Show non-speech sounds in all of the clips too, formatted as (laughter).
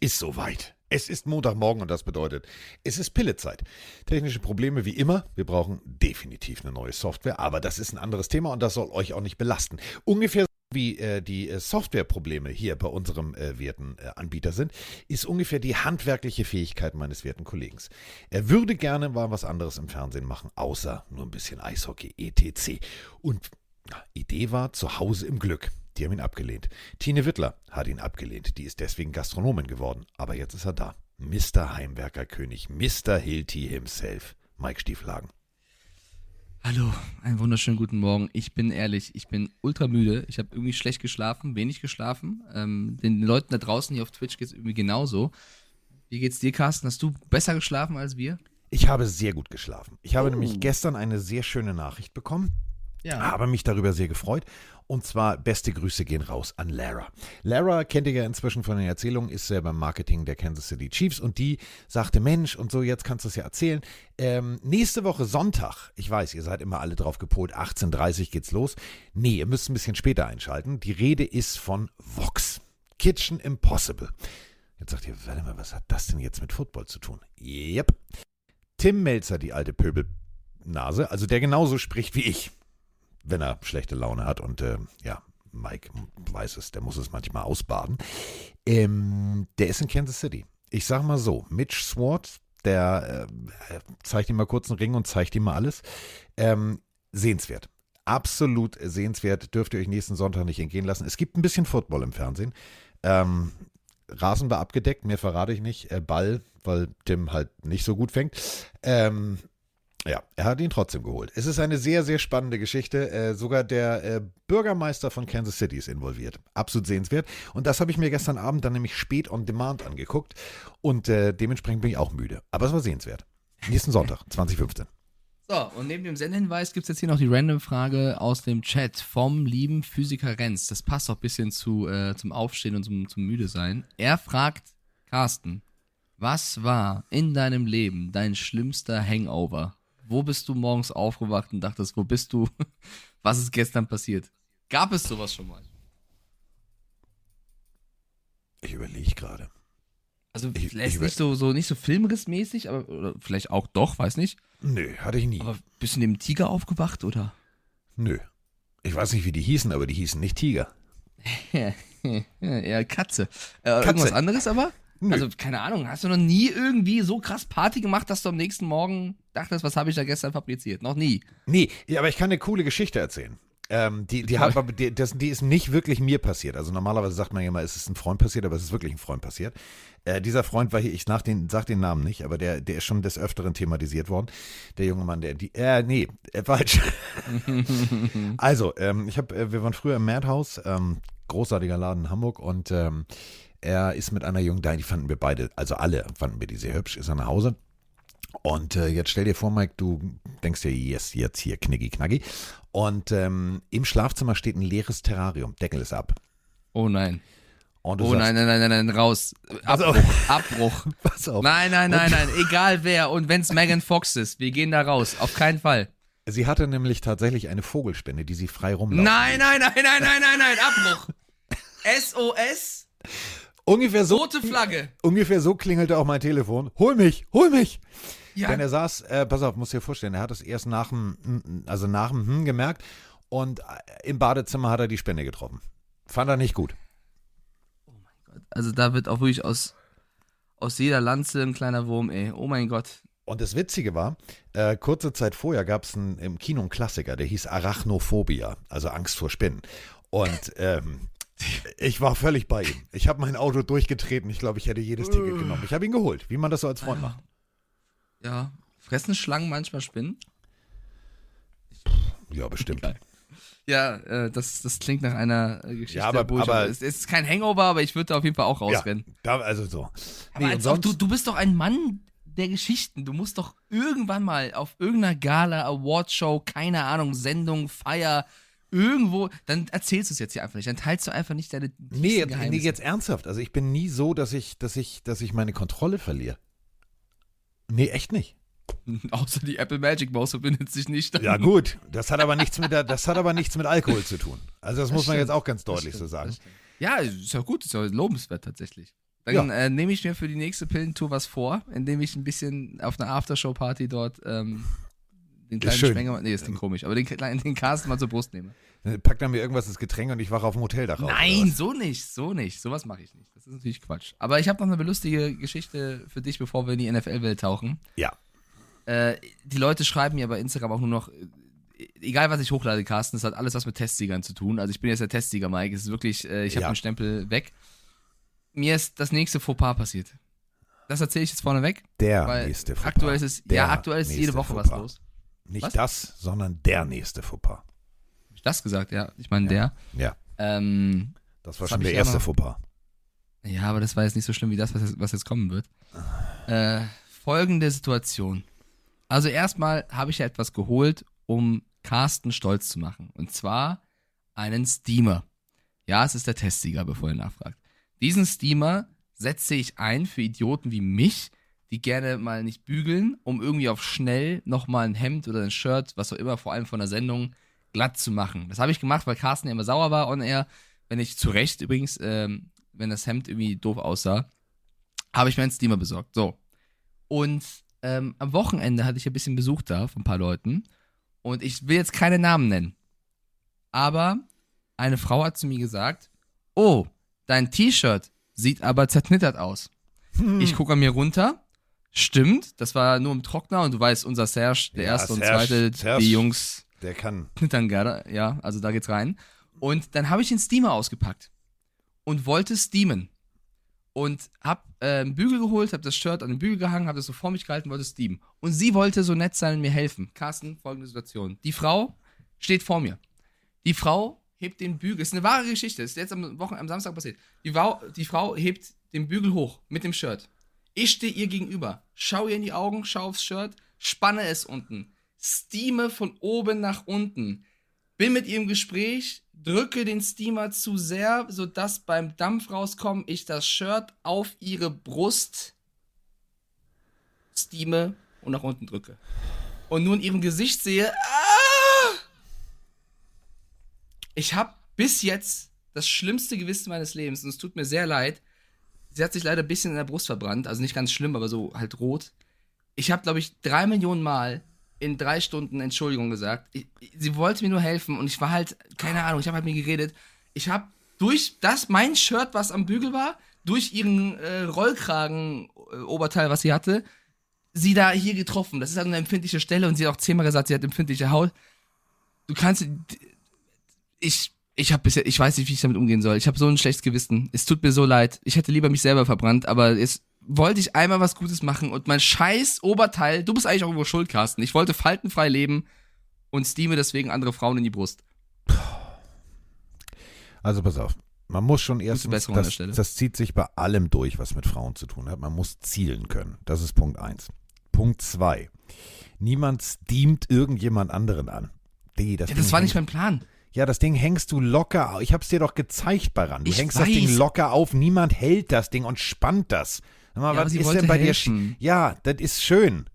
ist soweit. Es ist Montagmorgen und das bedeutet, es ist Pillezeit. Technische Probleme wie immer. Wir brauchen definitiv eine neue Software, aber das ist ein anderes Thema und das soll euch auch nicht belasten. Ungefähr wie äh, die äh, Softwareprobleme hier bei unserem äh, werten äh, Anbieter sind, ist ungefähr die handwerkliche Fähigkeit meines werten Kollegen. Er würde gerne mal was anderes im Fernsehen machen, außer nur ein bisschen Eishockey, etc. Und na, Idee war zu Hause im Glück. Die haben ihn abgelehnt. Tine Wittler hat ihn abgelehnt. Die ist deswegen Gastronomin geworden. Aber jetzt ist er da. Mr. Heimwerkerkönig, Mr. Hilti himself. Mike Stieflagen. Hallo, einen wunderschönen guten Morgen. Ich bin ehrlich, ich bin ultra müde. Ich habe irgendwie schlecht geschlafen, wenig geschlafen. Ähm, den Leuten da draußen hier auf Twitch geht es irgendwie genauso. Wie geht's dir, Carsten? Hast du besser geschlafen als wir? Ich habe sehr gut geschlafen. Ich habe Oh. nämlich gestern eine sehr schöne Nachricht bekommen. Ja. Habe mich darüber sehr gefreut. Und zwar beste Grüße gehen raus an Lara. Lara kennt ihr ja inzwischen von den Erzählungen, ist selber im Marketing der Kansas City Chiefs und die sagte, Mensch, und so, jetzt kannst du es ja erzählen. Ähm, nächste Woche Sonntag, ich weiß, ihr seid immer alle drauf gepolt, 18.30 Uhr geht's los. Nee, ihr müsst ein bisschen später einschalten. Die Rede ist von Vox. Kitchen Impossible. Jetzt sagt ihr, warte mal, was hat das denn jetzt mit Football zu tun? Yep. Tim Melzer, die alte Pöbelnase, also der genauso spricht wie ich wenn er schlechte Laune hat. Und äh, ja, Mike weiß es, der muss es manchmal ausbaden. Ähm, der ist in Kansas City. Ich sag mal so, Mitch Swart, der äh, zeigt ihm mal kurz einen Ring und zeigt ihm mal alles. Ähm, sehenswert. Absolut sehenswert. Dürft ihr euch nächsten Sonntag nicht entgehen lassen. Es gibt ein bisschen Football im Fernsehen. Ähm, Rasen war abgedeckt, mehr verrate ich nicht. Äh, Ball, weil Tim halt nicht so gut fängt. Ähm, ja, er hat ihn trotzdem geholt. Es ist eine sehr, sehr spannende Geschichte. Äh, sogar der äh, Bürgermeister von Kansas City ist involviert. Absolut sehenswert. Und das habe ich mir gestern Abend dann nämlich spät on demand angeguckt. Und äh, dementsprechend bin ich auch müde. Aber es war sehenswert. Nächsten Sonntag, (laughs) 2015. So, und neben dem Sendhinweis gibt es jetzt hier noch die Random-Frage aus dem Chat vom lieben Physiker Renz. Das passt auch ein bisschen zu, äh, zum Aufstehen und zum, zum Müde sein. Er fragt Carsten, was war in deinem Leben dein schlimmster Hangover? Wo bist du morgens aufgewacht und dachtest, wo bist du? (laughs) Was ist gestern passiert? Gab es sowas schon mal? Ich überlege gerade. Also Ich- vielleicht ich- nicht so, so nicht so filmrissmäßig, aber oder vielleicht auch doch, weiß nicht. Nö, hatte ich nie. Aber bist du neben Tiger aufgewacht oder? Nö. Ich weiß nicht, wie die hießen, aber die hießen nicht Tiger. (laughs) ja, Katze. Äh, Irgendwas anderes aber? Nö. Also, keine Ahnung, hast du noch nie irgendwie so krass Party gemacht, dass du am nächsten Morgen dachtest, was habe ich da gestern fabriziert? Noch nie. Nee, ja, aber ich kann eine coole Geschichte erzählen. Ähm, die, die, hat, die, das, die ist nicht wirklich mir passiert. Also normalerweise sagt man ja immer, es ist ein Freund passiert, aber es ist wirklich ein Freund passiert. Äh, dieser Freund war hier, ich nach den, sag den Namen nicht, aber der, der ist schon des Öfteren thematisiert worden. Der junge Mann, der, die, äh, nee, äh, falsch. (laughs) also, ähm, ich habe, äh, wir waren früher im Madhouse, ähm, großartiger Laden in Hamburg und ähm, er ist mit einer jungen Dame, die fanden wir beide, also alle fanden wir die sehr hübsch, ist er nach Hause. Und äh, jetzt stell dir vor, Mike, du denkst dir, yes, jetzt hier kniggi knaggi. Und ähm, im Schlafzimmer steht ein leeres Terrarium, Deckel ist ab. Oh nein. Oh sagst, nein, nein, nein, nein, nein, raus. Pass auf. Abbruch, Abbruch. (laughs) pass auf. Nein, nein, nein, nein, egal wer. Und wenn es Megan Fox ist, wir gehen da raus. Auf keinen Fall. Sie hatte nämlich tatsächlich eine Vogelspinne, die sie frei rumlaufen. Nein, nein, nein, nein, nein, nein, nein, Abbruch. SOS, Ungefähr so, rote Flagge. ungefähr so klingelte auch mein Telefon. Hol mich, hol mich. Ja, Denn er saß, äh, pass auf, musst dir vorstellen, er hat es erst nach dem, also nach dem hm gemerkt und äh, im Badezimmer hat er die Spinne getroffen. Fand er nicht gut. also da wird auch wirklich aus, aus jeder Lanze ein kleiner Wurm, ey. Oh mein Gott. Und das Witzige war, äh, kurze Zeit vorher gab es im Kino einen Klassiker, der hieß Arachnophobia, also Angst vor Spinnen. Und ähm, ich war völlig bei ihm. Ich habe mein Auto durchgetreten. Ich glaube, ich hätte jedes Ticket genommen. Ich habe ihn geholt, wie man das so als Freund macht. Ja, fressen Schlangen manchmal Spinnen? Ja, bestimmt. Ja, äh, das, das klingt nach einer äh, Geschichte. Ja, aber- ich- aber- es, es ist kein Hangover, aber ich würde da auf jeden Fall auch Ja, rausrennen. da, also so. Aber Nee, als du, du bist doch ein Mann der Geschichten. Du musst doch irgendwann mal auf irgendeiner Gala, Awardshow, keine Ahnung, Sendung, Feier, irgendwo, dann erzählst du es jetzt hier einfach nicht. Dann teilst du einfach nicht deine nee, jetzt, nee, jetzt ernsthaft. Also ich bin nie so, dass ich, dass ich, dass ich meine Kontrolle verliere. Nee, echt nicht. (laughs) Außer die Apple Magic Maus verbindet sich nicht. Ja, gut. Das hat aber nichts mit, der, das hat aber nichts mit Alkohol zu tun. Also, das, muss man stimmt. jetzt auch ganz Das deutlich so stimmt, sagen. das stimmt. Ja, ist ja gut, ist ja lobenswert tatsächlich. Dann Ja. äh, nehme ich mir für die nächste Pillentour was vor, indem ich ein bisschen auf einer Aftershow-Party dort ähm, den kleinen schön. Spenger, nee, das klingt komisch, aber den kleinen, den Carsten mal zur Brust nehme. Dann Packt er mir irgendwas ins Getränk und ich wache auf dem Hoteldach auf. Nein, was? so nicht, so nicht. Sowas mache ich nicht. Das ist natürlich Quatsch. Aber ich habe noch eine lustige Geschichte für dich, bevor wir in die NFL-Welt tauchen. Ja. Äh, die Leute schreiben mir bei Instagram auch nur noch, äh, egal was ich hochlade, Carsten, das hat alles was mit Testsiegern zu tun. Also ich bin jetzt der Testsieger, Mike. Es ist wirklich, äh, ich habe Ja. den Stempel weg. Mir ist das nächste Fauxpas passiert. Das erzähle ich jetzt vorneweg. Der nächste Fauxpas. aktuell ist es, Der ja, aktuell ist jede Woche was Fauxpas. los. Nicht Was? das, sondern der nächste Fauxpas. Hab ich das gesagt, ja. Ich meine der. Ja, Ähm, das war Das schon der erste aber- Fauxpas. Ja, aber das war jetzt nicht so schlimm wie das, was jetzt, was jetzt kommen wird. Äh, folgende Situation. Also erstmal habe ich ja etwas geholt, um Carsten stolz zu machen. Und zwar einen Steamer. Ja, es ist der Testsieger, bevor ihr nachfragt. Diesen Steamer setze ich ein für Idioten wie mich, die gerne mal nicht bügeln, um irgendwie auf schnell nochmal ein Hemd oder ein Shirt, was auch immer, vor allem von der Sendung, glatt zu machen. Das habe ich gemacht, weil Carsten ja immer sauer war on air. Wenn ich zu Recht übrigens, ähm, wenn das Hemd irgendwie doof aussah, habe ich mir einen Steamer besorgt. So. Und ähm, am Wochenende hatte ich ein bisschen Besuch da von ein paar Leuten. Und ich will jetzt keine Namen nennen. Aber eine Frau hat zu mir gesagt: Oh, dein T-Shirt sieht aber zerknittert aus. Hm. Ich gucke an mir runter. Stimmt, das war nur im Trockner und du weißt, unser Serge, der Ja, erste und Serge- zweite, Serge. die Jungs Der kann. knittern gerne, ja, also da geht's rein. Und dann habe ich den Steamer ausgepackt und wollte steamen. Und hab äh, einen Bügel geholt, hab das Shirt an den Bügel gehangen, hab das so vor mich gehalten, wollte steamen. Und sie wollte so nett sein und mir helfen. Carsten, folgende Situation. Die Frau steht vor mir. Die Frau hebt den Bügel, ist eine wahre Geschichte, ist jetzt am Wochen, am Samstag passiert. Die, Wau- die Frau hebt den Bügel hoch mit dem Shirt. Ich stehe ihr gegenüber, schau ihr in die Augen, schau aufs Shirt, spanne es unten, steame von oben nach unten, bin mit ihr im Gespräch, drücke den Steamer zu sehr, sodass beim Dampf rauskommen ich das Shirt auf ihre Brust steame und nach unten drücke. Und nur in ihrem Gesicht sehe, ah! ich habe bis jetzt das schlimmste Gewissen meines Lebens und es tut mir sehr leid. Sie hat sich leider ein bisschen in der Brust verbrannt, also nicht ganz schlimm, aber so halt rot. Ich habe, glaube ich, drei Millionen Mal in drei Stunden Entschuldigung gesagt. Ich, sie wollte mir nur helfen und ich war halt, keine Ahnung, ich habe halt mir geredet. Ich habe durch das, mein Shirt, was am Bügel war, durch ihren äh, Rollkragen-Oberteil, was sie hatte, sie da hier getroffen. Das ist halt eine empfindliche Stelle und sie hat auch zehnmal gesagt, sie hat empfindliche Haut. Du kannst, ich, ich habe bisher, ich weiß nicht, wie ich damit umgehen soll. Ich habe so ein schlechtes Gewissen. Es tut mir so leid. Ich hätte lieber mich selber verbrannt, aber jetzt wollte ich einmal was Gutes machen und mein scheiß Oberteil, du bist eigentlich auch irgendwo schuld, Carsten. Ich wollte faltenfrei leben und steame deswegen andere Frauen in die Brust. Also pass auf. Man muss schon erstens, der das, das zieht sich bei allem durch, was mit Frauen zu tun hat. Man muss zielen können. Das ist Punkt eins. Punkt zwei. Niemand steamt irgendjemand anderen an. Die, das Ja, das war nicht mein Plan. Ja, das Ding hängst du locker auf. Ich hab's dir doch gezeigt, Baran. Du Ich hängst das weiß. Ding locker auf. Niemand hält das Ding und spannt das. Mal, Ja, was ist denn bei dir? helfen. sch- Ja, das ist schön.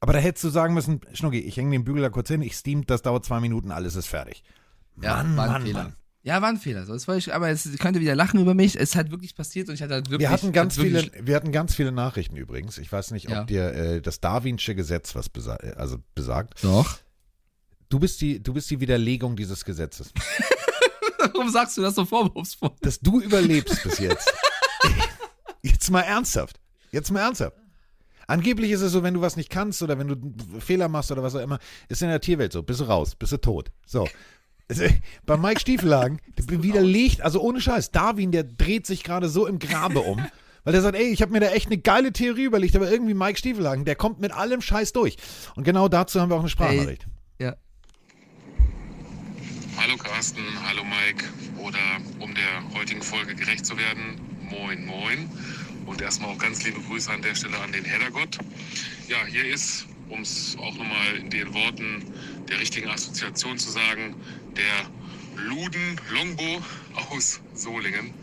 Aber da hättest du sagen müssen, Schnucki, ich hänge den Bügel da kurz hin, ich steam, das dauert zwei Minuten, alles ist fertig. Ja, Mann, war ein Mann, Fehler. Mann. Ja, war ein Fehler. So, das ich, aber es könnte wieder lachen über mich. Es hat wirklich passiert und ich hatte halt wirklich. Wir hatten ganz viele, wir hatten ganz viele Nachrichten übrigens. Ich weiß nicht, ob Ja. dir äh, das Darwinsche Gesetz was besa äh, also besagt. Doch. Du bist die, du bist die Widerlegung dieses Gesetzes. (laughs) Warum sagst du das so vorwurfsvoll? Dass du überlebst bis jetzt. (laughs) jetzt mal ernsthaft. Jetzt mal ernsthaft. Angeblich ist es so, wenn du was nicht kannst oder wenn du Fehler machst oder was auch immer, ist in der Tierwelt so, bist du raus, bist du tot. So. Also, Bei Mike Stiefelhagen, (laughs) der widerlegt, also ohne Scheiß, Darwin, der dreht sich gerade so im Grabe um, weil der sagt, ey, ich habe mir da echt eine geile Theorie überlegt, aber irgendwie Mike Stiefelhagen, der kommt mit allem Scheiß durch. Und genau dazu haben wir auch eine Sprachnachricht. Ja. Hallo Carsten, hallo Mike. Oder um der heutigen Folge gerecht zu werden, moin moin. Und erstmal auch ganz liebe Grüße an der Stelle an den Heddergott. Ja, hier ist, um es auch nochmal in den Worten der richtigen Assoziation zu sagen, der Luden Longbo aus Solingen.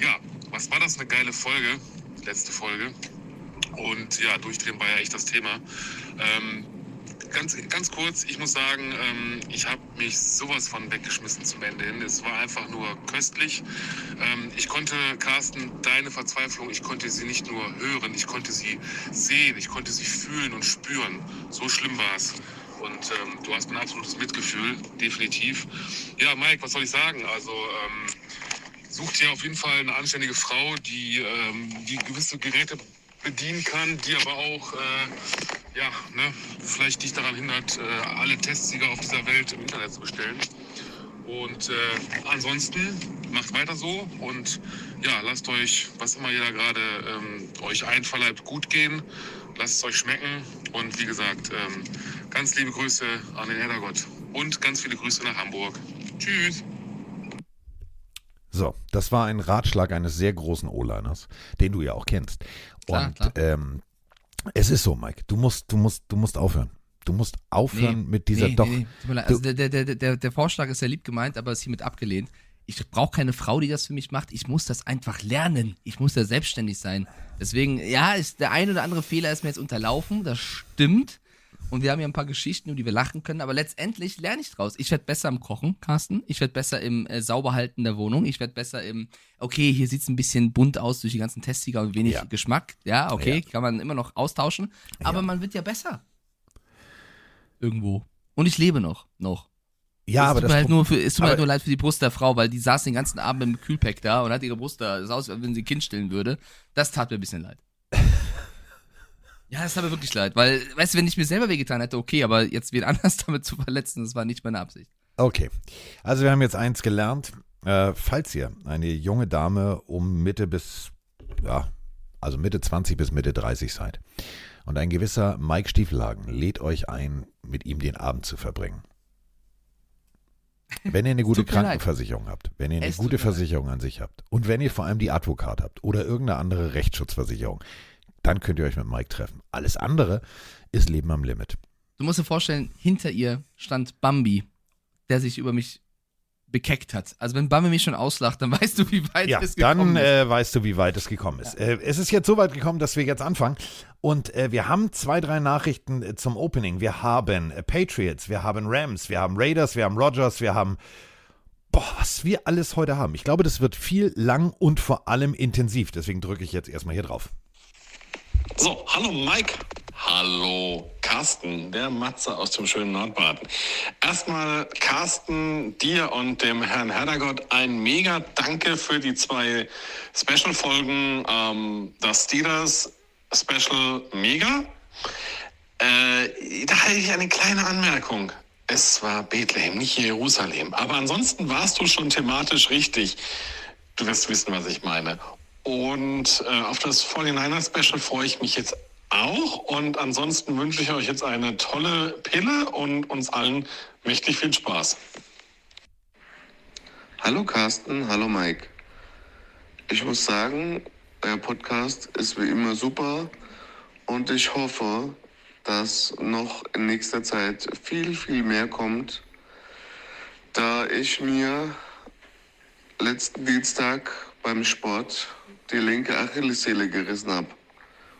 Ja, was war das eine geile Folge, letzte Folge. Und ja, durchdrehen war ja echt das Thema. Ähm, ganz, ganz kurz, ich muss sagen, ähm, ich habe mich sowas von weggeschmissen zum Ende hin. Es war einfach nur köstlich. Ähm, ich konnte, Carsten, deine Verzweiflung, ich konnte sie nicht nur hören, ich konnte sie sehen, ich konnte sie fühlen und spüren. So schlimm war es. Und ähm, du hast mein absolutes Mitgefühl, definitiv. Ja, Mike, was soll ich sagen? Also, ähm, such dir auf jeden Fall eine anständige Frau, die, ähm, die gewisse Geräte bedienen kann, die aber auch, äh, ja, ne, vielleicht dich daran hindert, äh, alle Testsieger auf dieser Welt im Internet zu bestellen. Und äh, ansonsten macht weiter so und ja, lasst euch, was immer ihr da gerade ähm, euch einverleibt, gut gehen. Lasst es euch schmecken und wie gesagt, ähm, ganz liebe Grüße an den Herrgott und ganz viele Grüße nach Hamburg. Tschüss. So, das war ein Ratschlag eines sehr großen O-Liners, den du ja auch kennst. Klar, Und klar. Ähm, es ist so, Mike. Du musst, du musst, du musst aufhören. Du musst aufhören mit dieser nee, doch. Nee, nee. Also der, der, der, der, Vorschlag ist sehr lieb gemeint, aber ist hiermit abgelehnt. Ich brauche keine Frau, die das für mich macht. Ich muss das einfach lernen. Ich muss ja selbstständig sein. Deswegen, ja, ist der ein oder andere Fehler ist mir jetzt unterlaufen. Das stimmt. Und wir haben ja ein paar Geschichten, über die wir lachen können. Aber letztendlich lerne ich draus. Ich werde besser im Kochen, Carsten. Ich werde besser im äh, Sauberhalten der Wohnung. Ich werde besser im, okay, hier sieht's ein bisschen bunt aus durch die ganzen Testsieger und wenig Ja. Geschmack. Ja, okay, kann man immer noch austauschen. Aber man wird ja besser. Irgendwo. Und ich lebe noch. Noch. ja, es aber tut das halt nur für, es tut mir halt nur leid für die Brust der Frau, weil die saß den ganzen Abend im Kühlpack da und hat ihre Brust da. Das aus, als wenn sie Kind stillen würde. Das tat mir ein bisschen leid. (laughs) ja, das tat mir wirklich leid, weil, weißt du, wenn ich mir selber wehgetan hätte, okay, aber jetzt wen (laughs) anders damit zu verletzen, das war nicht meine Absicht. Okay. Also wir haben jetzt eins gelernt. Äh, falls ihr eine junge Dame um Mitte bis, ja, also Mitte 20 bis Mitte 30 seid und ein gewisser Mike Stiefelhagen lädt euch ein, mit ihm den Abend zu verbringen. (laughs) Wenn ihr eine gute mir leid. Krankenversicherung habt, wenn ihr eine Es gute mir leid. Versicherung an sich habt und wenn ihr vor allem die Advokat habt oder irgendeine andere Rechtsschutzversicherung, dann könnt ihr euch mit Mike treffen. Alles andere ist Leben am Limit. Du musst dir vorstellen, hinter ihr stand Bambi, der sich über mich bekeckt hat. Also wenn Bambi mich schon auslacht, dann (laughs) weißt du, wie weit Ja, es gekommen dann ist. äh, weißt du, wie weit es gekommen ist. Äh, es ist jetzt so weit gekommen, dass wir jetzt anfangen. Und äh, wir haben zwei, drei Nachrichten äh, zum Opening. Wir haben äh, Patriots, wir haben Rams, wir haben Raiders, wir haben Rogers, wir haben. Boah, was wir alles heute haben. Ich glaube, das wird viel, lang und vor allem intensiv. Deswegen drücke ich jetzt erstmal hier drauf. So, hallo Mike. Hallo Carsten, der Matze aus dem schönen Nordbaden. Erstmal Carsten, dir und dem Herrn Herdergott ein mega Danke für die zwei Special-Folgen. Ähm, das Steelers Special mega. Äh, da hätte ich eine kleine Anmerkung. Es war Bethlehem, nicht Jerusalem. Aber ansonsten warst du schon thematisch richtig. Du wirst wissen, was ich meine. Und äh, auf das 49er Special freue ich mich jetzt auch. Und ansonsten wünsche ich euch jetzt eine tolle Pille und uns allen mächtig viel Spaß. Hallo Carsten, hallo Mike. Ich muss sagen, euer Podcast ist wie immer super und ich hoffe, dass noch in nächster Zeit viel, viel mehr kommt, da ich mir letzten Dienstag beim Sport die linke Achillessehne gerissen habe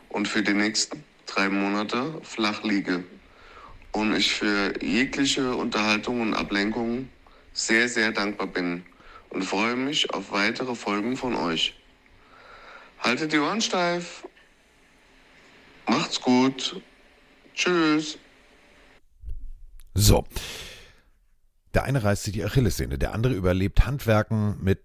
und für die nächsten drei Monate flach liege und ich für jegliche Unterhaltung und Ablenkung sehr, sehr dankbar bin und freue mich auf weitere Folgen von euch. Haltet die Ohren steif. Macht's gut. Tschüss. So. Der eine reißt sich die Achillessehne, der andere überlebt Handwerken mit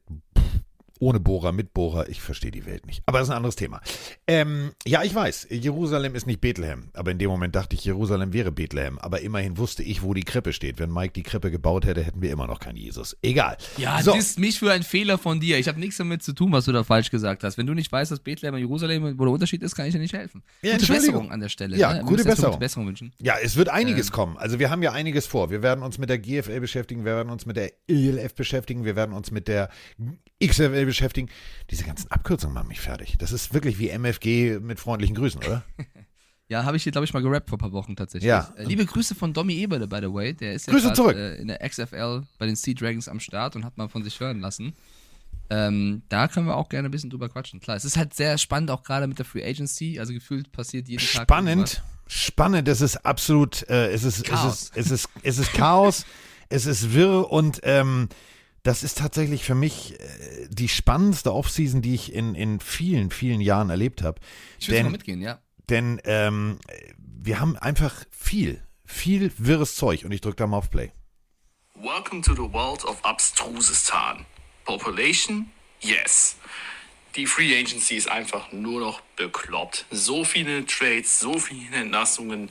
ohne Bohrer, mit Bohrer. Ich verstehe die Welt nicht. Aber das ist ein anderes Thema. Ähm, ja, ich weiß, Jerusalem ist nicht Bethlehem. Aber in dem Moment dachte ich, Jerusalem wäre Bethlehem. Aber immerhin wusste ich, wo die Krippe steht. Wenn Mike die Krippe gebaut hätte, hätten wir immer noch keinen Jesus. Egal. Ja, so. das ist mich für ein Fehler von dir. Ich habe nichts damit zu tun, was du da falsch gesagt hast. Wenn du nicht weißt, dass Bethlehem und Jerusalem, wo der Unterschied ist, kann ich dir nicht helfen. Ja, gute. Besserung an der Stelle. Ja, ne? Gute Besserung. Besserung wünschen. Ja, es wird einiges Ähm. kommen. Also wir haben ja einiges vor. Wir werden uns mit der GFL beschäftigen, wir werden uns mit der ELF beschäftigen, wir werden uns mit der XFL beschäftigen. Diese ganzen Abkürzungen machen mich fertig. Das ist wirklich wie MFG mit freundlichen Grüßen, oder? (laughs) Ja, habe ich hier, glaube ich, mal gerappt vor ein paar Wochen tatsächlich. Ja. Äh, liebe Grüße von Domi Eberle, by the way. Der ist ja Grüße grad, zurück. Äh, in der XFL bei den Sea Dragons am Start und hat mal von sich hören lassen. Ähm, da können wir auch gerne ein bisschen drüber quatschen. Klar, es ist halt sehr spannend, auch gerade mit der Free Agency. Also gefühlt passiert jeden Tag. Spannend, spannend. Es ist absolut, äh, es, ist, Chaos. es ist, es ist, es ist Chaos, (laughs) es ist wirr und ähm, das ist tatsächlich für mich äh, die spannendste Offseason, die ich in, in vielen, vielen Jahren erlebt habe. Ich Denn- mal mitgehen, ja. Denn ähm, wir haben einfach viel, viel wirres Zeug und ich drücke da mal auf Play. Welcome to the world of Abstrusistan. Population? Yes. Die Free Agency ist einfach nur noch bekloppt. So viele Trades, so viele Entlassungen.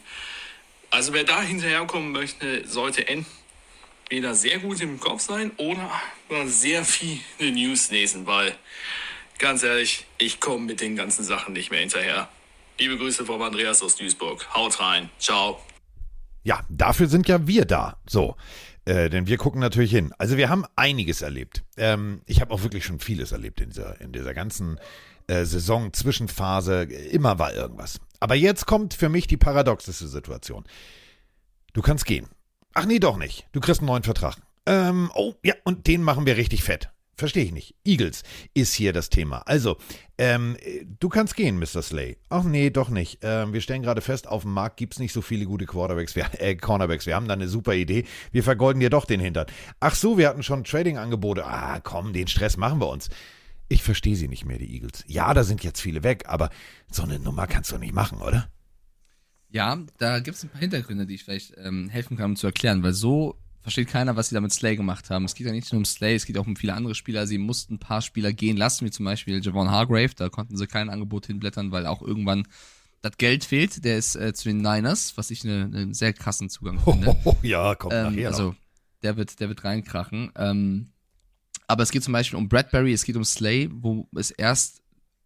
Also wer da hinterherkommen möchte, sollte entweder sehr gut im Kopf sein oder sehr viele News lesen, weil ganz ehrlich, ich komme mit den ganzen Sachen nicht mehr hinterher. Liebe Grüße vom Andreas aus Duisburg. Haut rein. Ciao. Ja, dafür sind ja wir da. So. Äh, denn wir gucken natürlich hin. Also wir haben einiges erlebt. Ähm, ich habe auch wirklich schon vieles erlebt in dieser, in dieser ganzen äh, Saison, Zwischenphase. Immer war irgendwas. Aber jetzt kommt für mich die paradoxeste Situation. Du kannst gehen. Ach nee, doch nicht. Du kriegst einen neuen Vertrag. Ähm, oh, ja, und den machen wir richtig fett. Verstehe ich nicht. Eagles ist hier das Thema. Also, ähm, du kannst gehen, Mr. Slay. Ach nee, doch nicht. Ähm, wir stellen gerade fest, auf dem Markt gibt es nicht so viele gute Quarterbacks, wir, äh, Cornerbacks. Wir haben da eine super Idee. Wir vergolden dir doch den Hintern. Ach so, wir hatten schon Trading-Angebote. Ah, komm, den Stress machen wir uns. Ich verstehe sie nicht mehr, die Eagles. Ja, da sind jetzt viele weg, aber so eine Nummer kannst du nicht machen, oder? Ja, da gibt es ein paar Hintergründe, die ich vielleicht ähm, helfen kann, um zu erklären, weil so versteht keiner, was sie da mit Slay gemacht haben. Es geht ja nicht nur um Slay, es geht auch um viele andere Spieler. Sie mussten ein paar Spieler gehen lassen, wie zum Beispiel Javon Hargrave. Da konnten sie kein Angebot hinblättern, weil auch irgendwann das Geld fehlt. Der ist äh, zu den Niners, was ich eine- einen sehr krassen Zugang (laughs) finde. Oh, ja, kommt Ähm, nachher. also, der wird, der wird reinkrachen. Ähm, aber es geht zum Beispiel um Bradbury, es geht um Slay, wo es erst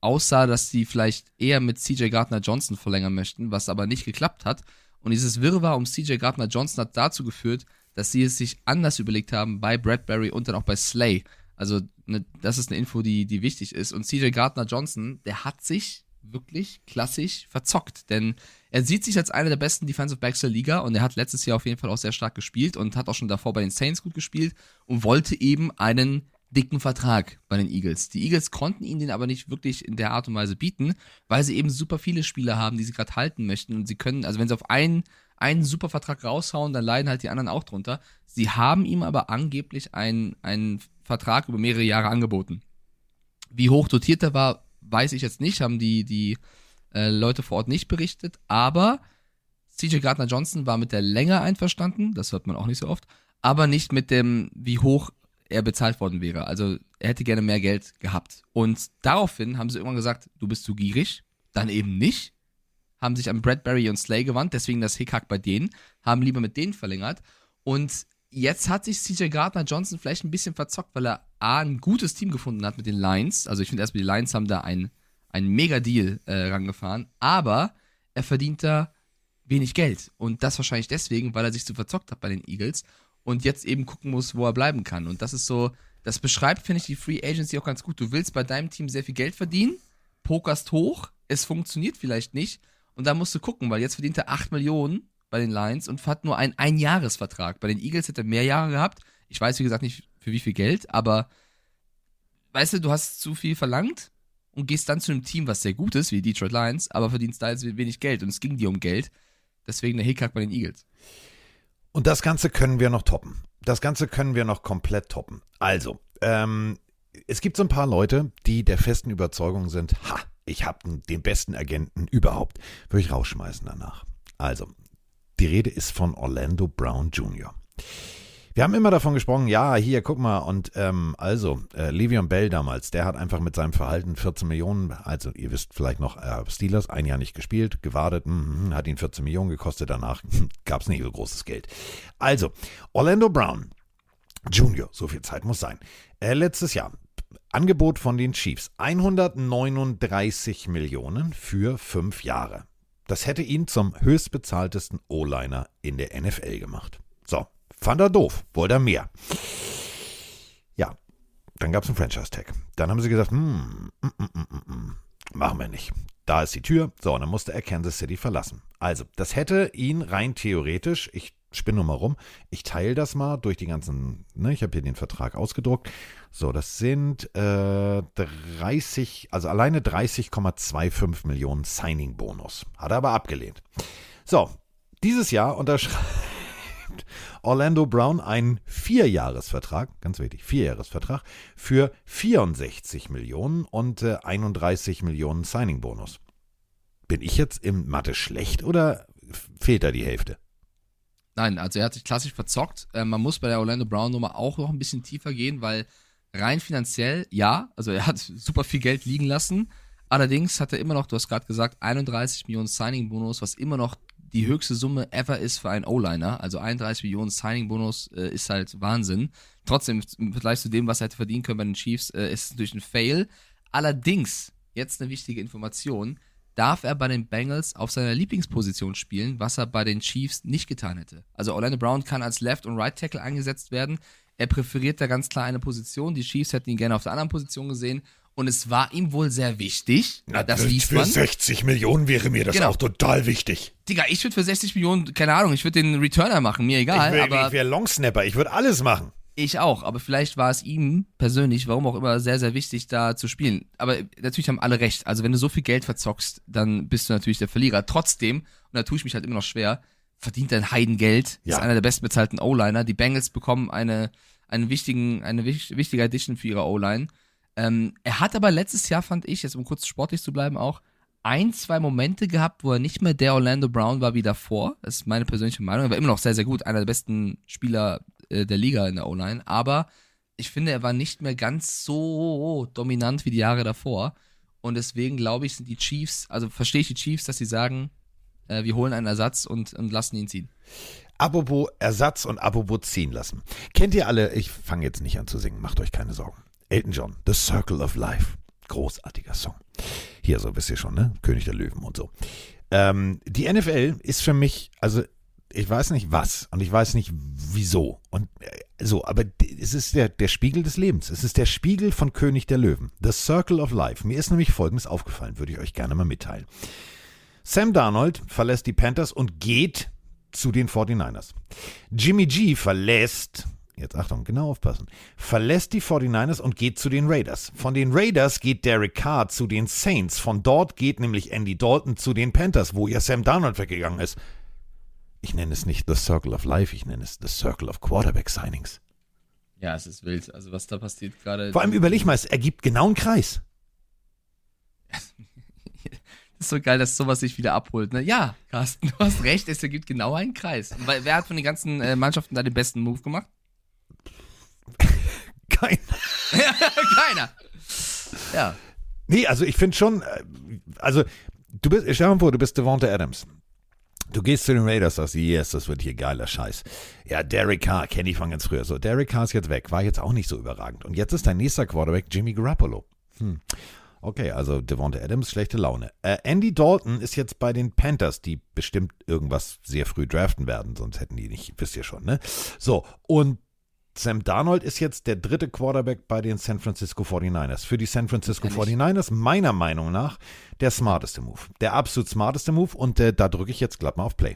aussah, dass sie vielleicht eher mit CJ Gardner Johnson verlängern möchten, was aber nicht geklappt hat. Und dieses Wirrwarr um CJ Gardner Johnson hat dazu geführt, dass sie es sich anders überlegt haben bei Bradbury und dann auch bei Slay. Also, ne, das ist eine Info, die, die wichtig ist. Und CJ Gardner Johnson, der hat sich wirklich klassisch verzockt, denn er sieht sich als einer der besten Defensive Backs der Liga und er hat letztes Jahr auf jeden Fall auch sehr stark gespielt und hat auch schon davor bei den Saints gut gespielt und wollte eben einen dicken Vertrag bei den Eagles. Die Eagles konnten ihn den aber nicht wirklich in der Art und Weise bieten, weil sie eben super viele Spieler haben, die sie gerade halten möchten und sie können, also wenn sie auf einen, einen super Vertrag raushauen, dann leiden halt die anderen auch drunter. Sie haben ihm aber angeblich einen, einen Vertrag über mehrere Jahre angeboten. Wie hoch dotiert er war, weiß ich jetzt nicht, haben die, die äh, Leute vor Ort nicht berichtet, aber CJ Gardner Johnson war mit der Länge einverstanden, das hört man auch nicht so oft, aber nicht mit dem, wie hoch er bezahlt worden wäre. Also er hätte gerne mehr Geld gehabt. Und daraufhin haben sie irgendwann gesagt, du bist zu gierig, dann eben nicht, haben sich an Bradbury und Slay gewandt, deswegen das Hickhack bei denen, haben lieber mit denen verlängert. Und jetzt hat sich CJ Gardner Johnson vielleicht ein bisschen verzockt, weil er A, ein gutes Team gefunden hat mit den Lions. Also ich finde erstmal, die Lions haben da einen, Mega-Deal äh, rangefahren, aber er verdient da wenig Geld. Und das wahrscheinlich deswegen, weil er sich zu verzockt hat bei den Eagles und jetzt eben gucken muss, wo er bleiben kann. Und das ist so, das beschreibt, finde ich, die Free Agency auch ganz gut. Du willst bei deinem Team sehr viel Geld verdienen, pokerst hoch, es funktioniert vielleicht nicht und da musst du gucken, weil jetzt verdient er 8 Millionen bei den Lions und hat nur einen Einjahresvertrag. Bei den Eagles hätte er mehr Jahre gehabt. Ich weiß, wie gesagt, nicht für wie viel Geld, aber weißt du, du hast zu viel verlangt und gehst dann zu einem Team, was sehr gut ist, wie Detroit Lions, aber verdienst da jetzt wenig Geld und es ging dir um Geld. Deswegen der Hickhack bei den Eagles. Und das Ganze können wir noch toppen. Das Ganze können wir noch komplett toppen. Also, ähm, es gibt so ein paar Leute, die der festen Überzeugung sind, ha, ich habe den besten Agenten überhaupt. Würde ich rausschmeißen danach. Also, die Rede ist von Orlando Brown Jr. Wir haben immer davon gesprochen, ja, hier, guck mal, und ähm, also, äh, Le'Veon Bell damals, der hat einfach mit seinem Verhalten 14 Millionen, also ihr wisst vielleicht noch, äh, Steelers, ein Jahr nicht gespielt, gewartet, mm, hat ihn 14 Millionen gekostet, danach gab es nicht so großes Geld. Also, Orlando Brown Jr., so viel Zeit muss sein. Äh, letztes Jahr, Angebot von den Chiefs, 139 Millionen für fünf Jahre. Das hätte ihn zum höchstbezahltesten O-Liner in der NFL gemacht. Fand er doof, wollte er mehr. Ja, dann gab es einen Franchise-Tag. Dann haben sie gesagt, hm, mm, mm, mm, mm, mm, machen wir nicht. Da ist die Tür. So, und dann musste er Kansas City verlassen. Also, das hätte ihn rein theoretisch, ich spinn nur mal rum. Ich teile das mal durch die ganzen, ne, ich habe hier den Vertrag ausgedruckt. So, das sind äh, 30, also alleine 30,25 Millionen Signing-Bonus. Hat er aber abgelehnt. So, dieses Jahr unterschreibt Orlando Brown einen Vierjahresvertrag, ganz wichtig, Vierjahresvertrag für 64 Millionen und äh, 31 Millionen Signing-Bonus. Bin ich jetzt im Mathe schlecht oder fehlt da die Hälfte? Nein, also er hat sich klassisch verzockt. Äh, man muss bei der Orlando Brown Nummer auch noch ein bisschen tiefer gehen, weil rein finanziell, ja, also er hat (laughs) super viel Geld liegen lassen. Allerdings hat er immer noch, du hast gerade gesagt, 31 Millionen Signing-Bonus, was immer noch die höchste Summe ever ist für einen O-Liner. Also 31 Millionen Signing-Bonus äh, ist halt Wahnsinn. Trotzdem, im Vergleich zu dem, was er hätte verdienen können bei den Chiefs, äh, ist es natürlich ein Fail. Allerdings, jetzt eine wichtige Information, darf er bei den Bengals auf seiner Lieblingsposition spielen, was er bei den Chiefs nicht getan hätte. Also Orlando Brown kann als Left- und Right-Tackle eingesetzt werden. Er präferiert da ganz klar eine Position. Die Chiefs hätten ihn gerne auf der anderen Position gesehen. Und es war ihm wohl sehr wichtig. Na, das für, liest für man. 60 Millionen wäre mir das Genau. auch total wichtig. Digga, ich würde für 60 Millionen, keine Ahnung, ich würde den Returner machen, mir egal. ich wär- ich wäre Longsnapper, ich würde alles machen. Ich auch, aber vielleicht war es ihm persönlich, warum auch immer, sehr, sehr wichtig, da zu spielen. Aber natürlich haben alle recht. Also wenn du so viel Geld verzockst, dann bist du natürlich der Verlierer. Trotzdem, und da tue ich mich halt immer noch schwer, verdient er ein Heidengeld, Ja. ist einer der bestbezahlten O-Liner. Die Bengals bekommen eine, einen wichtigen, eine wich- wichtige Addition für ihre O-Line. Ähm, er hat aber letztes Jahr, fand ich, jetzt um kurz sportlich zu bleiben auch, ein, zwei Momente gehabt, wo er nicht mehr der Orlando Brown war wie davor. Das ist meine persönliche Meinung. Er war immer noch sehr, sehr gut. Einer der besten Spieler äh, der Liga in der O-Line. Aber ich finde, er war nicht mehr ganz so dominant wie die Jahre davor. Und deswegen glaube ich, sind die Chiefs, also verstehe ich die Chiefs, dass sie sagen, äh, wir holen einen Ersatz und, und lassen ihn ziehen. Apropos Ersatz und apropos ziehen lassen. Kennt ihr alle, ich fange jetzt nicht an zu singen, macht euch keine Sorgen. Elton John, The Circle of Life. Großartiger Song. Hier, so wisst ihr schon, ne? König der Löwen und so. Ähm, die NFL ist für mich, also ich weiß nicht was und ich weiß nicht wieso und äh, so, aber es ist der, der Spiegel des Lebens. Es ist der Spiegel von König der Löwen. The Circle of Life. Mir ist nämlich Folgendes aufgefallen, würde ich euch gerne mal mitteilen. Sam Darnold verlässt die Panthers und geht zu den 49ers. Jimmy G verlässt, jetzt Achtung, genau aufpassen, verlässt die 49ers und geht zu den Raiders. Von den Raiders geht Derek Carr zu den Saints. Von dort geht nämlich Andy Dalton zu den Panthers, wo ja Sam Darnold weggegangen ist. Ich nenne es nicht The Circle of Life, ich nenne es The Circle of Quarterback Signings. Ja, es ist wild. Also was da passiert gerade. Vor allem überleg mal, es ergibt genau einen Kreis. (laughs) ist so geil, dass sowas sich wieder abholt. Ne? Ja, Carsten, du hast recht, es ergibt genau einen Kreis. Wer hat von den ganzen äh, Mannschaften da den besten Move gemacht? (laughs) Kein. (laughs) Keiner. Ja. Nee, also ich finde schon, äh, also du bist, stell dir mal vor, du bist Devonta Adams. Du gehst zu den Raiders, sagst, yes, das wird hier geiler Scheiß. Ja, Derek Carr, kenne ich von ganz früher. So, Derek Carr ist jetzt weg, war jetzt auch nicht so überragend. Und jetzt ist dein nächster Quarterback Jimmy Garoppolo. Hm. Okay, also Devonta Adams, schlechte Laune. Äh, Andy Dalton ist jetzt bei den Panthers, die bestimmt irgendwas sehr früh draften werden, sonst hätten die nicht, wisst ihr schon, ne? So, und Sam Darnold ist jetzt der dritte Quarterback bei den San Francisco 49ers. Für die San Francisco Kenn ich. 49ers meiner Meinung nach der smarteste Move. Der absolut smarteste Move und äh, da drücke ich jetzt glatt mal auf Play.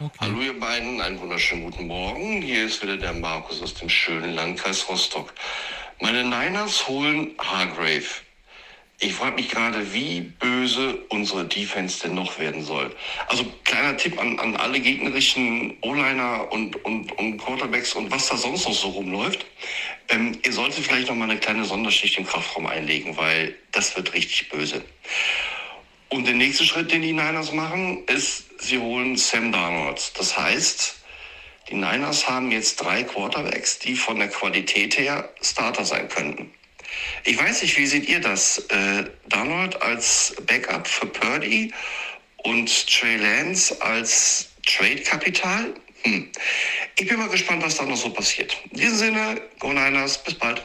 Okay. Hallo ihr beiden, einen wunderschönen guten Morgen. Hier ist wieder der Markus aus dem schönen Landkreis Rostock. Meine Niners holen Hargrave. Ich frage mich gerade, wie böse unsere Defense denn noch werden soll. Also kleiner Tipp an, an alle gegnerischen O-Liner und, und, und Quarterbacks und was da sonst noch so rumläuft. Ähm, ihr solltet vielleicht noch mal eine kleine Sonderschicht im Kraftraum einlegen, weil das wird richtig böse. Und der nächste Schritt, den die Niners machen, ist, sie holen Sam Darnold. Das heißt, die Niners haben jetzt drei Quarterbacks, die von der Qualität her Starter sein könnten. Ich weiß nicht, wie seht ihr das? Äh, Darnold als Backup für Purdy und Trey Lance als Trade-Kapital? Hm. Ich bin mal gespannt, was da noch so passiert. In diesem Sinne, Go Niners, bis bald.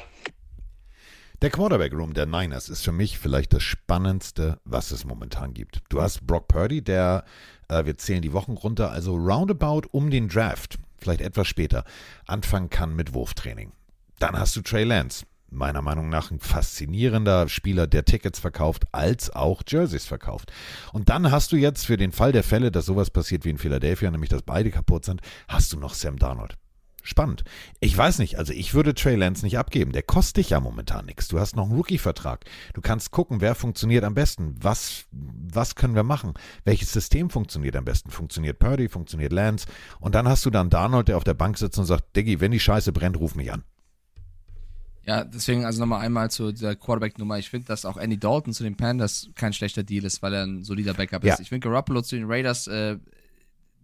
Der Quarterback Room der Niners ist für mich vielleicht das Spannendste, was es momentan gibt. Du hast Brock Purdy, der, äh, wir zählen die Wochen runter, also roundabout um den Draft, vielleicht etwas später, anfangen kann mit Wurftraining. Dann hast du Trey Lance. Meiner Meinung nach ein faszinierender Spieler, der Tickets verkauft, als auch Jerseys verkauft. Und dann hast du jetzt für den Fall der Fälle, dass sowas passiert wie in Philadelphia, nämlich dass beide kaputt sind, hast du noch Sam Darnold. Spannend. Ich weiß nicht, also ich würde Trey Lance nicht abgeben. Der kostet dich ja momentan nichts. Du hast noch einen Rookie-Vertrag. Du kannst gucken, wer funktioniert am besten. Was, was können wir machen? Welches System funktioniert am besten? Funktioniert Purdy? Funktioniert Lance? Und dann hast du dann Darnold, der auf der Bank sitzt und sagt, Diggi, wenn die Scheiße brennt, ruf mich an. Ja, deswegen also nochmal einmal zu der Quarterback-Nummer. Ich finde, dass auch Andy Dalton zu den Panthers kein schlechter Deal ist, weil er ein solider Backup Ja. ist. Ich finde Garoppolo zu den Raiders, äh,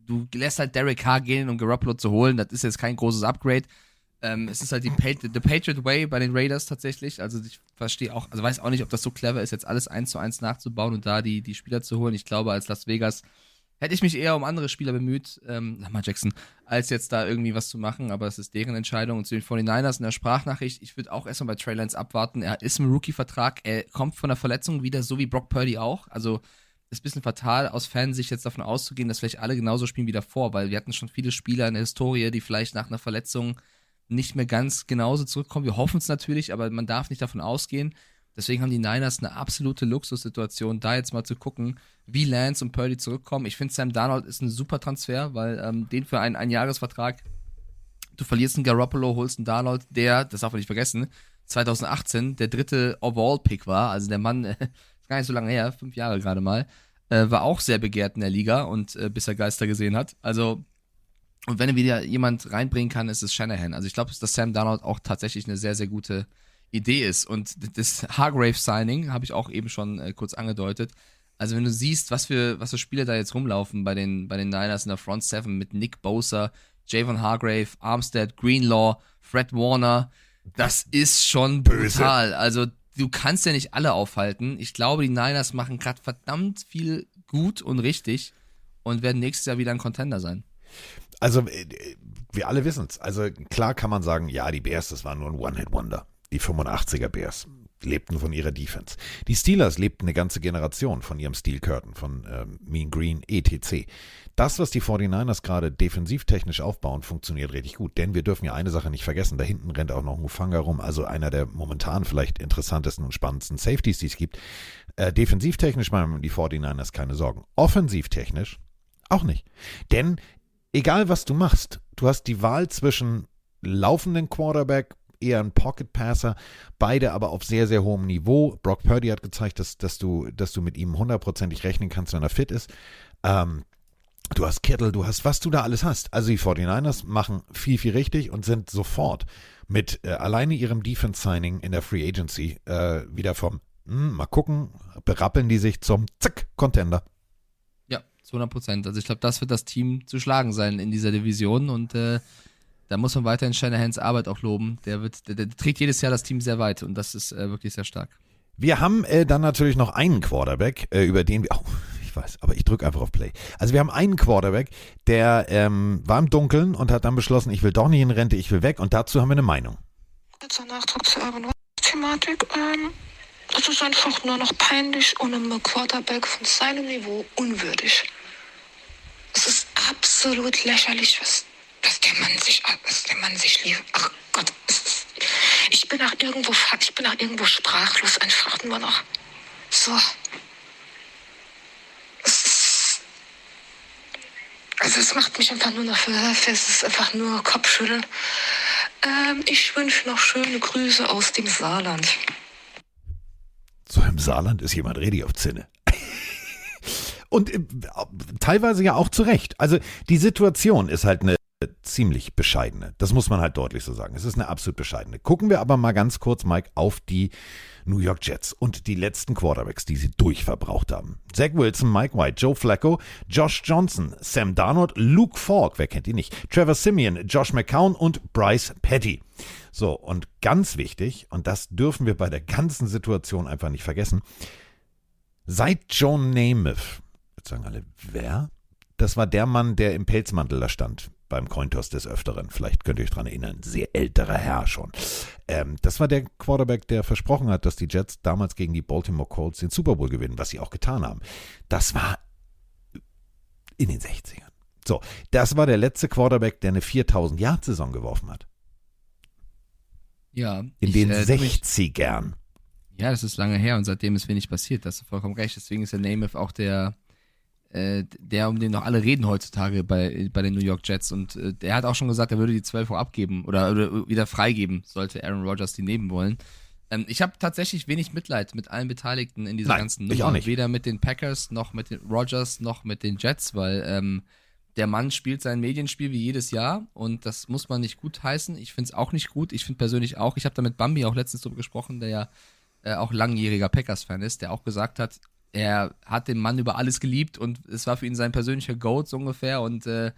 du lässt halt Derek Carr gehen, um Garoppolo zu holen. Das ist jetzt kein großes Upgrade. Ähm, es ist halt die Pat the Patriot Way bei den Raiders tatsächlich. Also ich verstehe auch, also weiß auch nicht, ob das so clever ist, jetzt alles eins zu eins nachzubauen und da die, die Spieler zu holen. Ich glaube, als Las Vegas hätte ich mich eher um andere Spieler bemüht, ähm, Lamar Jackson, als jetzt da irgendwie was zu machen, aber es ist deren Entscheidung. Und zu den 49ers in der Sprachnachricht, ich würde auch erstmal bei Trey Lance abwarten. Er ist im Rookie-Vertrag, er kommt von der Verletzung wieder, so wie Brock Purdy auch. Also ist ein bisschen fatal, aus Fansicht jetzt davon auszugehen, dass vielleicht alle genauso spielen wie davor, weil wir hatten schon viele Spieler in der Historie, die vielleicht nach einer Verletzung nicht mehr ganz genauso zurückkommen. Wir hoffen es natürlich, aber man darf nicht davon ausgehen. Deswegen haben die Niners eine absolute Luxussituation, da jetzt mal zu gucken, wie Lance und Purdy zurückkommen. Ich finde, Sam Darnold ist ein super Transfer, weil ähm, den für einen Einjahresvertrag, du verlierst einen Garoppolo, holst einen Darnold, der, das darf man nicht vergessen, 2018 der dritte Overall-Pick war. Also der Mann, (laughs) äh, gar nicht so lange her, fünf Jahre gerade mal, äh, war auch sehr begehrt in der Liga und äh, bis er Geister gesehen hat. Also und wenn er wieder jemand reinbringen kann, ist es Shanahan. Also ich glaube, dass Sam Darnold auch tatsächlich eine sehr, sehr gute Idee ist. Und das Hargrave-Signing habe ich auch eben schon äh, kurz angedeutet. Also wenn du siehst, was für, was für Spieler da jetzt rumlaufen bei den, bei den Niners in der Front Seven mit Nick Bosa, Javon Hargrave, Armstead, Greenlaw, Fred Warner, das ist schon brutal. Also du kannst ja nicht alle aufhalten. Ich glaube, die Niners machen gerade verdammt viel gut und richtig und werden nächstes Jahr wieder ein Contender sein. Also, äh, wir alle wissen es. Also, klar kann man sagen, ja, die Bears, das war nur ein One-Hit-Wonder. Die 85er Bears lebten von ihrer Defense. Die Steelers lebten eine ganze Generation von ihrem Steel Curtain, von ähm, Mean Green, etc. Das, was die 49ers gerade defensivtechnisch aufbauen, funktioniert richtig gut. Denn wir dürfen ja eine Sache nicht vergessen. Da hinten rennt auch noch Mufanga rum, also einer der momentan vielleicht interessantesten und spannendsten Safeties, die es gibt. Äh, defensivtechnisch machen die 49ers keine Sorgen. Offensivtechnisch auch nicht. Denn egal was du machst, du hast die Wahl zwischen laufenden Quarterback, eher ein Pocket Passer, beide aber auf sehr, sehr hohem Niveau. Brock Purdy hat gezeigt, dass, dass, du, dass du mit ihm hundertprozentig rechnen kannst, wenn er fit ist. Ähm, du hast Kittle, du hast, was du da alles hast. Also die 49ers machen viel, viel richtig und sind sofort mit äh, alleine ihrem Defense-Signing in der Free Agency äh, wieder vom, hm, mal gucken, berappeln die sich zum Zack, Contender. Ja, zu 100 Prozent. Also ich glaube, das wird das Team zu schlagen sein in dieser Division und äh, da muss man weiterhin Shanahans Arbeit auch loben. Der wird, der, der trägt jedes Jahr das Team sehr weit und das ist äh, wirklich sehr stark. Wir haben äh, dann natürlich noch einen Quarterback, äh, über den wir. Oh, ich weiß, aber ich drücke einfach auf Play. Also wir haben einen Quarterback, der ähm, war im Dunkeln und hat dann beschlossen, ich will doch nicht in Rente, ich will weg. Und dazu haben wir eine Meinung. Kurzer Nachtrag zur Urban Thematik. Ähm, es ist einfach nur noch peinlich und einem Quarterback von seinem Niveau unwürdig. Es ist absolut lächerlich, was, was der Mann sich, was der Mann sich lief. Ach Gott, ich bin auch irgendwo, ich bin auch irgendwo sprachlos, einfach nur noch. So. Also es macht mich einfach nur noch, es ist einfach nur Kopfschütteln. Ähm, ich wünsche noch schöne Grüße aus dem Saarland. So im Saarland ist jemand richtig auf Zinne. (laughs) Und äh, teilweise ja auch zu Recht. Also die Situation ist halt eine ziemlich bescheidene. Das muss man halt deutlich so sagen. Es ist eine absolut bescheidene. Gucken wir aber mal ganz kurz, Mike, auf die New York Jets und die letzten Quarterbacks, die sie durchverbraucht haben. Zach Wilson, Mike White, Joe Flacco, Josh Johnson, Sam Darnold, Luke Falk, wer kennt ihn nicht, Trevor Simeon, Josh McCown und Bryce Petty. So, und ganz wichtig, und das dürfen wir bei der ganzen Situation einfach nicht vergessen, seit John Namath, jetzt sagen alle, wer? Das war der Mann, der im Pelzmantel da stand beim Cointoss des Öfteren. Vielleicht könnt ihr euch dran erinnern. Sehr älterer Herr schon. Ähm, das war der Quarterback, der versprochen hat, dass die Jets damals gegen die Baltimore Colts den Super Bowl gewinnen, was sie auch getan haben. Das war in den 60ern. So, das war der letzte Quarterback, der eine 4000 Yard Saison geworfen hat. Ja. In ich, den äh, tu mich- 60ern. Ja, das ist lange her und seitdem ist wenig passiert. Da hast du vollkommen recht. Deswegen ist der Namath auch der, äh, der, um den noch alle reden heutzutage bei, bei den New York Jets. Und äh, der hat auch schon gesagt, er würde die 12 Uhr abgeben oder, oder wieder freigeben, sollte Aaron Rodgers die nehmen wollen. Ähm, ich habe tatsächlich wenig Mitleid mit allen Beteiligten in dieser Nein, ganzen ich Nummer. auch nicht. Weder mit den Packers noch mit den Rodgers noch mit den Jets, weil ähm, der Mann spielt sein Medienspiel wie jedes Jahr und das muss man nicht gut heißen. Ich finde es auch nicht gut. Ich finde persönlich auch, ich habe da mit Bambi auch letztens drüber gesprochen, der ja äh, auch langjähriger Packers-Fan ist, der auch gesagt hat, er hat den Mann über alles geliebt und es war für ihn sein persönlicher Goat so ungefähr und äh,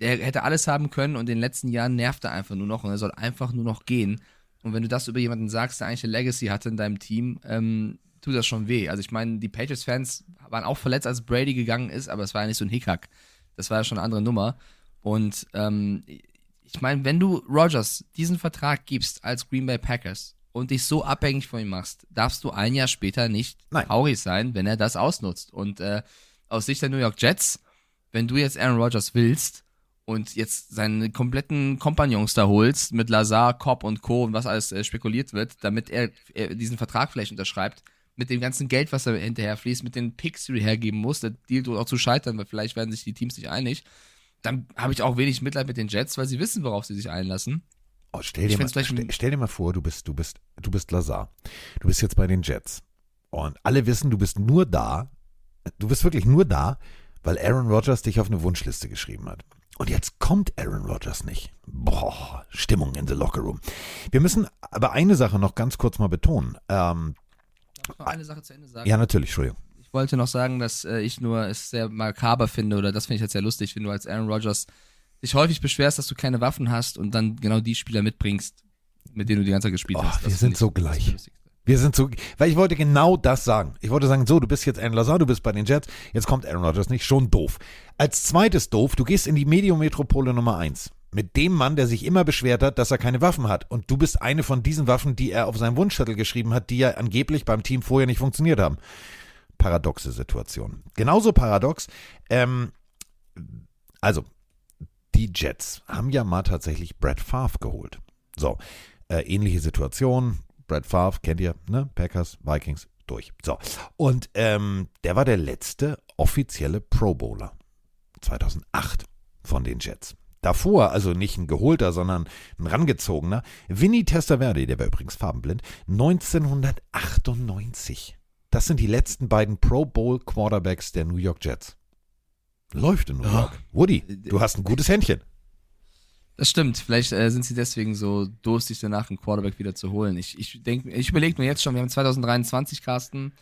der hätte alles haben können und in den letzten Jahren nervt er einfach nur noch und er soll einfach nur noch gehen. Und wenn du das über jemanden sagst, der eigentlich eine Legacy hatte in deinem Team, ähm, tut das schon weh. Also ich meine, die Patriots-Fans waren auch verletzt, als Brady gegangen ist, aber es war ja nicht so ein Hickhack. Das war ja schon eine andere Nummer. Und ähm, ich meine, wenn du Rogers diesen Vertrag gibst als Green Bay Packers und dich so abhängig von ihm machst, darfst du ein Jahr später nicht Nein. traurig sein, wenn er das ausnutzt. Und äh, aus Sicht der New York Jets, wenn du jetzt Aaron Rodgers willst und jetzt seine kompletten Kompagnons da holst mit Lazar, Cobb und Co. und was alles äh, spekuliert wird, damit er, er diesen Vertrag vielleicht unterschreibt, mit dem ganzen Geld, was da hinterher fließt, mit den Picks, die du hergeben musst, der Deal droht auch zu scheitern, weil vielleicht werden sich die Teams nicht einig, dann habe ich auch wenig Mitleid mit den Jets, weil sie wissen, worauf sie sich einlassen. Oh, stell, dir mal, stell, stell dir mal vor, du bist, du bist, du bist Lazar. Du bist jetzt bei den Jets. Und alle wissen, du bist nur da. Du bist wirklich nur da, weil Aaron Rodgers dich auf eine Wunschliste geschrieben hat. Und jetzt kommt Aaron Rodgers nicht. Boah, Stimmung in the locker room. Wir müssen aber eine Sache noch ganz kurz mal betonen. Ähm, Darf ich noch eine Sache zu Ende sagen? ja, natürlich, Entschuldigung. Ich wollte noch sagen, dass äh, ich nur es sehr makaber finde, oder das finde ich jetzt sehr lustig, wenn du als Aaron Rodgers dich häufig beschwerst, dass du keine Waffen hast und dann genau die Spieler mitbringst, mit denen du die ganze Zeit gespielt Oh, hast. wir Das sind finde ich- so gleich. Wir sind so, weil ich wollte genau das sagen. Ich wollte sagen, so, du bist jetzt Aaron Lazar, du bist bei den Jets, jetzt kommt Aaron Rodgers nicht, schon doof. Als zweites doof, du gehst in die Mediometropole Nummer eins mit dem Mann, der sich immer beschwert hat, dass er keine Waffen hat. Und du bist eine von diesen Waffen, die er auf seinem Wunschzettel geschrieben hat, die ja angeblich beim Team vorher nicht funktioniert haben. Paradoxe Situation. Genauso paradox, ähm, also, die Jets haben ja mal tatsächlich Brad Favre geholt. So, äh, ähnliche Situation. Brad Favre, kennt ihr, ne? Packers, Vikings, durch. So. Und ähm, der war der letzte offizielle Pro Bowler. 2008 von den Jets. Davor, also nicht ein geholter, sondern ein rangezogener, Vinny Testaverde, der war übrigens farbenblind, 1998. Das sind die letzten beiden Pro Bowl Quarterbacks der New York Jets. Läuft in New York. Woody, du hast ein gutes Händchen. Das stimmt. Vielleicht äh, sind sie deswegen so durstig danach, einen Quarterback wieder zu holen. Ich, ich denke, ich überlege mir jetzt schon, wir haben 2023, Carsten,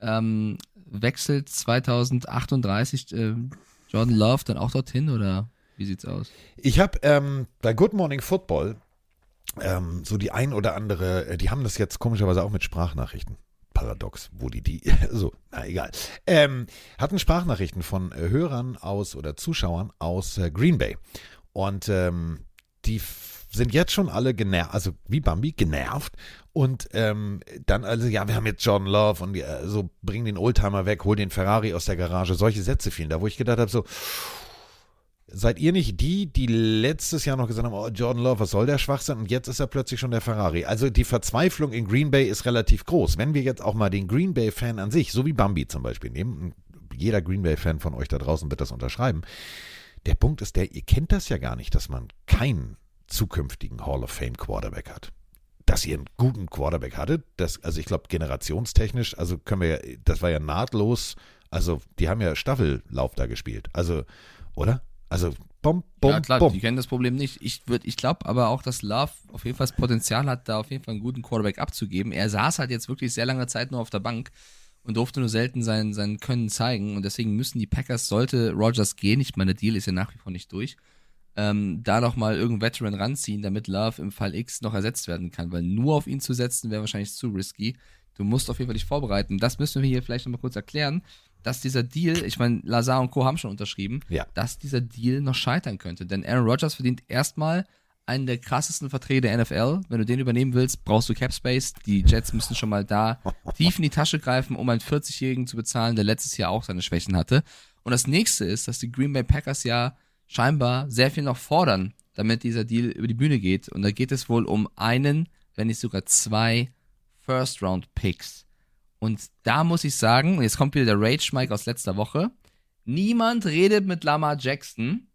ähm, wechselt 2038 ähm, Jordan Love dann auch dorthin oder wie sieht's aus? Ich habe ähm, bei Good Morning Football ähm, so die ein oder andere, äh, die haben das jetzt komischerweise auch mit Sprachnachrichten. Paradox, wo die die, (laughs) so, na egal. Ähm, hatten Sprachnachrichten von äh, Hörern aus oder Zuschauern aus äh, Green Bay. Und ähm, die sind jetzt schon alle genervt, also wie Bambi, genervt. Und ähm, dann also, ja, wir haben jetzt Jordan Love und äh, so, bring den Oldtimer weg, hol den Ferrari aus der Garage. Solche Sätze fielen da, wo ich gedacht habe, so, Seid ihr nicht die, die letztes Jahr noch gesagt haben, oh, Jordan Love, was soll der Schwachsinn? Und jetzt ist er plötzlich schon der Ferrari. Also die Verzweiflung in Green Bay ist relativ groß. Wenn wir jetzt auch mal den Green Bay-Fan an sich, so wie Bambi zum Beispiel nehmen, jeder Green Bay-Fan von euch da draußen wird das unterschreiben. Der Punkt ist der, ihr kennt das ja gar nicht, dass man keinen zukünftigen Hall of Fame Quarterback hat. Dass ihr einen guten Quarterback hattet, das, also ich glaube generationstechnisch, also können wir ja, das war ja nahtlos, also die haben ja Staffellauf da gespielt. Also, oder? Also, bum, bum, ja klar, bum. die kennen das Problem nicht. Ich würd, ich glaube aber auch, dass Love auf jeden Fall das Potenzial hat, da auf jeden Fall einen guten Quarterback abzugeben. Er saß halt jetzt wirklich sehr lange Zeit nur auf der Bank und durfte nur selten sein, sein Können zeigen. Und deswegen müssen die Packers, sollte Rogers gehen, ich meine, der Deal ist ja nach wie vor nicht durch, ähm, da nochmal irgendeinen Veteran ranziehen, damit Love im Fall X noch ersetzt werden kann. Weil nur auf ihn zu setzen, wäre wahrscheinlich zu risky. Du musst auf jeden Fall dich vorbereiten. Das müssen wir hier vielleicht nochmal kurz erklären, dass dieser Deal, ich meine, Lazar und Co. haben schon unterschrieben, Ja. dass dieser Deal noch scheitern könnte. Denn Aaron Rodgers verdient erstmal einen der krassesten Verträge der NFL. Wenn du den übernehmen willst, brauchst du Cap Space. Die Jets müssen schon mal da (laughs) tief in die Tasche greifen, um einen 40-Jährigen zu bezahlen, der letztes Jahr auch seine Schwächen hatte. Und das nächste ist, dass die Green Bay Packers ja scheinbar sehr viel noch fordern, damit dieser Deal über die Bühne geht. Und da geht es wohl um einen wenn nicht sogar zwei First-Round-Picks. Und da muss ich sagen, jetzt kommt wieder der Rage Mike aus letzter Woche, niemand redet mit Lamar Jackson.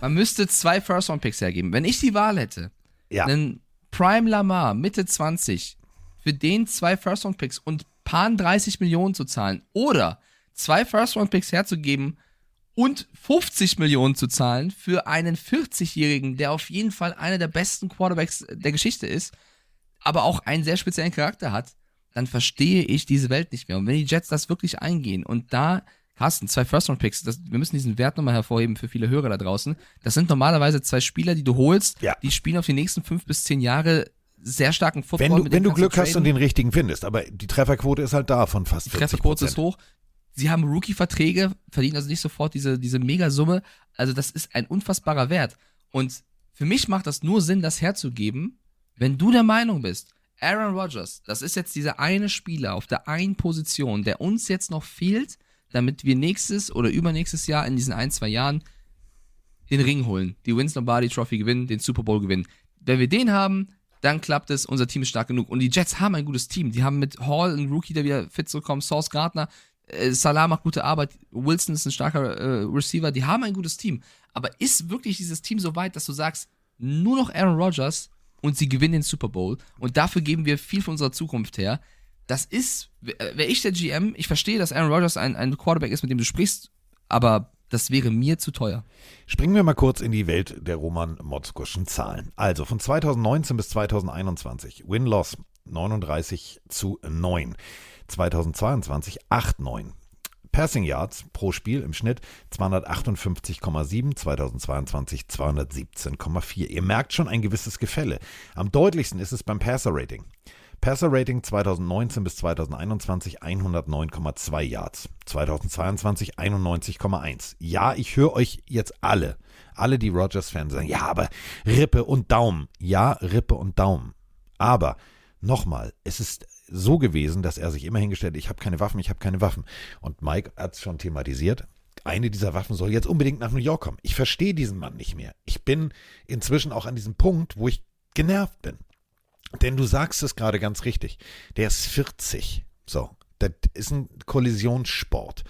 Man müsste zwei First-Round-Picks hergeben. Wenn ich die Wahl hätte, Ja. einen Prime Lamar, Mitte 20, für den zwei First-Round-Picks und paar 30 Millionen zu zahlen oder zwei First-Round-Picks herzugeben und 50 Millionen zu zahlen für einen 40-Jährigen, der auf jeden Fall einer der besten Quarterbacks der Geschichte ist, aber auch einen sehr speziellen Charakter hat, dann verstehe ich diese Welt nicht mehr. Und wenn die Jets das wirklich eingehen und da, Carsten, zwei First-Round-Picks, wir müssen diesen Wert nochmal hervorheben für viele Hörer da draußen, das sind normalerweise zwei Spieler, die du holst, Ja. die spielen auf die nächsten fünf bis zehn Jahre sehr starken Football. Wenn du, wenn du Glück hast und den richtigen findest. Aber die Trefferquote ist halt da von fast Die 40 Trefferquote ist hoch. Sie haben Rookie-Verträge, verdienen also nicht sofort diese, diese Megasumme. Also das ist ein unfassbarer Wert. Und für mich macht das nur Sinn, das herzugeben, wenn du der Meinung bist, Aaron Rodgers, das ist jetzt dieser eine Spieler auf der einen Position, der uns jetzt noch fehlt, damit wir nächstes oder übernächstes Jahr in diesen ein, zwei Jahren den Ring holen, die Wins Lombardi Trophy gewinnen, den Super Bowl gewinnen. Wenn wir den haben, dann klappt es, unser Team ist stark genug. Und die Jets haben ein gutes Team. Die haben mit Hall einen Rookie, der wieder fit zurückkommt, Sauce Gardner, äh, Salah macht gute Arbeit, Wilson ist ein starker äh, Receiver, die haben ein gutes Team. Aber ist wirklich dieses Team so weit, dass du sagst, nur noch Aaron Rodgers und sie gewinnen den Super Bowl und dafür geben wir viel von unserer Zukunft her. Das ist, wäre ich der GM, ich verstehe, dass Aaron Rodgers ein, ein Quarterback ist, mit dem du sprichst, aber das wäre mir zu teuer. Springen wir mal kurz in die Welt der Roman Motzkuschen Zahlen. Also von 2019 bis 2021 Win-Loss 39 zu 9. 2022 8-9. Passing Yards pro Spiel im Schnitt 258,7, 2022 217,4. Ihr merkt schon ein gewisses Gefälle. Am deutlichsten ist es beim Passer Rating. Passer Rating 2019 bis 2021 109,2 Yards, 2022 91,1. Ja, ich höre euch jetzt alle, alle die Rogers-Fans sagen, ja, aber Rippe und Daumen. Ja, Rippe und Daumen. Aber nochmal, es ist so gewesen, dass er sich immer hingestellt ich habe keine Waffen, ich habe keine Waffen. Und Mike hat es schon thematisiert. Eine dieser Waffen soll jetzt unbedingt nach New York kommen. Ich verstehe diesen Mann nicht mehr. Ich bin inzwischen auch an diesem Punkt, wo ich genervt bin. Denn du sagst es gerade ganz richtig. Der ist 40. So, das ist ein Kollisionssport.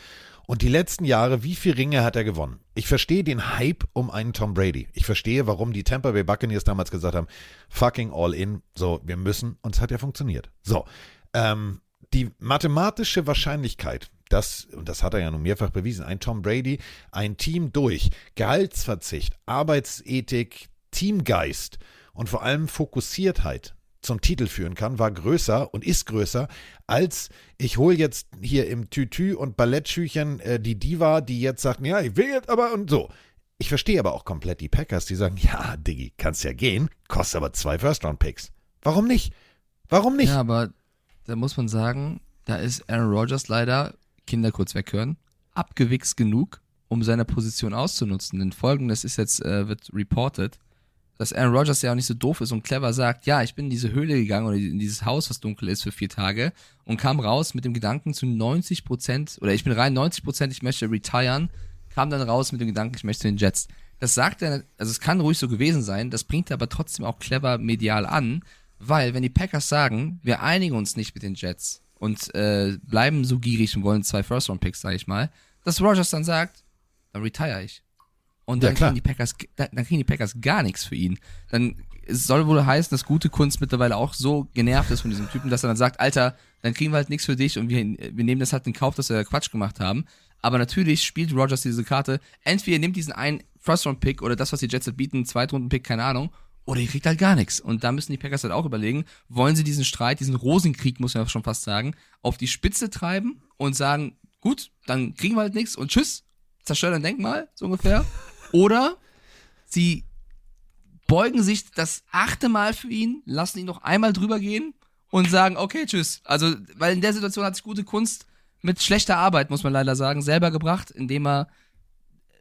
Und die letzten Jahre, wie viele Ringe hat er gewonnen? Ich verstehe den Hype um einen Tom Brady. Ich verstehe, warum die Tampa Bay Buccaneers damals gesagt haben, fucking all in, so, wir müssen, und es hat ja funktioniert. So, ähm, die mathematische Wahrscheinlichkeit, dass, und das hat er ja nun mehrfach bewiesen, ein Tom Brady ein Team durch Gehaltsverzicht, Arbeitsethik, Teamgeist und vor allem Fokussiertheit zum Titel führen kann, war größer und ist größer, als ich hole jetzt hier im Tütü und Ballettschüchern äh, die Diva, die jetzt sagt, ja, ich will jetzt aber und so. Ich verstehe aber auch komplett die Packers, die sagen, (laughs) ja, Diggi, kannst ja gehen, kostet aber zwei First-Round-Picks. Warum nicht? Warum nicht? Ja, aber da muss man sagen, da ist Aaron Rodgers leider, Kinder kurz weghören, abgewichst genug, um seine Position auszunutzen. Denn folgendes ist jetzt, äh, wird reported, dass Aaron Rodgers ja auch nicht so doof ist und clever sagt, ja, ich bin in diese Höhle gegangen oder in dieses Haus, was dunkel ist, für vier Tage und kam raus mit dem Gedanken zu 90 Prozent, oder ich bin rein 90 Prozent, ich möchte retiren, kam dann raus mit dem Gedanken, ich möchte den Jets. Das sagt er, also es kann ruhig so gewesen sein, das bringt er aber trotzdem auch clever medial an, weil wenn die Packers sagen, wir einigen uns nicht mit den Jets und äh, bleiben so gierig und wollen zwei First-Round-Picks, sag ich mal, dass Rogers dann sagt, dann retire ich. Und Ja, dann, klar. kriegen die Packers, dann dann kriegen die Packers gar nichts für ihn. Dann es soll wohl heißen, dass gute Kunst mittlerweile auch so genervt ist von diesem Typen, dass er dann sagt, Alter, dann kriegen wir halt nichts für dich und wir, wir nehmen das halt in Kauf, dass wir Quatsch gemacht haben. Aber natürlich spielt Rogers diese Karte. Entweder ihr nehmt diesen einen First-Round-Pick oder das, was die Jets halt bieten, Zweitrunden-Pick, keine Ahnung, oder ihr kriegt halt gar nichts. Und da müssen die Packers halt auch überlegen, wollen sie diesen Streit, diesen Rosenkrieg, muss man schon fast sagen, auf die Spitze treiben und sagen, gut, dann kriegen wir halt nichts und tschüss, zerstören ein Denkmal, so ungefähr. Oder sie beugen sich das achte Mal für ihn, lassen ihn noch einmal drüber gehen und sagen, okay, tschüss. Also, weil in der Situation hat sich gute Kunst mit schlechter Arbeit, muss man leider sagen, selber gebracht, indem er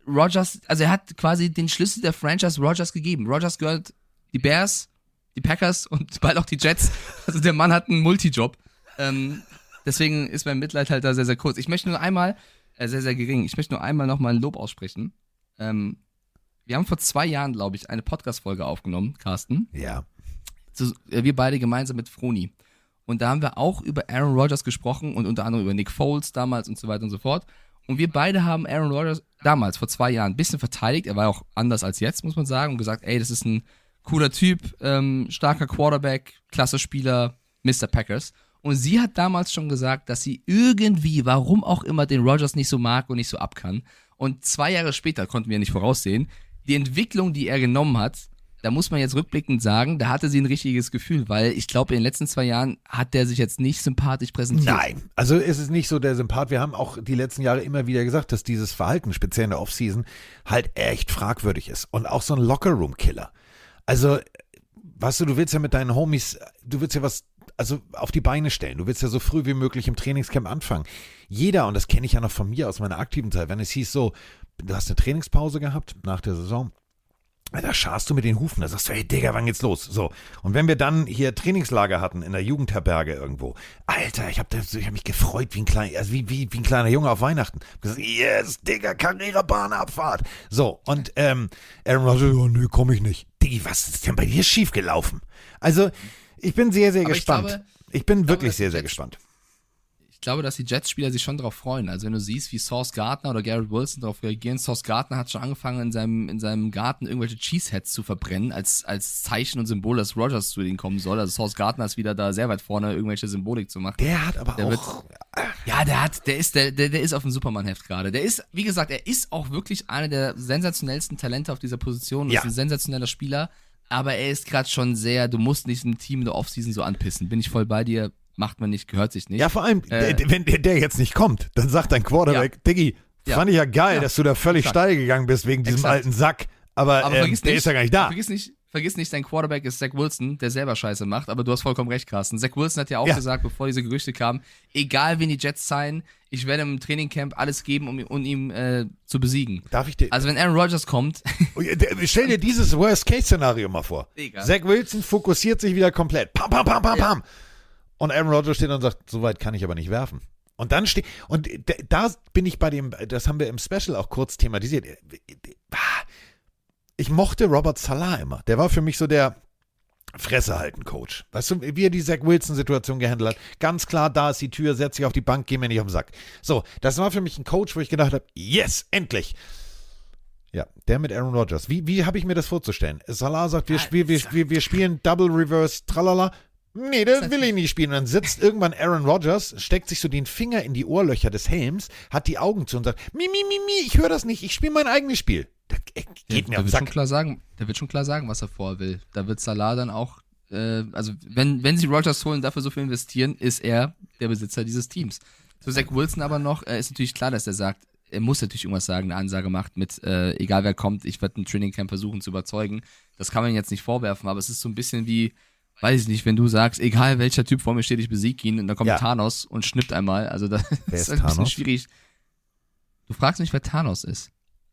Rogers, also er hat quasi den Schlüssel der Franchise Rogers gegeben. Rogers gehört die Bears, die Packers und (laughs) bald auch die Jets. Also der Mann hat einen Multijob. Ähm, deswegen ist mein Mitleid halt da sehr, sehr kurz. Ich möchte nur einmal, äh, sehr, sehr gering, ich möchte nur einmal nochmal ein Lob aussprechen. Ähm, wir haben vor zwei Jahren, glaube ich, eine Podcast-Folge aufgenommen, Carsten. Ja. zu, äh, wir beide gemeinsam mit Froni. Und da haben wir auch über Aaron Rodgers gesprochen und unter anderem über Nick Foles damals und so weiter und so fort. Und wir beide haben Aaron Rodgers damals, vor zwei Jahren, ein bisschen verteidigt. Er war auch anders als jetzt, muss man sagen, und gesagt, ey, das ist ein cooler Typ, ähm, starker Quarterback, klasse Spieler, Mr. Packers. Und sie hat damals schon gesagt, dass sie irgendwie, warum auch immer, den Rodgers nicht so mag und nicht so ab kann. Und zwei Jahre später konnten wir nicht voraussehen, die Entwicklung, die er genommen hat, da muss man jetzt rückblickend sagen, da hatte sie ein richtiges Gefühl, weil ich glaube, in den letzten zwei Jahren hat der sich jetzt nicht sympathisch präsentiert. Nein, also es ist nicht so der Sympath. Wir haben auch die letzten Jahre immer wieder gesagt, dass dieses Verhalten, speziell in der Offseason, halt echt fragwürdig ist. Und auch so ein Lockerroom-Killer. Also, weißt du, du willst ja mit deinen Homies, du willst ja was also auf die Beine stellen. Du willst ja so früh wie möglich im Trainingscamp anfangen. Jeder, und das kenne ich ja noch von mir aus meiner aktiven Zeit, wenn es hieß so, du hast eine Trainingspause gehabt nach der Saison, da scharst du mit den Hufen, da sagst du, hey Digga, wann geht's los? So. Und wenn wir dann hier Trainingslager hatten in der Jugendherberge irgendwo, Alter, ich habe hab mich gefreut wie ein, klein, also wie, wie, wie ein kleiner Junge auf Weihnachten. Gesagt, yes, Digga, Karrierebahnabfahrt. So, und ähm, Aaron Rodgers, oh, nö, komm ich nicht. Diggi, was ist denn bei dir schiefgelaufen? Also, ich bin sehr, sehr Aber ich gespannt. Ich, glaube- bin glaube, wirklich dass sehr, sehr gespannt. ich glaube, dass die Jets-Spieler sich schon darauf freuen. Also wenn du siehst, wie Sauce Gardner oder Garrett Wilson darauf reagieren, Sauce Gardner hat schon angefangen, in seinem, in seinem Garten irgendwelche Cheeseheads zu verbrennen, als, als Zeichen und Symbol, dass Rogers zu denen kommen soll. Also Sauce Gardner ist wieder da sehr weit vorne, irgendwelche Symbolik zu machen. Der hat aber Der auch. Ja, der hat, der ist, der, der, der ist auf dem Superman-Heft gerade. Der ist, wie gesagt, er ist auch wirklich einer der sensationellsten Talente auf dieser Position. Ja. Ist ein sensationeller Spieler. Aber er ist gerade schon sehr, du musst nicht ein Team in der Offseason so anpissen. Bin ich voll bei dir. Macht man nicht, gehört sich nicht. Ja, vor allem, Äh, wenn der, der jetzt nicht kommt, dann sagt dein Quarterback, Diggi, Ja. fand ich ja geil, Ja. dass du da völlig Exakt. steil gegangen bist wegen diesem Exakt. alten Sack. Aber, Aber ähm, der nicht, ist ja gar nicht da. Vergiss nicht, vergiss nicht, dein Quarterback ist Zach Wilson, der selber Scheiße macht, aber du hast vollkommen recht, Carsten. Zach Wilson hat ja auch Ja. gesagt, bevor diese Gerüchte kamen, egal wen die Jets sein, ich werde im Trainingcamp alles geben, um, ihn- um ihn äh, zu besiegen. Darf ich dir. Also wenn Aaron Rodgers kommt, Oh, Stell dir dieses Worst-Case-Szenario mal vor. Digga. Zach Wilson fokussiert sich wieder komplett. Pam, pam, pam, pam, Ja. pam. Und Aaron Rodgers steht und sagt, so weit kann ich aber nicht werfen. Und dann steht, und da bin ich bei dem, das haben wir im Special auch kurz thematisiert. Ich mochte Robert Salah immer. Der war für mich so der Fresse halten Coach. Weißt du, wie er die Zach Wilson-Situation gehandelt hat. Ganz klar, da ist die Tür, setz dich auf die Bank, geh mir nicht auf den Sack. So, das war für mich ein Coach, wo ich gedacht habe, yes, endlich. Ja, der mit Aaron Rodgers. Wie, wie habe ich mir das vorzustellen? Salah sagt, wir, spiel, wir, wir, wir spielen Double Reverse, tralala. Nee, das will ich nicht spielen. Und dann sitzt irgendwann Aaron Rodgers, steckt sich so den Finger in die Ohrlöcher des Helms, hat die Augen zu und sagt, mi, mi, mi, mi, ich höre das nicht, ich spiele mein eigenes Spiel. Das äh, geht mir der auf den wird schon Sack. klar sagen, der wird schon klar sagen, was er vorher will. Da wird Salah dann auch, äh, also wenn, wenn sie Rodgers holen, dafür so viel investieren, ist er der Besitzer dieses Teams. Zu Zach Wilson aber noch, äh, ist natürlich klar, dass er sagt, er muss natürlich irgendwas sagen, eine Ansage macht mit, äh, egal wer kommt, ich werde ein Trainingcamp versuchen zu überzeugen. Das kann man jetzt nicht vorwerfen, aber es ist so ein bisschen wie, weiß ich nicht, wenn du sagst, egal welcher Typ vor mir steht, ich besiege ihn und dann kommt Ja. Thanos und schnippt einmal. Also das Wer (laughs) ist ist ein bisschen schwierig. Du fragst mich, wer Thanos ist.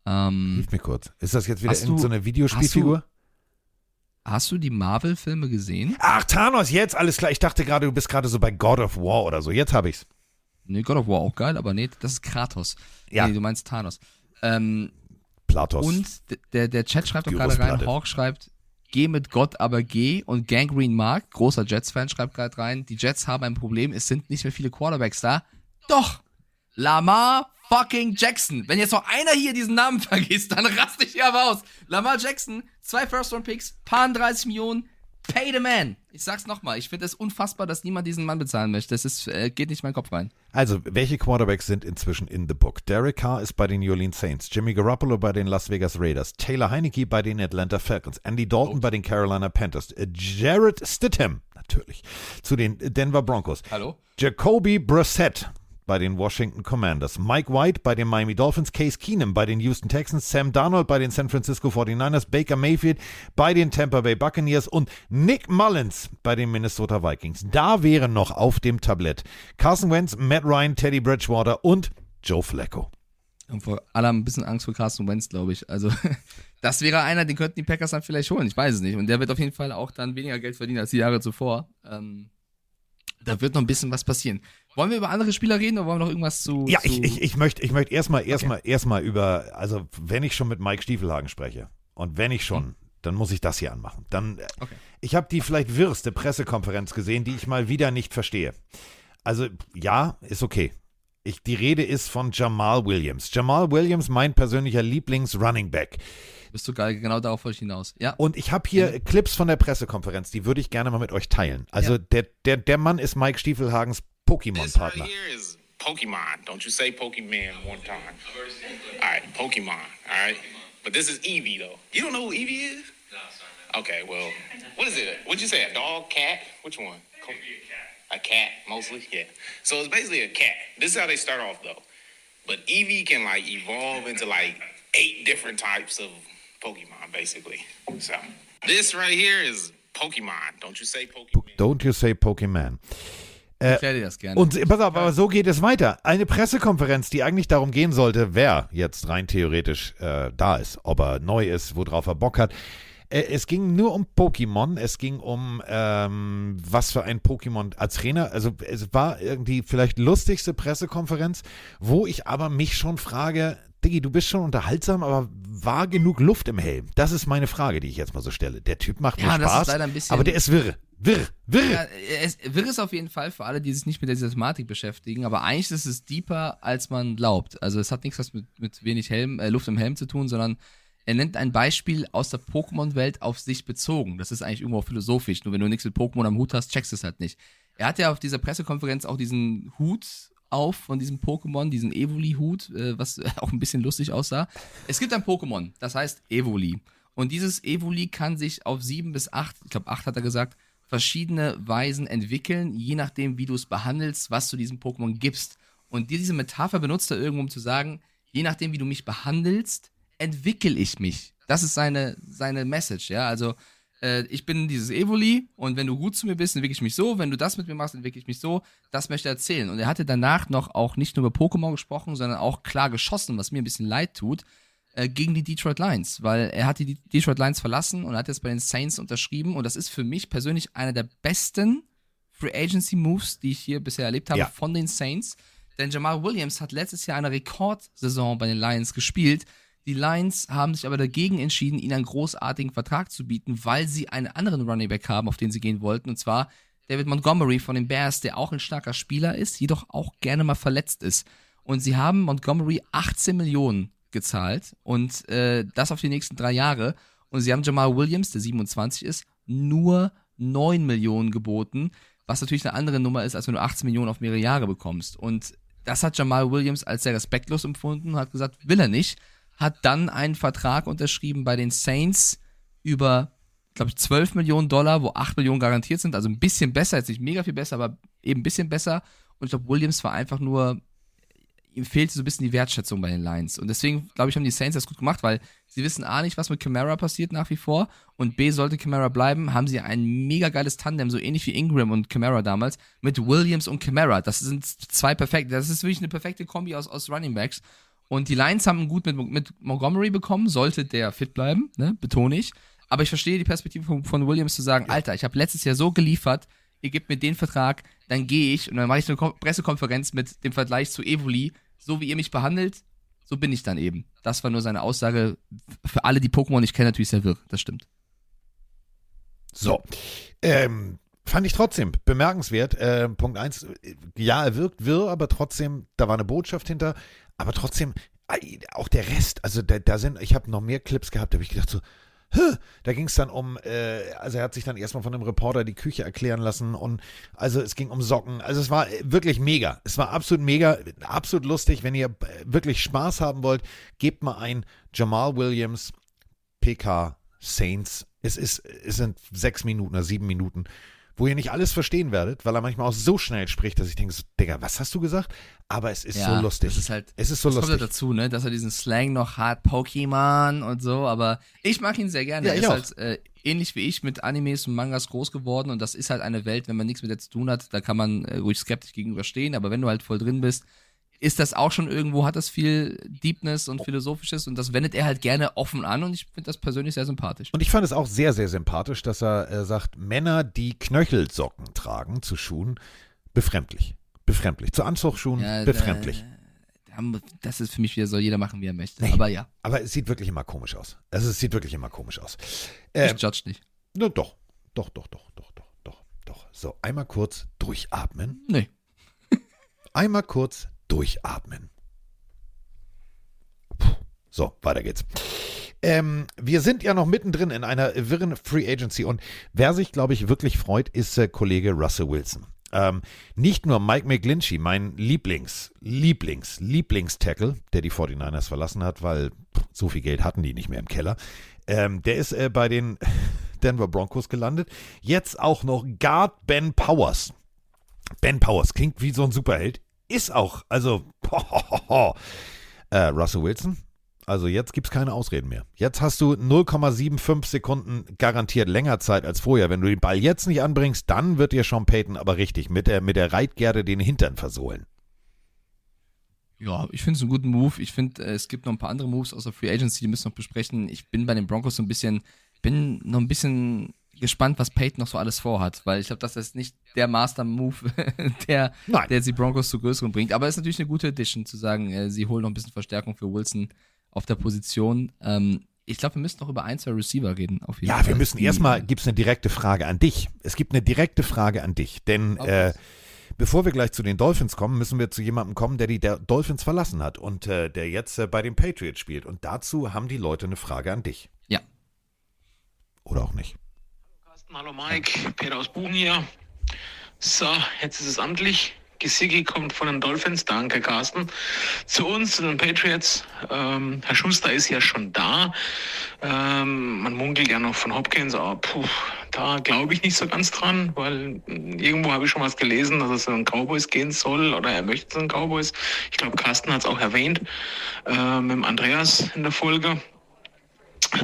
Ähm, Hilf mir kurz. Ist das jetzt wieder du- so eine Videospielfigur? Hast du die Marvel-Filme gesehen? Ach, Thanos, jetzt, alles klar. Ich dachte gerade, du bist gerade so bei God of War oder so. Jetzt habe ich's. Nee, God of War auch geil, aber nee, das ist Kratos. Ja. Nee, du meinst Thanos. Ähm, Platos. und der, der Chat schreibt doch gerade rein. Hawk schreibt, geh mit Gott, aber geh. Und Gangrene Mark, großer Jets-Fan, schreibt gerade rein, die Jets haben ein Problem, es sind nicht mehr viele Quarterbacks da. Doch! Lamar fucking Jackson. Wenn jetzt noch einer hier diesen Namen (laughs) vergisst, dann raste ich hier aber aus. Lamar Jackson, zwei First-Round-Picks, paar 30 Millionen, pay the man. Ich sag's nochmal, ich finde es unfassbar, dass niemand diesen Mann bezahlen möchte. Das ist, äh, geht nicht in meinen Kopf rein. Also, welche Quarterbacks sind inzwischen in the book? Derek Carr ist bei den New Orleans Saints, Jimmy Garoppolo bei den Las Vegas Raiders, Taylor Heineke bei den Atlanta Falcons, Andy Dalton bei den Carolina Panthers, äh, Jared Stidham, natürlich, zu den Denver Broncos, Hallo? Jacoby Brissett bei den Washington Commanders, Mike White bei den Miami Dolphins, Case Keenum bei den Houston Texans, Sam Darnold bei den San Francisco 49ers, Baker Mayfield bei den Tampa Bay Buccaneers und Nick Mullins bei den Minnesota Vikings. Da wären noch auf dem Tablett Carson Wentz, Matt Ryan, Teddy Bridgewater und Joe Flacco. Alle haben ein bisschen Angst vor Carson Wentz, glaube ich. Also, (laughs) das wäre einer, den könnten die Packers dann vielleicht holen. Ich weiß es nicht. Und der wird auf jeden Fall auch dann weniger Geld verdienen als die Jahre zuvor. Ähm, da wird noch ein bisschen was passieren. Wollen wir über andere Spieler reden oder wollen wir noch irgendwas zu. Ja, zu ich, ich, ich möchte ich möchte erstmal erstmal erstmal über also wenn ich schon mit Mike Stiefelhagen spreche und wenn ich schon dann muss ich das hier anmachen. Dann, Okay. ich habe die vielleicht wirrste Pressekonferenz gesehen, die ich mal wieder nicht verstehe. Also ja, ist okay. Ich, die Rede ist von Jamal Williams. Jamal Williams, mein persönlicher Lieblings-Running Back. Bist du geil, genau darauf wollte ich hinaus. Ja. Und ich habe hier Clips von der Pressekonferenz, die würde ich gerne mal mit euch teilen. Also Ja. der, der, der Mann ist Mike Stiefelhagens This right Pokémon-Partner. here is Pokemon. Don't you say Pokemon one time. All right, Pokemon. All right, but this is Eevee though. You don't know who Eevee is? No, sorry. Okay, well, what is it? What'd you say? A dog, cat? Which one? A cat, mostly. Yeah. So it's basically a cat. This is how they start off though. But Eevee can like evolve into like eight different types of Pokemon, basically. So this right here is Pokemon. Don't you say Pokemon? Don't you say Dir das gerne. Und pass auf, aber so geht es weiter. Eine Pressekonferenz, die eigentlich darum gehen sollte, wer jetzt rein theoretisch äh, da ist, ob er neu ist, worauf er Bock hat. Äh, es ging nur um Pokémon, es ging um ähm, was für ein Pokémon als Trainer. Also es war irgendwie vielleicht lustigste Pressekonferenz, wo ich aber mich schon frage, Diggi, du bist schon unterhaltsam, aber war genug Luft im Helm? Das ist meine Frage, die ich jetzt mal so stelle. Der Typ macht Ja, mir das ist Spaß, leider ein bisschen- aber der ist wirr. Wirr, wirr. Ja, es wirr ist auf jeden Fall für alle, die sich nicht mit dieser Thematik beschäftigen, aber eigentlich ist es deeper, als man glaubt. Also es hat nichts was mit, mit wenig Helm, äh, Luft im Helm zu tun, sondern er nennt ein Beispiel aus der Pokémon-Welt auf sich bezogen. Das ist eigentlich irgendwo philosophisch. Nur wenn du nichts mit Pokémon am Hut hast, checkst du es halt nicht. Er hat ja auf dieser Pressekonferenz auch diesen Hut auf von diesem Pokémon, diesen Evoli-Hut, äh, was (laughs) auch ein bisschen lustig aussah. Es gibt ein Pokémon, das heißt Evoli. Und dieses Evoli kann sich auf sieben bis acht, ich glaube acht hat er gesagt, verschiedene Weisen entwickeln, je nachdem, wie du es behandelst, was du diesem Pokémon gibst. Und diese Metapher benutzt er irgendwo, um zu sagen, je nachdem, wie du mich behandelst, entwickle ich mich. Das ist seine, seine Message, ja. Also, äh, ich bin dieses Evoli und wenn du gut zu mir bist, entwickle ich mich so. Wenn du das mit mir machst, entwickle ich mich so. Das möchte er erzählen. Und er hatte danach noch auch nicht nur über Pokémon gesprochen, sondern auch klar geschossen, was mir ein bisschen leid tut, äh, gegen die Detroit Lions, weil er hat die Detroit Lions verlassen und hat jetzt bei den Saints unterschrieben und das ist für mich persönlich einer der besten Free Agency Moves, die ich hier bisher erlebt habe Ja. von den Saints. Denn Jamal Williams hat letztes Jahr eine Rekordsaison bei den Lions gespielt. Die Lions haben sich aber dagegen entschieden, ihm einen großartigen Vertrag zu bieten, weil sie einen anderen Running Back haben, auf den sie gehen wollten, und zwar David Montgomery von den Bears, der auch ein starker Spieler ist, jedoch auch gerne mal verletzt ist. Und sie haben Montgomery 18 Millionen gezahlt und äh, das auf die nächsten drei Jahre. Und sie haben Jamal Williams, der 27 ist, nur 9 Millionen geboten, was natürlich eine andere Nummer ist, als wenn du 18 Millionen auf mehrere Jahre bekommst. Und das hat Jamal Williams als sehr respektlos empfunden und hat gesagt, will er nicht. Hat dann einen Vertrag unterschrieben bei den Saints über, glaube ich, 12 Millionen Dollar, wo 8 Millionen garantiert sind. Also ein bisschen besser, jetzt nicht mega viel besser, aber eben ein bisschen besser. Und ich glaube, Williams war einfach nur, ihm fehlte so ein bisschen die Wertschätzung bei den Lions. Und deswegen, glaube ich, haben die Saints das gut gemacht, weil sie wissen A nicht, was mit Camara passiert nach wie vor. Und B, sollte Camara bleiben, haben sie ein mega geiles Tandem, so ähnlich wie Ingram und Camara damals, mit Williams und Camara. Das sind zwei perfekte, das ist wirklich eine perfekte Kombi aus, aus Running Backs. Und die Lions haben gut mit, mit Montgomery bekommen, sollte der fit bleiben, ne, betone ich. Aber ich verstehe die Perspektive von, von Williams zu sagen, Alter, ich habe letztes Jahr so geliefert, ihr gebt mir den Vertrag, dann gehe ich und dann mache ich eine Ko- Pressekonferenz mit dem Vergleich zu Evoli. So wie ihr mich behandelt, so bin ich dann eben. Das war nur seine Aussage. Für alle, die Pokémon nicht kennen, natürlich sehr wirr. Das stimmt. So. Ähm, fand ich trotzdem bemerkenswert. Ähm, Punkt eins, äh, ja, er wirkt wirr, aber trotzdem, da war eine Botschaft hinter. Aber trotzdem, auch der Rest, also da, da sind, ich habe noch mehr Clips gehabt, da habe ich gedacht so? Da ging es dann um, äh, also er hat sich dann erstmal von einem Reporter die Küche erklären lassen und also es ging um Socken. Also es war äh, wirklich mega. Es war absolut mega, absolut lustig. Wenn ihr äh, wirklich Spaß haben wollt, gebt mal ein Jamal Williams PK Saints. Es ist, es sind sechs Minuten oder sieben Minuten, wo ihr nicht alles verstehen werdet, weil er manchmal auch so schnell spricht, dass ich denke, so, Digga, was hast du gesagt? Aber es ist so lustig. Das ist halt, es ist so das kommt lustig. halt dazu, ne, dass er diesen Slang noch hat, Pokémon und so, aber ich mag ihn sehr gerne. Ja, er ist auch. halt äh, ähnlich wie ich mit Animes und Mangas groß geworden und das ist halt eine Welt, wenn man nichts mit der zu tun hat, da kann man äh, ruhig skeptisch gegenüberstehen, aber wenn du halt voll drin bist, ist das auch schon irgendwo, hat das viel Deepness und Philosophisches und das wendet er halt gerne offen an und ich finde das persönlich sehr sympathisch. Und ich fand es auch sehr, sehr sympathisch, dass er äh, sagt, Männer, die Knöchelsocken tragen zu Schuhen, befremdlich. Befremdlich. Zu Anzugsschuhen, ja, befremdlich. Da, das ist für mich wieder soll jeder machen, wie er möchte. Nee, aber ja. Aber es sieht wirklich immer komisch aus. Also es sieht wirklich immer komisch aus. Äh, ich ähm, judge nicht. Na doch, doch, doch, doch, doch, doch, doch, doch. So, einmal kurz durchatmen. Nee. einmal kurz durchatmen. So, weiter geht's. Ähm, wir sind ja noch mittendrin in einer wirren Free Agency und wer sich, glaube ich, wirklich freut, ist äh, Kollege Russell Wilson. Ähm, nicht nur Mike McGlinchey, mein Lieblings, Lieblings, Lieblingstackle, der die 49ers verlassen hat, weil so viel Geld hatten die nicht mehr im Keller. Ähm, der ist äh, bei den (laughs) Denver Broncos gelandet. Jetzt auch noch Guard Ben Powers. Ben Powers klingt wie so ein Superheld. Ist auch. Also, (laughs) äh, Russell Wilson. Also jetzt gibt es keine Ausreden mehr. Jetzt hast du 0,75 Sekunden garantiert länger Zeit als vorher. Wenn du den Ball jetzt nicht anbringst, dann wird dir Sean Payton aber richtig mit der, mit der Reitgerde den Hintern versohlen. Ja, ich finde es einen guten Move. Ich finde, äh, es gibt noch ein paar andere Moves aus der Free Agency, die müssen wir noch besprechen. Ich bin bei den Broncos so ein bisschen, bin noch ein bisschen gespannt, was Peyton noch so alles vorhat, weil ich glaube, das ist nicht der Master-Move, (laughs) der, Nein. der die Broncos zu größeren bringt. Aber es ist natürlich eine gute Addition, zu sagen, äh, sie holen noch ein bisschen Verstärkung für Wilson auf der Position. Ähm, ich glaube, wir müssen noch über ein, zwei Receiver reden. Auf jeden Ja, Fall. wir müssen erstmal, gibt es eine direkte Frage an dich. Es gibt eine direkte Frage an dich. Denn Okay. äh, bevor wir gleich zu den Dolphins kommen, müssen wir zu jemandem kommen, der die Dolphins verlassen hat und äh, der jetzt äh, bei den Patriots spielt. Und dazu haben die Leute eine Frage an dich. Ja. Oder auch nicht. Hallo Mike, Peter aus Buchen hier. So, jetzt ist es amtlich. Gesicki kommt von den Dolphins, danke Carsten. Zu uns, zu den Patriots. Ähm, Herr Schuster ist ja schon da. Ähm, man munkelt ja noch von Hopkins, aber puh, da glaube ich nicht so ganz dran, weil irgendwo habe ich schon was gelesen, dass es zu den Cowboys gehen soll oder er möchte zu den Cowboys. Ich glaube, Carsten hat es auch erwähnt äh, mit dem Andreas in der Folge.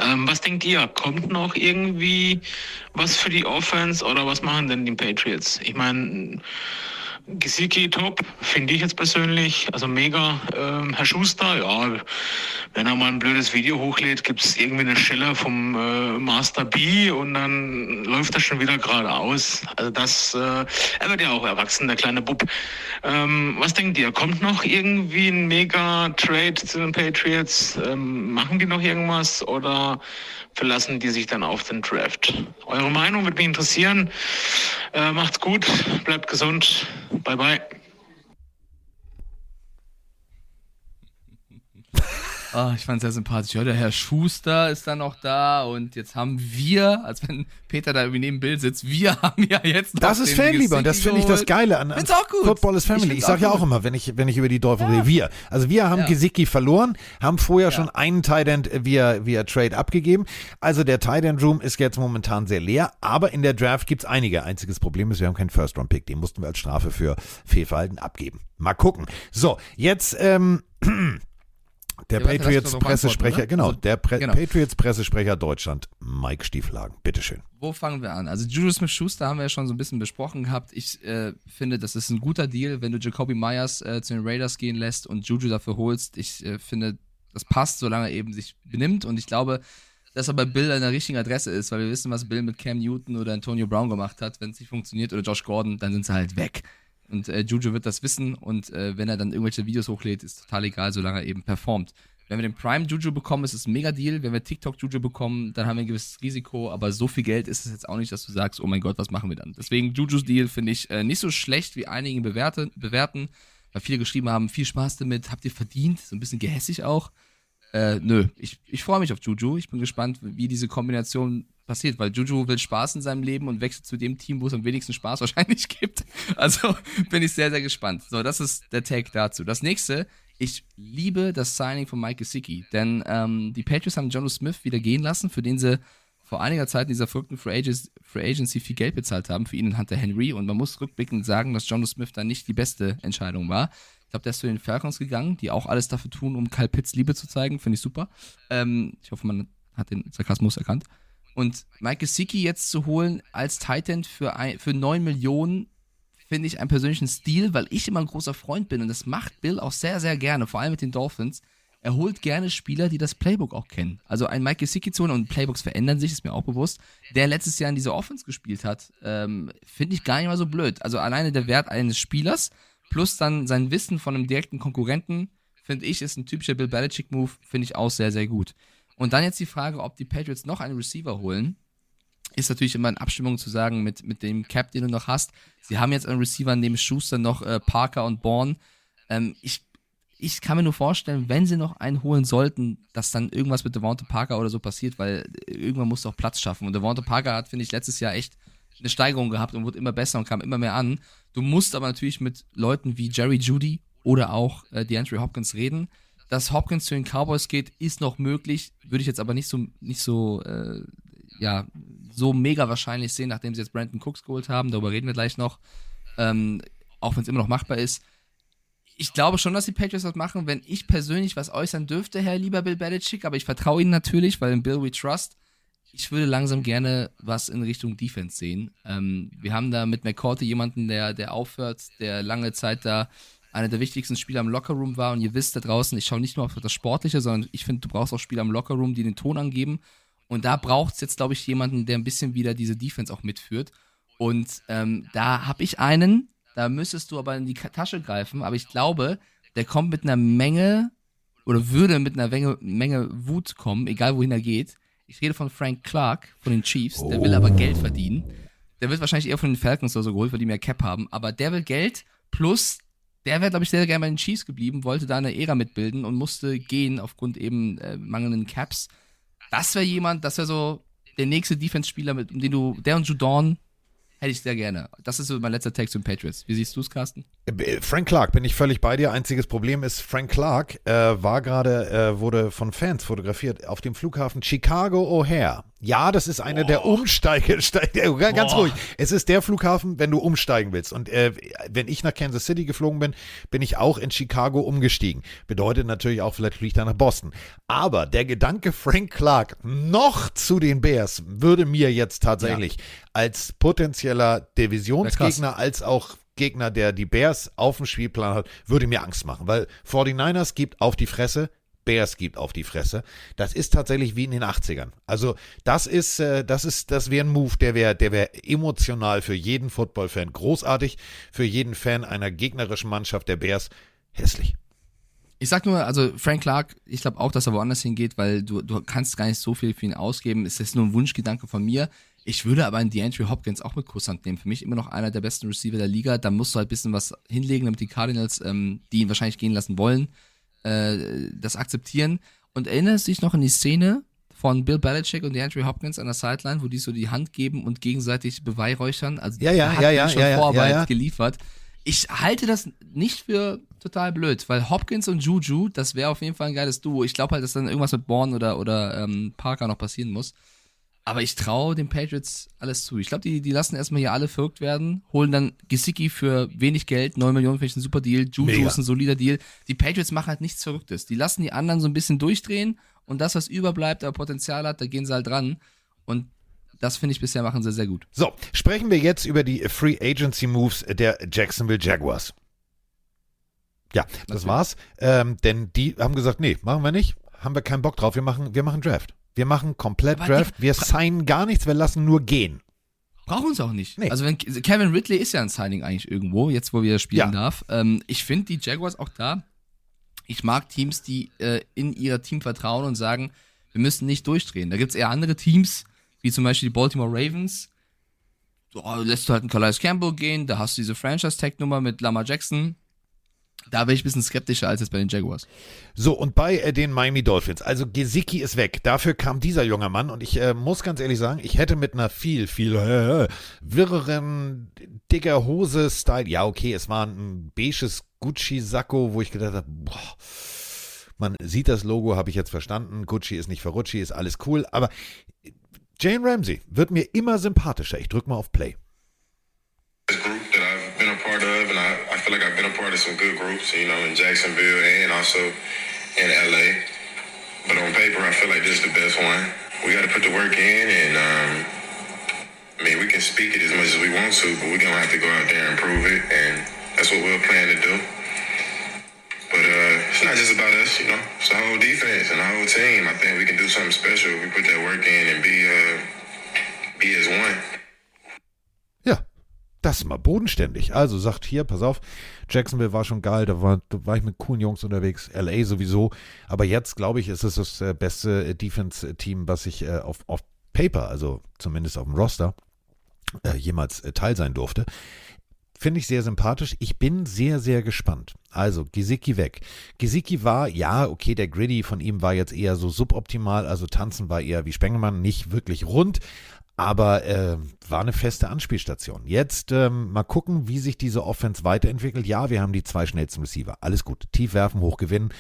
Ähm, was denkt ihr? Kommt noch irgendwie was für die Offense oder was machen denn die Patriots? Ich meine, Gesicki top, finde ich jetzt persönlich. Also mega. Ähm, Herr Schuster, ja, wenn er mal ein blödes Video hochlädt, gibt es irgendwie eine Stelle vom äh, Master B und dann läuft er schon wieder geradeaus. Also das, äh, er wird ja auch erwachsen, der kleine Bub. Ähm, was denkt ihr? Kommt noch irgendwie ein Mega-Trade zu den Patriots? Ähm, machen die noch irgendwas oder verlassen die sich dann auf den Draft? Eure Meinung würde mich interessieren. Äh, macht's gut, bleibt gesund. Bye bye. Ah, ich fand sehr sympathisch. Ja, der Herr Schuster ist dann noch da und jetzt haben wir, als wenn Peter da irgendwie neben dem Bild sitzt, wir (laughs) haben ja jetzt noch Das ist Fanliebe und das finde ich das. Geile an, an. Football is Ich Family. Ich, find's sage ja auch immer, wenn ich, wenn ich über die Dolphins rede, wir. Also wir haben Ja. Gesicki verloren, haben vorher Ja. schon einen Tight End via, via Trade abgegeben. Also der Tight End Room ist jetzt momentan sehr leer, aber in der Draft gibt es einige. Einziges Problem ist, wir haben keinen First Round Pick. Den mussten wir als Strafe für Fehlverhalten abgeben. Mal gucken. So, jetzt ähm, (clears throat) der Ja, warte, lass mich Patriots doch noch Pressesprecher, beantworten, genau, oder? der Pre Genau. Patriots Pressesprecher Deutschland, Mike Stieflagen. Bitteschön. Wo fangen wir an? Also Juju Smith-Schuster haben wir ja schon so ein bisschen besprochen gehabt. Ich äh, finde, das ist ein guter Deal, wenn du Jacoby Myers äh, zu den Raiders gehen lässt und Juju dafür holst. Ich äh, finde, das passt, solange er eben sich benimmt und ich glaube, dass er bei Bill an der richtigen Adresse ist, weil wir wissen, was Bill mit Cam Newton oder Antonio Brown gemacht hat. Wenn es nicht funktioniert oder Josh Gordon, dann sind sie halt weg. Und äh, Juju wird das wissen und äh, wenn er dann irgendwelche Videos hochlädt, ist total egal, solange er eben performt. Wenn wir den Prime Juju bekommen, ist es ein Mega-Deal. Wenn wir TikTok Juju bekommen, dann haben wir ein gewisses Risiko, aber so viel Geld ist es jetzt auch nicht, dass du sagst, oh mein Gott, was machen wir dann? Deswegen Jujus Deal finde ich äh, nicht so schlecht, wie einigen bewerte, bewerten, weil viele geschrieben haben, viel Spaß damit, habt ihr verdient, so ein bisschen gehässig auch. Äh, nö, ich, ich freue mich auf Juju. Ich bin gespannt, wie diese Kombination passiert, weil Juju will Spaß in seinem Leben und wechselt zu dem Team, wo es am wenigsten Spaß (laughs) wahrscheinlich gibt. Also bin ich sehr, sehr gespannt. So, das ist der Take dazu. Das nächste, ich liebe das Signing von Mike Gesicki, denn ähm, die Patriots haben Jono Smith wieder gehen lassen, für den sie vor einiger Zeit in dieser verrückten Free Agency, viel Geld bezahlt haben, für ihn und Hunter Henry. Und man muss rückblickend sagen, dass Jono Smith da nicht die beste Entscheidung war. Ich glaube, der ist zu den Falcons gegangen, die auch alles dafür tun, um Kyle Pitts Liebe zu zeigen. Finde ich super. Ähm, ich hoffe, man hat den Sarkasmus erkannt. Und Mike Gesicki jetzt zu holen als Titan für, ein, für 9 Millionen, finde ich einen persönlichen Stil, weil ich immer ein großer Freund bin und das macht Bill auch sehr, sehr gerne, vor allem mit den Dolphins. Er holt gerne Spieler, die das Playbook auch kennen. Also ein Mike Gesicki zu holen und Playbooks verändern sich, ist mir auch bewusst, der letztes Jahr in dieser Offense gespielt hat, ähm, finde ich gar nicht mal so blöd. Also alleine der Wert eines Spielers plus dann sein Wissen von einem direkten Konkurrenten finde ich, ist ein typischer Bill Belichick-Move, finde ich auch sehr, sehr gut. Und dann jetzt die Frage, ob die Patriots noch einen Receiver holen. Ist natürlich immer in Abstimmung zu sagen mit, mit dem Cap, den du noch hast. Sie haben jetzt einen Receiver neben Schuster noch äh, Parker und Bourne. Ähm, ich, ich kann mir nur vorstellen, wenn sie noch einen holen sollten, dass dann irgendwas mit Devonta Parker oder so passiert, weil irgendwann musst du auch Platz schaffen. Und Devonta Parker hat, finde ich, letztes Jahr echt eine Steigerung gehabt und wurde immer besser und kam immer mehr an. Du musst aber natürlich mit Leuten wie Jerry Judy oder auch äh, DeAndre Hopkins reden. Dass Hopkins zu den Cowboys geht, ist noch möglich, würde ich jetzt aber nicht so, nicht so, äh, ja, so mega wahrscheinlich sehen, nachdem sie jetzt Brandon Cooks geholt haben. Darüber reden wir gleich noch. Ähm, auch wenn es immer noch machbar ist. Ich glaube schon, dass die Patriots das machen. Wenn ich persönlich was äußern dürfte, Herr lieber Bill Belichick, aber ich vertraue Ihnen natürlich, weil in Bill we trust. Ich würde langsam gerne was in Richtung Defense sehen. Ähm, wir haben da mit McCourty jemanden, der, der aufhört, der lange Zeit da einer der wichtigsten Spieler im Lockerroom war. Und ihr wisst da draußen, ich schaue nicht nur auf das Sportliche, sondern ich finde, du brauchst auch Spieler im Lockerroom, die den Ton angeben. Und da braucht es jetzt, glaube ich, jemanden, der ein bisschen wieder diese Defense auch mitführt. Und ähm, da habe ich einen, da müsstest du aber in die Tasche greifen. Aber ich glaube, der kommt mit einer Menge oder würde mit einer Menge, Menge Wut kommen, egal wohin er geht. Ich rede von Frank Clark von den Chiefs. Der will aber Geld verdienen. Der wird wahrscheinlich eher von den Falcons oder so geholt, weil die mehr Cap haben. Aber der will Geld plus der wäre, glaube ich, sehr, gerne bei den Chiefs geblieben, wollte da eine Ära mitbilden und musste gehen aufgrund eben äh, mangelnden Caps. Das wäre jemand, das wäre so der nächste Defense-Spieler, mit dem du, der und Judon hätte ich sehr gerne. Das ist so mein letzter Text zu den Patriots. Wie siehst du es, Carsten? Äh, Frank Clark, bin ich völlig bei dir. Einziges Problem ist, Frank Clark äh, war gerade, äh, wurde von Fans fotografiert auf dem Flughafen Chicago O'Hare. Ja, das ist eine Boah. (laughs) der Umsteige. Ganz Boah. ruhig. Es ist der Flughafen, wenn du umsteigen willst. Und äh, wenn ich nach Kansas City geflogen bin, bin ich auch in Chicago umgestiegen. Bedeutet natürlich auch, vielleicht fliege ich da nach Boston. Aber der Gedanke, Frank Clark noch zu den Bears, würde mir jetzt tatsächlich ja. Als potenzieller Divisionsgegner, als auch Gegner, der die Bears auf dem Spielplan hat, würde mir Angst machen. Weil 49ers gibt auf die Fresse, Bears gibt auf die Fresse. Das ist tatsächlich wie in den 80ern. Also das ist, äh, das ist, das wäre ein Move, der wäre, der wäre emotional für jeden Football-Fan großartig, für jeden Fan einer gegnerischen Mannschaft der Bears hässlich. Ich sag nur, also Frank Clark, ich glaube auch, dass er woanders hingeht, weil du, du kannst gar nicht so viel für ihn ausgeben. Es ist nur ein Wunschgedanke von mir. Ich würde aber einen DeAndre Hopkins auch mit Kusshand nehmen. Für mich immer noch einer der besten Receiver der Liga. Da musst du halt ein bisschen was hinlegen, damit die Cardinals, ähm, die ihn wahrscheinlich gehen lassen wollen, äh, das akzeptieren. Und erinnerst du dich noch an die Szene von Bill Belichick und DeAndre Hopkins an der Sideline, wo die so die Hand geben und gegenseitig beweihräuchern? Also ja, ja, ja, ja, schon ja, Vorarbeit ja, ja. geliefert. Ich halte das nicht für total blöd, weil Hopkins und Juju, das wäre auf jeden Fall ein geiles Duo. Ich glaube halt, dass dann irgendwas mit Bourne oder, oder ähm, Parker noch passieren muss. Aber ich traue den Patriots alles zu. Ich glaube, die, die lassen erstmal hier alle verrückt werden, holen dann Gesicki für wenig Geld, 9 Millionen finde ich ein super Deal, Juju Mega. ist ein solider Deal. Die Patriots machen halt nichts Verrücktes. Die lassen die anderen so ein bisschen durchdrehen und das, was überbleibt, aber Potenzial hat, da gehen sie halt dran. Und das finde ich bisher machen sie sehr gut. So, sprechen wir jetzt über die Free Agency Moves der Jacksonville Jaguars. Ja, das Natürlich. war's. Ähm, denn die haben gesagt, nee, machen wir nicht. Haben wir keinen Bock drauf. Wir machen, wir machen Draft. Wir machen komplett Aber die- Draft. Wir signen gar nichts. Wir lassen nur gehen. Brauchen sie auch nicht. Nee. Also wenn Kevin Ridley ist ja ein Signing eigentlich irgendwo, jetzt wo wir spielen Ja. darf. Ähm, ich finde die Jaguars auch da. Ich mag Teams, die äh, in ihr Team vertrauen und sagen, wir müssen nicht durchdrehen. Da gibt es eher andere Teams, wie zum Beispiel die Baltimore Ravens. So, lässt du halt einen Calais Campbell gehen, da hast du diese Franchise-Tag-Nummer mit Lamar Jackson. Da bin ich ein bisschen skeptischer als jetzt bei den Jaguars. So, und bei äh, den Miami Dolphins, also Gesicki ist weg. Dafür kam dieser junge Mann und ich äh, muss ganz ehrlich sagen, ich hätte mit einer viel, viel äh, wirreren, dicker Hose-Style, ja okay, es war ein beiges Gucci-Sakko, wo ich gedacht habe, boah, man sieht das Logo, habe ich jetzt verstanden, Gucci ist nicht Ferrucci, ist alles cool, aber Jane Ramsey wird mir immer sympathischer. Ich drück mal auf Play. Feel like I've been a part of some good groups, you know, in Jacksonville and also in LA. But on paper, I feel like this is the best one. We got to put the work in, and um, I mean, we can speak it as much as we want to, but we're gonna have to go out there and prove it, and that's what we're planning to do. But uh, it's not just about us, you know. It's the whole defense and the whole team. I think we can do something special if we put that work in and be uh, be as one. Das ist mal bodenständig. Also sagt hier, pass auf, Jacksonville war schon geil, da war, da war ich mit coolen Jungs unterwegs, LA sowieso. Aber jetzt, glaube ich, ist es das äh, beste äh, Defense-Team, was ich äh, auf, auf Paper, also zumindest auf dem Roster, jemals Teil sein durfte. Finde ich sehr sympathisch. Ich bin sehr, sehr gespannt. Also, Gesicki weg. Gesicki war, ja, okay, der Gritty von ihm war jetzt eher so suboptimal. Also, Tanzen war eher wie Spengemann, nicht wirklich rund. Aber äh, war eine feste Anspielstation. Jetzt ähm, mal gucken, wie sich diese Offense weiterentwickelt. Ja, wir haben die zwei schnellsten Receiver. Alles gut. Tief werfen, hoch gewinnen.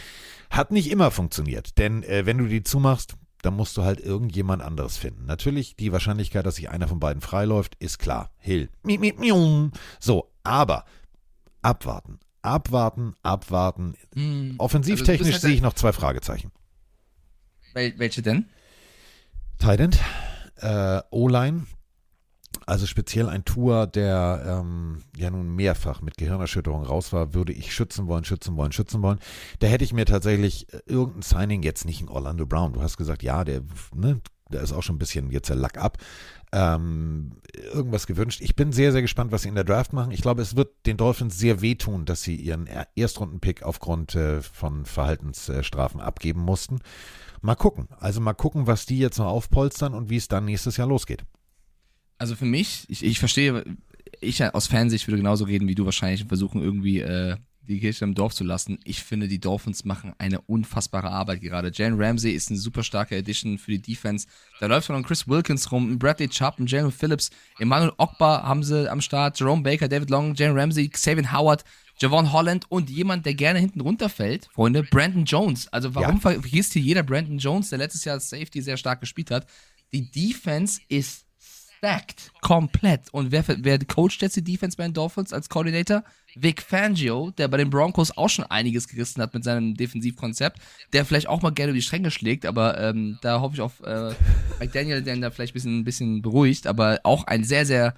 Hat nicht immer funktioniert. Denn äh, wenn du die zumachst, dann musst du halt irgendjemand anderes finden. Natürlich, die Wahrscheinlichkeit, dass sich einer von beiden freiläuft, ist klar. Hill. So, aber abwarten. Abwarten, abwarten. Hm. Offensivtechnisch Also halt sehe ich noch zwei Fragezeichen. Wel welche denn? Tident, äh, O-Line, also speziell ein Tour, der ähm, ja nun mehrfach mit Gehirnerschütterung raus war, würde ich schützen wollen, schützen wollen, schützen wollen. Da hätte ich mir tatsächlich äh, irgendein Signing, jetzt nicht ein Orlando Brown, du hast gesagt, ja, der, ne, der ist auch schon ein bisschen jetzt der Lack ab, ähm, irgendwas gewünscht. Ich bin sehr, sehr gespannt, was sie in der Draft machen. Ich glaube, es wird den Dolphins sehr wehtun, dass sie ihren Er- Erstrundenpick aufgrund äh, von Verhaltensstrafen abgeben mussten. Mal gucken. Also mal gucken, was die jetzt noch aufpolstern und wie es dann nächstes Jahr losgeht. Also für mich, ich, ich verstehe, ich aus Fansicht würde genauso reden wie du wahrscheinlich und versuchen irgendwie äh, die Kirche im Dorf zu lassen. Ich finde, die Dolphins machen eine unfassbare Arbeit gerade. Jalen Ramsey ist eine super starke Addition für die Defense. Da läuft noch ein Chris Wilkins rum, ein Bradley Chubb, ein Jalen Phillips, Emmanuel Ogba haben sie am Start, Jerome Baker, David Long, Jalen Ramsey, Xavier Howard, Javon Holland und jemand, der gerne hinten runterfällt, Freunde, Brandon Jones. Also warum Ja. vergisst hier jeder Brandon Jones, der letztes Jahr als Safety sehr stark gespielt hat? Die Defense ist stacked. Komplett. Und wer, wer coacht jetzt die Defense bei den Dolphins als Coordinator? Vic Fangio, der bei den Broncos auch schon einiges gerissen hat mit seinem Defensivkonzept, der vielleicht auch mal gerne über die Stränge schlägt, aber ähm, da hoffe ich auf äh, McDaniel, der ihn da vielleicht ein bisschen, ein bisschen beruhigt, aber auch ein sehr, sehr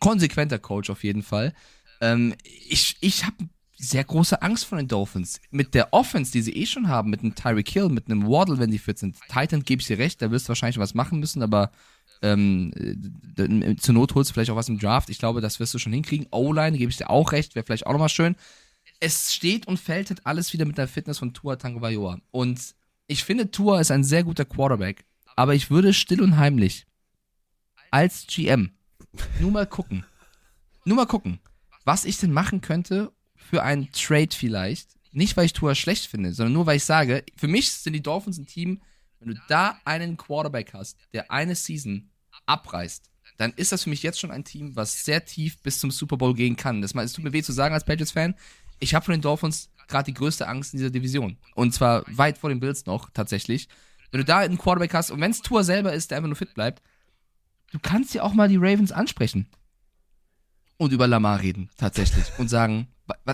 konsequenter Coach auf jeden Fall. Ähm, ich ich habe sehr große Angst vor den Dolphins. Mit der Offense, die sie eh schon haben, mit einem Tyreek Hill, mit einem Waddle, wenn die fit sind. Titan gebe ich dir recht, da wirst du wahrscheinlich was machen müssen, aber ähm, äh, zur Not holst du vielleicht auch was im Draft. Ich glaube, das wirst du schon hinkriegen. O-Line, gebe ich dir auch recht, wäre vielleicht auch nochmal schön. Es steht und fällt halt alles wieder mit der Fitness von Tua Tagovailoa. Und ich finde, Tua ist ein sehr guter Quarterback, aber ich würde still und heimlich als GM nur mal gucken, nur mal gucken, was ich denn machen könnte für einen Trade vielleicht. Nicht, weil ich Tua schlecht finde, sondern nur, weil ich sage, für mich sind die Dolphins ein Team, wenn du da einen Quarterback hast, der eine Season abreißt, dann ist das für mich jetzt schon ein Team, was sehr tief bis zum Super Bowl gehen kann. Das, es tut mir weh zu sagen als Patriots-Fan, ich habe von den Dolphins gerade die größte Angst in dieser Division. Und zwar weit vor den Bills noch, tatsächlich. Wenn du da einen Quarterback hast und wenn es Tour selber ist, der einfach nur fit bleibt, du kannst ja auch mal die Ravens ansprechen. Und über Lamar reden, tatsächlich. und sagen,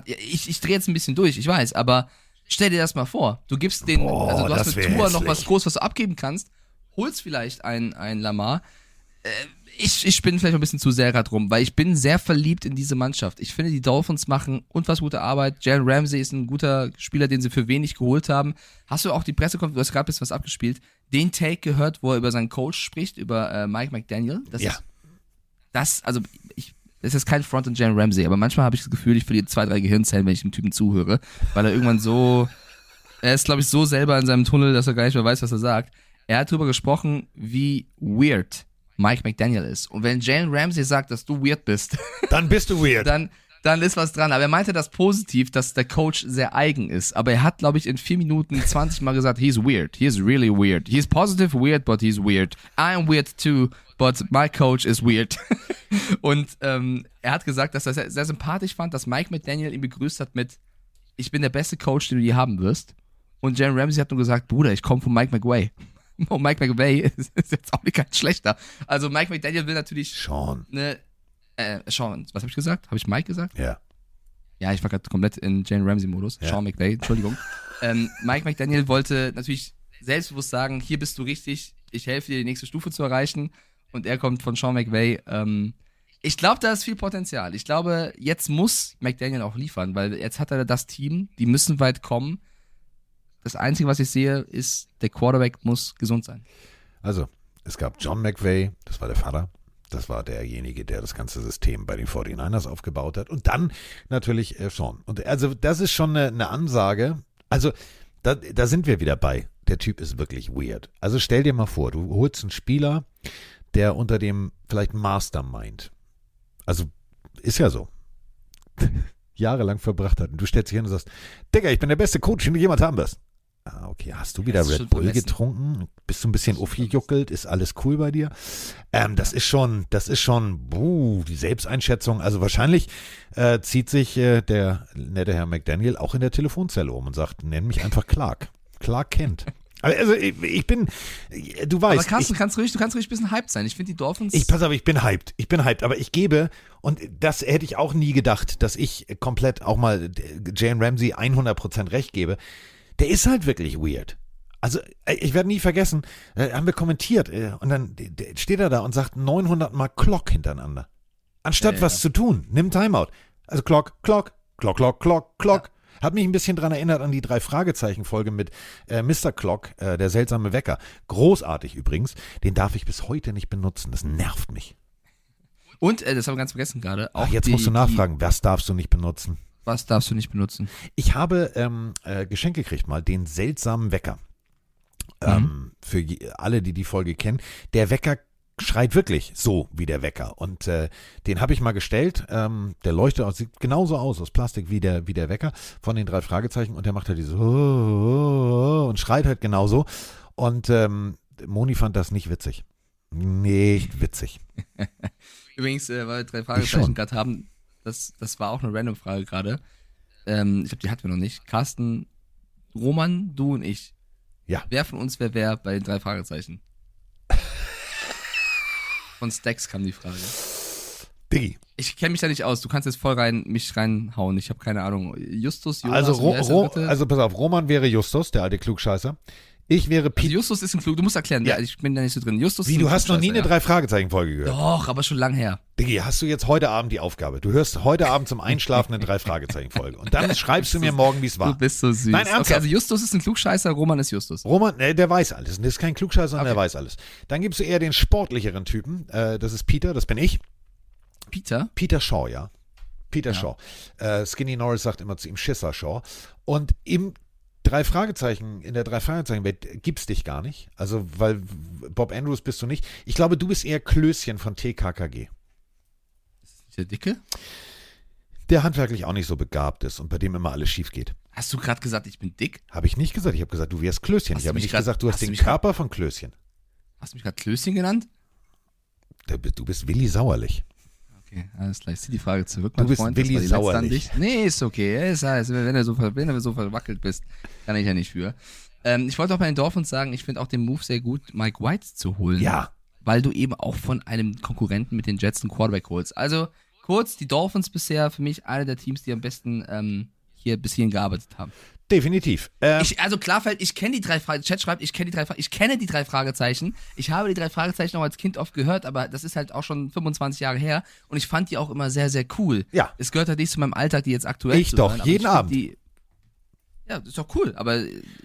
ich, ich drehe jetzt ein bisschen durch, ich weiß, aber stell dir das mal vor. Du gibst den, Boah, also du hast mit Tour noch was Großes, was du abgeben kannst, holst vielleicht ein, ein Lamar. Äh, ich, ich bin vielleicht ein bisschen zu sehr gerade rum, weil ich bin sehr verliebt in diese Mannschaft. Ich finde, die Dolphins machen unfassbar gute Arbeit. Jalen Ramsey ist ein guter Spieler, den sie für wenig geholt haben. Hast du auch die Pressekonferenz, du hast gerade ein bisschen was abgespielt, den Take gehört, wo er über seinen Coach spricht, über äh, Mike McDaniel? Das Ja. ist das, also ich, das ist kein Front an Jalen Ramsey, aber manchmal habe ich das Gefühl, ich verliere zwei, drei Gehirnzellen, wenn ich dem Typen zuhöre, weil er irgendwann so, (laughs) er ist, glaube ich, so selber in seinem Tunnel, dass er gar nicht mehr weiß, was er sagt. Er hat darüber gesprochen, wie weird Mike McDaniel ist. Und wenn Jalen Ramsey sagt, dass du weird bist, Dann bist du weird. (laughs) dann, dann ist was dran. Aber er meinte das positiv, dass der Coach sehr eigen ist. Aber er hat, glaube ich, in vier Minuten 20 Mal gesagt, he's weird. He's really weird. He's positive weird, but he's weird. I'm weird too, but my coach is weird. (laughs) Und ähm, er hat gesagt, dass er sehr, sehr sympathisch fand, dass Mike McDaniel ihn begrüßt hat mit, ich bin der beste Coach, den du je haben wirst. Und Jalen Ramsey hat nur gesagt, Bruder, ich komme von Mike McVay. Und (laughs) Mike McVay ist, (laughs) ist jetzt auch nicht ganz schlechter. Also Mike McDaniel will natürlich Sean. eine, äh, Sean, was habe ich gesagt? Habe ich Mike gesagt? Ja. Ja, ich war gerade komplett in Jane Ramsey-Modus. Ja. Sean McVay, Entschuldigung. (laughs) ähm, Mike McDaniel wollte natürlich selbstbewusst sagen, hier bist du richtig, ich helfe dir, die nächste Stufe zu erreichen. Und er kommt von Sean McVay. Ähm, ich glaube, da ist viel Potenzial. Ich glaube, jetzt muss McDaniel auch liefern, weil jetzt hat er das Team, die müssen weit kommen. Das Einzige, was ich sehe, ist, der Quarterback muss gesund sein. Also, es gab John McVay, das war der Vater. Das war derjenige, der das ganze System bei den 49ers aufgebaut hat. Und dann natürlich äh, Sean. Und also das ist schon eine, eine Ansage. Also da, da sind wir wieder bei. Der Typ ist wirklich weird. Also stell dir mal vor, du holst einen Spieler, der unter dem vielleicht Mastermind, also ist ja so, (laughs) jahrelang verbracht hat. Und du stellst dich hin und sagst, Digga, ich bin der beste Coach, den du jemals haben wirst. Ah, okay, hast du wieder Red Bull getrunken? Bist du ein bisschen schon aufgejuckelt? Ist alles cool bei dir? Ähm, das ist schon, das ist schon, buh, die Selbsteinschätzung. Also wahrscheinlich äh, zieht sich äh, der nette Herr McDaniel auch in der Telefonzelle um und sagt, nenn mich einfach Clark. Clark Kent. (laughs) Also ich, ich bin, du Aber weißt, Carsten, ich, du kannst ruhig, du kannst ruhig ein bisschen hyped sein. Ich finde die Dolphins. ich pass auf, ich bin hyped. Ich bin hyped, aber ich gebe, und das hätte ich auch nie gedacht, dass ich komplett auch mal Jane Ramsey 100% recht gebe. Der ist halt wirklich weird. Also, äh, ich werde nie vergessen, äh, haben wir kommentiert, äh, und dann steht er da und sagt 900 Mal Clock hintereinander. Anstatt Ja, ja, was ja. zu tun, nimm Timeout. Also Clock, Clock, Clock, Clock, Clock, Clock. Hat mich ein bisschen dran erinnert an die drei Fragezeichen-Folge mit äh, Mr. Clock, äh, der seltsame Wecker. Großartig übrigens. Den darf ich bis heute nicht benutzen. Das nervt mich. Und, äh, das haben wir ganz vergessen gerade. Auch Ach, jetzt die, musst du nachfragen, was darfst du nicht benutzen? Was darfst du nicht benutzen? Ich habe ähm, äh, geschenkt gekriegt mal den seltsamen Wecker. Ähm, für je, alle, die die Folge kennen. Der Wecker schreit wirklich so wie der Wecker. Und äh, den habe ich mal gestellt. Ähm, der leuchtet aus, sieht genauso aus, aus Plastik wie der, wie der Wecker von den drei Fragezeichen. Und der macht halt dieses und schreit halt genauso. Und ähm, Moni fand das nicht witzig. Nicht witzig. (laughs) Übrigens, äh, weil wir drei. Fragezeichen gerade haben, das, das war auch eine random Frage gerade. Ähm, ich glaube, die hatten wir noch nicht. Carsten, Roman, du und ich. Ja. Wer von uns wer wer bei den drei Fragezeichen? Von Stacks kam die Frage. Diggi. Ich kenne mich da nicht aus. Du kannst jetzt voll rein mich reinhauen. Ich habe keine Ahnung. Justus, Jonas, Also, Ro Ro also pass auf, Roman wäre Justus, der alte Klugscheißer. Ich wäre Also Pete. Justus ist ein Klug. Du musst erklären. Ja. Ja. Ich bin da nicht so drin. Justus Wie, ist ein du hast noch nie eine Klugscheißer, Drei-Fragezeichen-Folge gehört? ja. Doch, aber schon lang her. Diggi, hast du jetzt heute Abend die Aufgabe? Du hörst heute Abend zum Einschlafen eine Drei-Fragezeichen-Folge. Und dann (laughs) schreibst du mir morgen, wie es Du war. bist so süß. Nein, okay, ernsthaft. also Justus ist ein Klugscheißer, Roman ist Justus. Roman, äh, der weiß alles. Das ist kein Klugscheißer, sondern der Okay. weiß alles. Dann gibst du eher den sportlicheren Typen. Äh, das ist Peter, das bin ich. Peter? Peter Shaw, ja. Peter Ja. Shaw. Äh, Skinny Norris sagt immer zu ihm Schisser Shaw. Und im drei Fragezeichen, in der drei Fragezeichen Welt gibt's dich gar nicht. Also, weil Bob Andrews bist du nicht. Ich glaube, du bist eher Klößchen von TKKG. Ist der Dicke? Der handwerklich auch nicht so begabt ist und bei dem immer alles schief geht. Hast du gerade gesagt, ich bin dick? Habe ich nicht gesagt. Ich habe gesagt, du wärst Klößchen. Hast ich habe nicht grad- gesagt, du hast, hast den mich grad- Körper von Klößchen. Hast du mich gerade Klößchen genannt? Du bist- Du bist Willi Sauerlich. Okay, alles klar. Ich zieh die Frage zurück, Du mein bist Freund. Willi an Sauerlich. dich. Nee, ist okay. Ist heißt, wenn du so, wenn du so verwackelt bist, kann ich ja nicht für. Ähm, ich wollte auch bei den Dolphins sagen, ich finde auch den Move sehr gut, Mike White zu holen. Ja. Weil du eben auch von einem Konkurrenten mit den Jets einen Quarterback holst. Also, kurz, die Dolphins bisher für mich eine der Teams, die am besten ähm, hier bis hierhin gearbeitet haben. Definitiv. Ähm, Ich, also Klarfeld, ich kenne die drei Fragezeichen. Chat schreibt, ich kenne die drei ich kenne die drei Fragezeichen. Ich habe die drei Fragezeichen auch als Kind oft gehört, aber das ist halt auch schon 25 Jahre her und ich fand die auch immer sehr, sehr cool. Ja. Es gehört halt nicht zu meinem Alltag, die jetzt aktuell Ich zu doch, hören, jeden ich Abend. Die, ja, das ist doch cool, aber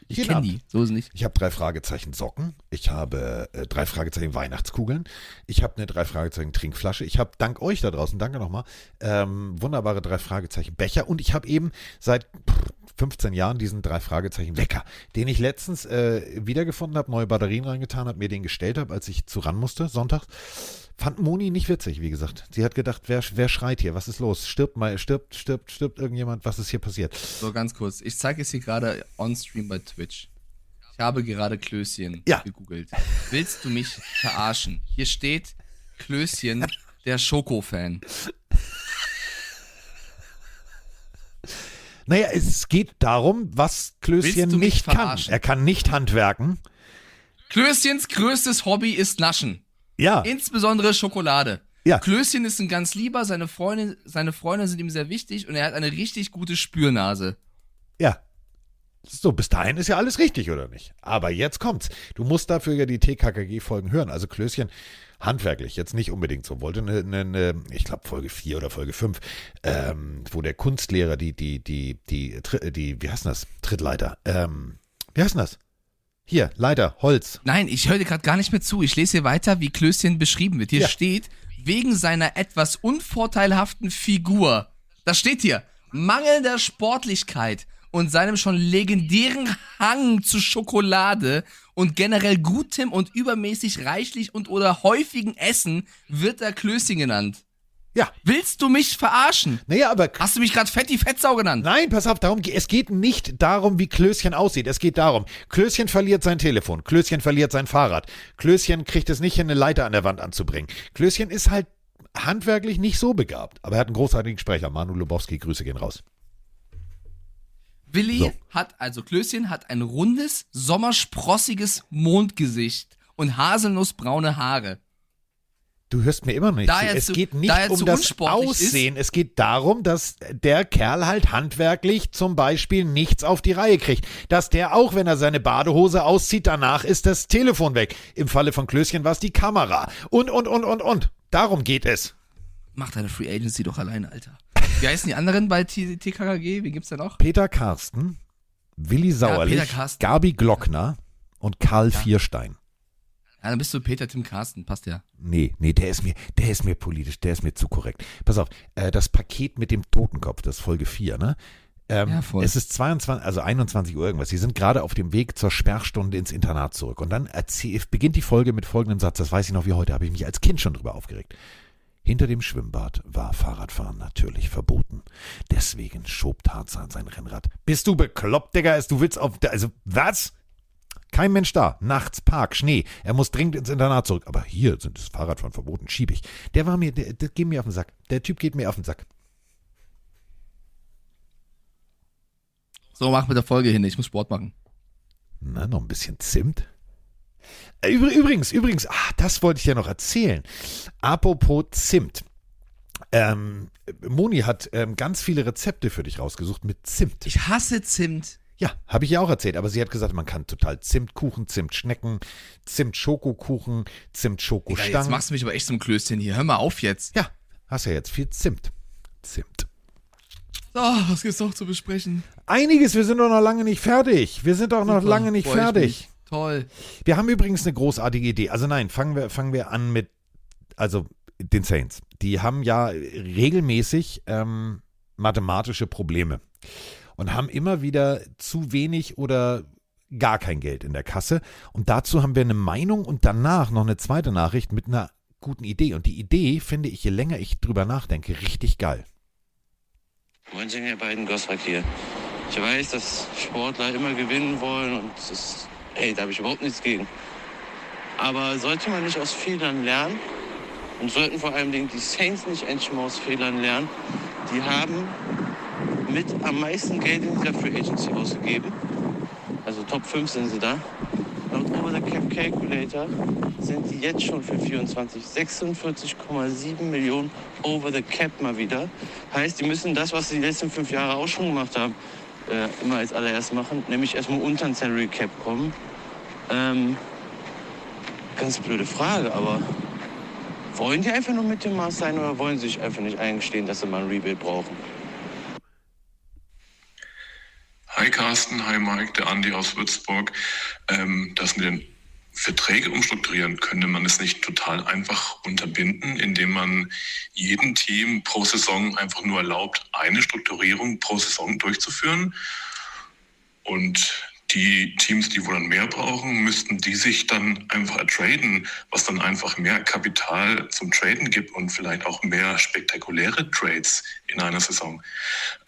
ich kenne die. So ist nicht. Ich habe drei Fragezeichen Socken. Ich habe äh, drei Fragezeichen Weihnachtskugeln. Ich habe eine drei Fragezeichen Trinkflasche. Ich habe dank euch da draußen, danke nochmal, ähm, wunderbare drei Fragezeichen Becher. Und ich habe eben seit pff, 15 Jahren diesen drei Fragezeichen Wecker, den ich letztens äh, wiedergefunden habe, neue Batterien reingetan habe, mir den gestellt habe, als ich zu ran musste, sonntags. Fand Moni nicht witzig, wie gesagt. Sie hat gedacht, wer, wer schreit hier? Was ist los? Stirbt mal, stirbt, stirbt, stirbt irgendjemand? Was ist hier passiert? So, ganz kurz. Ich zeige es hier gerade on-stream bei Twitch. Ich habe gerade Klößchen Ja. gegoogelt. Willst du mich verarschen? Hier steht Klößchen, der Schoko-Fan. Naja, es geht darum, was Klößchen nicht kann. Er kann nicht handwerken. Klößchens größtes Hobby ist Naschen. Ja, Insbesondere Schokolade. Ja. Klößchen ist ein ganz lieber, seine Freunde, seine Freunde sind ihm sehr wichtig und er hat eine richtig gute Spürnase. ja. So, bis dahin ist ja alles richtig, oder nicht? Aber jetzt kommt's. Du musst dafür ja die TKKG-Folgen hören. Also Klößchen, handwerklich, jetzt nicht unbedingt so. Wollte eine, eine, eine ich glaube Folge 4 oder Folge 5, ähm, wo der Kunstlehrer die, die, die, die, Tri- die, wie heißt denn das? Trittleiter. Ähm, wie heißt das? Hier, Leiter, Holz. Nein, ich höre dir gerade gar nicht mehr zu. Ich lese hier weiter, wie Klößchen beschrieben wird. Hier Ja. steht, wegen seiner etwas unvorteilhaften Figur. Das steht hier. Mangelnder Sportlichkeit und seinem schon legendären Hang zu Schokolade und generell gutem und übermäßig reichlich und oder häufigen Essen wird er Klößchen genannt. Ja. Willst du mich verarschen? Naja, aber Hast du mich gerade Fetti Fettsau genannt? Nein, pass auf, darum, es geht nicht darum, wie Klößchen aussieht. Es geht darum, Klößchen verliert sein Telefon, Klößchen verliert sein Fahrrad, Klößchen kriegt es nicht hin, eine Leiter an der Wand anzubringen. Klößchen ist halt handwerklich nicht so begabt, aber er hat einen großartigen Sprecher. Manu Lubowski, Grüße gehen raus. Willi So. hat, also Klößchen hat ein rundes, sommersprossiges Mondgesicht und haselnussbraune Haare. Du hörst mir immer noch nicht Da zu. Es zu- geht nicht um das Aussehen. Es geht darum, dass der Kerl halt handwerklich zum Beispiel nichts auf die Reihe kriegt. Dass der auch, wenn er seine Badehose auszieht, danach ist das Telefon weg. Im Falle von Klößchen war es die Kamera. Und, und, und, und, und. Darum geht es. Mach deine Free Agency doch alleine, Alter. Wie heißen die anderen bei TKKG? Wie gibt's da noch? Peter Carsten, Willi Sauerlich, Peter Carsten. Gabi Glockner und Karl Vierstein. Ja, dann bist du Peter Tim Carsten, passt ja. Nee, nee, der ist mir, der ist mir politisch, der ist mir zu korrekt. Pass auf, äh, das Paket mit dem Totenkopf, das ist Folge 4, ne? Ähm, Ja, voll. Es ist 22, also 21 Uhr irgendwas. Sie sind gerade auf dem Weg zur Sperrstunde ins Internat zurück. Und dann beginnt die Folge mit folgendem Satz. Das weiß ich noch wie heute, habe ich mich als Kind schon drüber aufgeregt. Hinter dem Schwimmbad war Fahrradfahren natürlich verboten. Deswegen schob Tarzan sein Rennrad. Bist du bekloppt, Digga? Ist- Du willst auf, also, was? Kein Mensch da. Nachts Park, Schnee. Er muss dringend ins Internat zurück. Aber hier sind das Fahrradfahren verboten. Schieb ich. Der war mir, der, der geht mir auf den Sack. Der Typ geht mir auf den Sack. So, mach mit der Folge hin, ich muss Sport machen. Na, noch ein bisschen Zimt. Übr- Übrigens, übrigens, ah, das wollte ich ja noch erzählen. Apropos Zimt. Ähm, Moni hat ähm, ganz viele Rezepte für dich rausgesucht mit Zimt. Ich hasse Zimt. Ja, habe ich ja auch erzählt, aber sie hat gesagt, man kann total Zimtkuchen, Zimtschnecken, Zimt-Schokokuchen, jetzt Zimt-Schokostangen. machst du mich aber echt zum Klößchen hier. Hör mal auf jetzt. Ja, hast ja jetzt viel Zimt. Zimt. So, was gibt's noch zu besprechen? Einiges, wir sind doch noch lange nicht fertig. Wir sind doch noch Super, lange nicht fertig. Toll. Wir haben übrigens eine großartige Idee. Also nein, fangen wir, fangen wir an mit, also den Saints. Die haben ja regelmäßig ähm, mathematische Probleme und haben immer wieder zu wenig oder gar kein Geld in der Kasse. Und dazu haben wir eine Meinung und danach noch eine zweite Nachricht mit einer guten Idee. Und die Idee finde ich, je länger ich drüber nachdenke, richtig geil. Moin, sind ihr beiden Gossack hier. Ich weiß, dass Sportler immer gewinnen wollen und das hey, da habe ich überhaupt nichts gegen. Aber sollte man nicht aus Fehlern lernen? Und sollten vor allem die Saints nicht endlich mal aus Fehlern lernen? Die haben mit am meisten Geld in dieser Free Agency ausgegeben. Also Top 5 sind sie da. Laut Over the Cap Calculator sind die jetzt schon für 24 46,7 Millionen over the cap mal wieder. Heißt, die müssen das, was sie die letzten fünf Jahre auch schon gemacht haben, äh, immer als allererst machen, nämlich erstmal unter den Salary Cap kommen. Ähm, ganz blöde Frage, aber wollen die einfach nur mit dem Maß sein oder wollen sie sich einfach nicht eingestehen, dass sie mal ein Rebuild brauchen? Hi Carsten, hi Mike, der Andi aus Würzburg. Ähm, das mit den Verträge umstrukturieren, könnte man es nicht total einfach unterbinden, indem man jedem Team pro Saison einfach nur erlaubt, eine Strukturierung pro Saison durchzuführen. Und die Teams, die wohl dann mehr brauchen, müssten die sich dann einfach ertraden, was dann einfach mehr Kapital zum Traden gibt und vielleicht auch mehr spektakuläre Trades in einer Saison.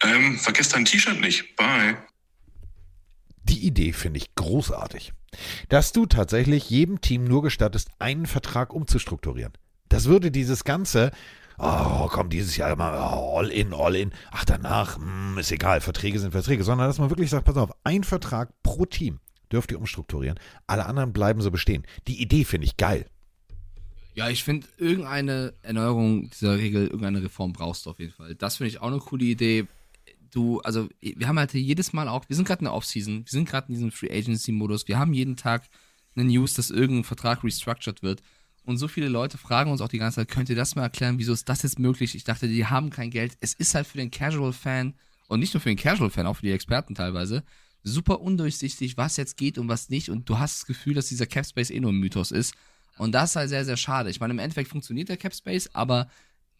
Ähm, vergesst dein T-Shirt nicht. Bye. Die Idee finde ich großartig. Dass du tatsächlich jedem Team nur gestattest, einen Vertrag umzustrukturieren. Das würde dieses ganze, oh, komm, dieses Jahr immer oh, all in, all in, ach danach, hm, ist egal, Verträge sind Verträge, sondern dass man wirklich sagt, pass auf, ein Vertrag pro Team dürft ihr umstrukturieren, alle anderen bleiben so bestehen. Die Idee finde ich geil. Ja, ich finde, irgendeine Erneuerung dieser Regel, irgendeine Reform brauchst du auf jeden Fall. Das finde ich auch eine coole Idee. Du, also, wir haben halt jedes Mal auch, wir sind gerade in der Offseason, wir sind gerade in diesem Free Agency-Modus, wir haben jeden Tag eine News, dass irgendein Vertrag restructured wird. Und so viele Leute fragen uns auch die ganze Zeit, könnt ihr das mal erklären, wieso ist das jetzt möglich? Ich dachte, die haben kein Geld. Es ist halt für den Casual-Fan und nicht nur für den Casual-Fan, auch für die Experten teilweise, super undurchsichtig, was jetzt geht und was nicht. Und du hast das Gefühl, dass dieser Cap-Space eh nur ein Mythos ist. Und das ist halt sehr, sehr schade. Ich meine, im Endeffekt funktioniert der Cap Space, aber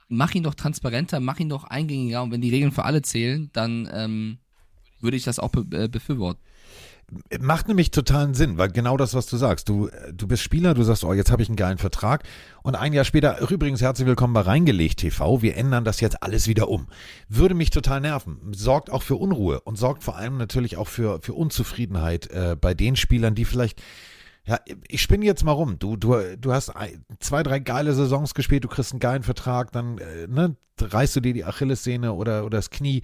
mach ihn doch transparenter, mach ihn doch eingängiger und wenn die Regeln für alle zählen, dann ähm, würde ich das auch be äh, befürworten. Macht nämlich totalen Sinn, weil genau das, was du sagst. Du, du bist Spieler, du sagst, oh, jetzt habe ich einen geilen Vertrag. Und ein Jahr später, übrigens, herzlich willkommen bei Reingelegt TV. Wir ändern das jetzt alles wieder um. Würde mich total nerven. Sorgt auch für Unruhe und sorgt vor allem natürlich auch für, für Unzufriedenheit äh, bei den Spielern, die vielleicht ja, ich spinne jetzt mal rum. Du, du, du hast zwei, drei geile Saisons gespielt, du kriegst einen geilen Vertrag, dann äh, ne, reißt du dir die Achillessehne oder, oder das Knie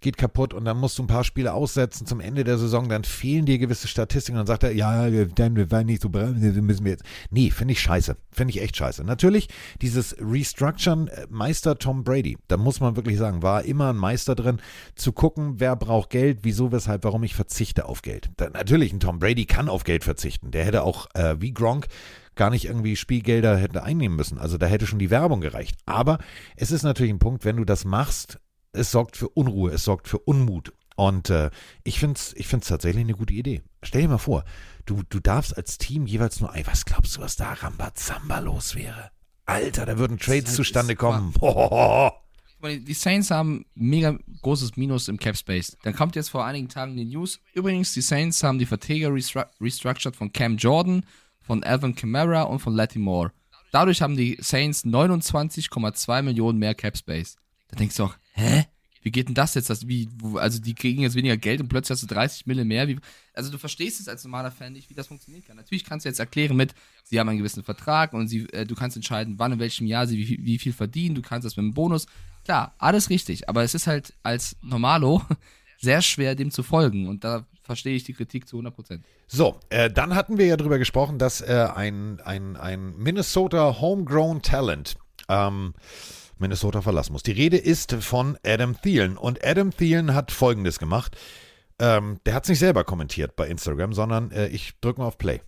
geht kaputt und dann musst du ein paar Spiele aussetzen zum Ende der Saison, dann fehlen dir gewisse Statistiken und dann sagt er, ja, dann wir waren nicht so bereit, müssen wir jetzt. Nee, finde ich scheiße. Finde ich echt scheiße. Natürlich, dieses Restructuren, äh, Meister Tom Brady, da muss man wirklich sagen, war immer ein Meister drin, zu gucken, wer braucht Geld, wieso, weshalb, warum ich verzichte auf Geld. Da, natürlich, ein Tom Brady kann auf Geld verzichten. Der hätte auch, äh, wie Gronk, gar nicht irgendwie Spielgelder hätte einnehmen müssen. Also da hätte schon die Werbung gereicht. Aber es ist natürlich ein Punkt, wenn du das machst, es sorgt für Unruhe, es sorgt für Unmut. Und äh, ich finde es ich find's tatsächlich eine gute Idee. Stell dir mal vor, du, du darfst als Team jeweils nur, ey, was glaubst du, was da Rambazamba los wäre? Alter, da würden Trades halt zustande kommen. (laughs) Die Saints haben mega großes Minus im Cap Space. Dann kommt jetzt vor einigen Tagen die News. Übrigens, die Saints haben die Verträge restru restructured von Cam Jordan, von Alvin Kamara und von Letty Moore. Dadurch haben die Saints 29,2 Millionen mehr Cap Space. Da denkst du auch, hä? Wie geht denn das jetzt? Das, wie, also die kriegen jetzt weniger Geld und plötzlich hast du 30 Mille mehr. Wie, also du verstehst es als normaler Fan nicht, wie das funktionieren kann. Natürlich kannst du jetzt erklären mit, sie haben einen gewissen Vertrag und sie, äh, du kannst entscheiden, wann in welchem Jahr sie wie, wie viel verdienen. Du kannst das mit einem Bonus. Klar, alles richtig. Aber es ist halt als Normalo (laughs) sehr schwer, dem zu folgen. Und da verstehe ich die Kritik zu 100%. So, äh, dann hatten wir ja darüber gesprochen, dass äh, ein, ein, ein Minnesota Homegrown Talent ähm, Minnesota verlassen muss. Die Rede ist von Adam Thielen. Und Adam Thielen hat Folgendes gemacht. Ähm, der hat es nicht selber kommentiert bei Instagram, sondern äh, ich drücke mal auf Play.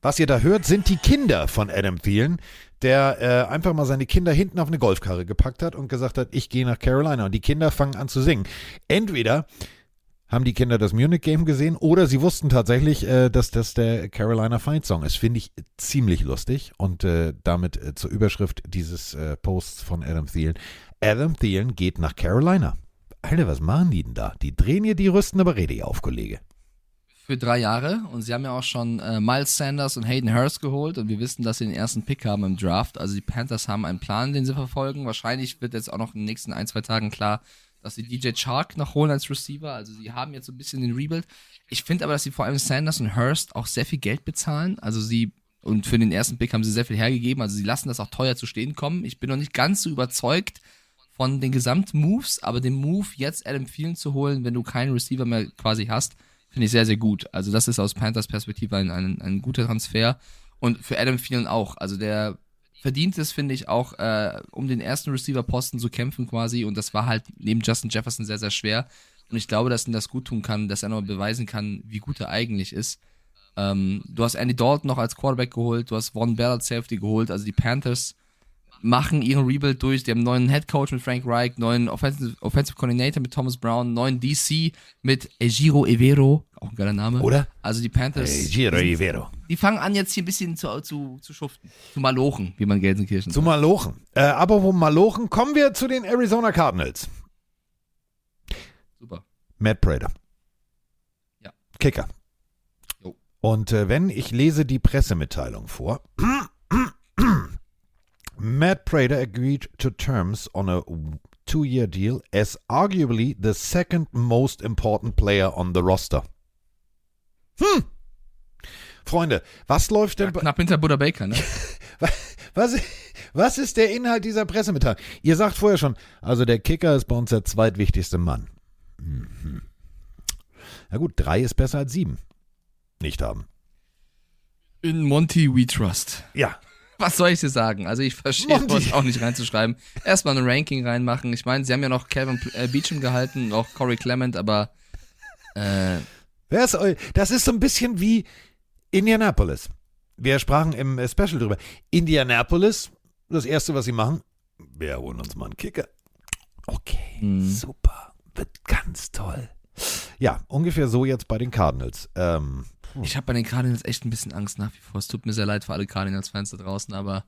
Was ihr da hört, sind die Kinder von Adam Thielen, der äh, einfach mal seine Kinder hinten auf eine Golfkarre gepackt hat und gesagt hat, ich gehe nach Carolina. Und die Kinder fangen an zu singen. Entweder haben die Kinder das Munich Game gesehen oder sie wussten tatsächlich, äh, dass das der Carolina Fight Song ist. Finde ich ziemlich lustig und äh, damit äh, zur Überschrift dieses äh, Posts von Adam Thielen. Adam Thielen geht nach Carolina. Alter, was machen die denn da? Die drehen hier die Rüsten aber Rede auf, Kollege für drei Jahre und sie haben ja auch schon äh, Miles Sanders und Hayden Hurst geholt und wir wissen, dass sie den ersten Pick haben im Draft. Also die Panthers haben einen Plan, den sie verfolgen. Wahrscheinlich wird jetzt auch noch in den nächsten ein, zwei Tagen klar, dass sie DJ Chark noch holen als Receiver. Also sie haben jetzt so ein bisschen den Rebuild. Ich finde aber, dass sie vor allem Sanders und Hurst auch sehr viel Geld bezahlen. Also sie und für den ersten Pick haben sie sehr viel hergegeben. Also sie lassen das auch teuer zu stehen kommen. Ich bin noch nicht ganz so überzeugt von den Gesamtmoves, aber den Move jetzt Adam Thielen zu holen, wenn du keinen Receiver mehr quasi hast, finde ich sehr, sehr gut. Also das ist aus Panthers Perspektive ein, ein, ein guter Transfer. Und für Adam Thielen auch. Also der verdient es, finde ich, auch, äh, um den ersten Receiver-Posten zu kämpfen quasi. Und das war halt neben Justin Jefferson sehr, sehr schwer. Und ich glaube, dass ihm das gut tun kann, dass er noch beweisen kann, wie gut er eigentlich ist. Ähm, du hast Andy Dalton noch als Quarterback geholt, du hast Von Bell als Safety geholt. Also die Panthers machen ihren Rebuild durch. Die haben einen neuen Head Coach mit Frank Reich, neuen Offensive, Offensive Coordinator mit Thomas Brown, neuen DC mit Ejiro Evero, auch ein geiler Name. Oder? Also die Panthers. Ejiro Evero. Die fangen an jetzt hier ein bisschen zu, zu, zu schuften. Zu malochen, wie man Gelsenkirchen Zu malochen. Äh, aber wo malochen, kommen wir zu den Arizona Cardinals. Super. Matt Prater. Ja. Kicker. Jo. Und äh, wenn ich lese die Pressemitteilung vor, (clears throat) Matt Prater agreed to terms on a two year deal as arguably the second most important player on the roster. Hm. Freunde, was läuft denn. Ja, knapp hinter Buddha Baker, ne? (laughs) was, was ist der Inhalt dieser Pressemitteilung? Ihr sagt vorher schon, also der Kicker ist bei uns der zweitwichtigste Mann. Mhm. Na gut, drei ist besser als sieben. Nicht haben. In Monty we trust. Ja, was soll ich dir sagen? Also ich verstehe es auch nicht reinzuschreiben. Erstmal ein Ranking reinmachen. Ich meine, sie haben ja noch Calvin äh, Beecham gehalten, auch Corey Clement, aber äh, Wer ist, das ist so ein bisschen wie Indianapolis. Wir sprachen im äh, Special drüber. Indianapolis, das erste, was sie machen, wir holen uns mal einen Kicker. Okay, Mhm. super. Wird ganz toll. Ja, ungefähr so jetzt bei den Cardinals. Ähm, Ich habe bei den Cardinals echt ein bisschen Angst nach wie vor. Es tut mir sehr leid für alle Cardinals-Fans da draußen, aber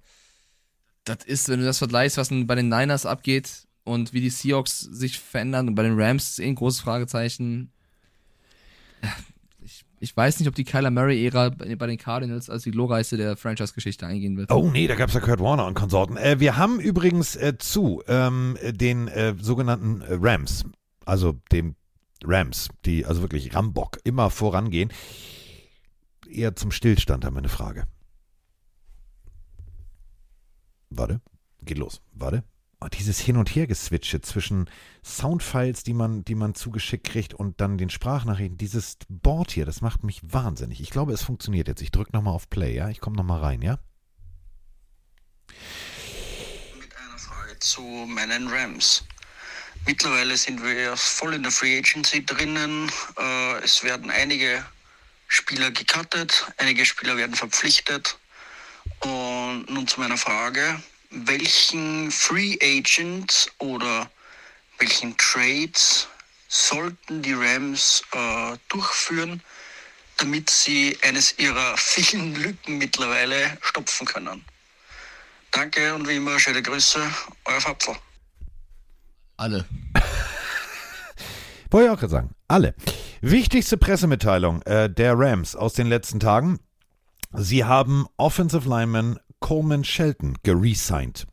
das ist, wenn du das vergleichst, was bei den Niners abgeht und wie die Seahawks sich verändern und bei den Rams ist eh ein großes Fragezeichen. Ja, Ich, ich weiß nicht, ob die Kyler Murray-Ära bei bei den Cardinals als die glorreichste der Franchise-Geschichte eingehen wird. Oh nee, da gab es ja Kurt Warner und Konsorten. Äh, wir haben übrigens äh, zu ähm, den äh, sogenannten äh, Rams, also dem Rams, die also wirklich Rambock immer vorangehen, eher zum Stillstand haben wir eine Frage. Warte, geht los. Warte. Oh, dieses Hin- und Hergeswitche zwischen Soundfiles, die man, die man zugeschickt kriegt und dann den Sprachnachrichten. Dieses Board hier, das macht mich wahnsinnig. Ich glaube, es funktioniert jetzt. Ich drücke nochmal auf Play, ja? Ich komme nochmal rein, ja? mit einer Frage zu meinen Rams. Mittlerweile sind wir voll in der Free Agency drinnen. Äh, es werden einige Spieler gecuttet, einige Spieler werden verpflichtet. Und nun zu meiner Frage, welchen Free Agent oder welchen Trades sollten die Rams äh, durchführen, damit sie eines ihrer (laughs) vielen Lücken mittlerweile stopfen können? Danke und wie immer schöne Grüße, euer Fapfer. Alle. (laughs) Wollte ich auch gerade sagen. Alle. Wichtigste Pressemitteilung äh, der Rams aus den letzten Tagen. Sie haben Offensive Lineman Coleman Shelton geresigned.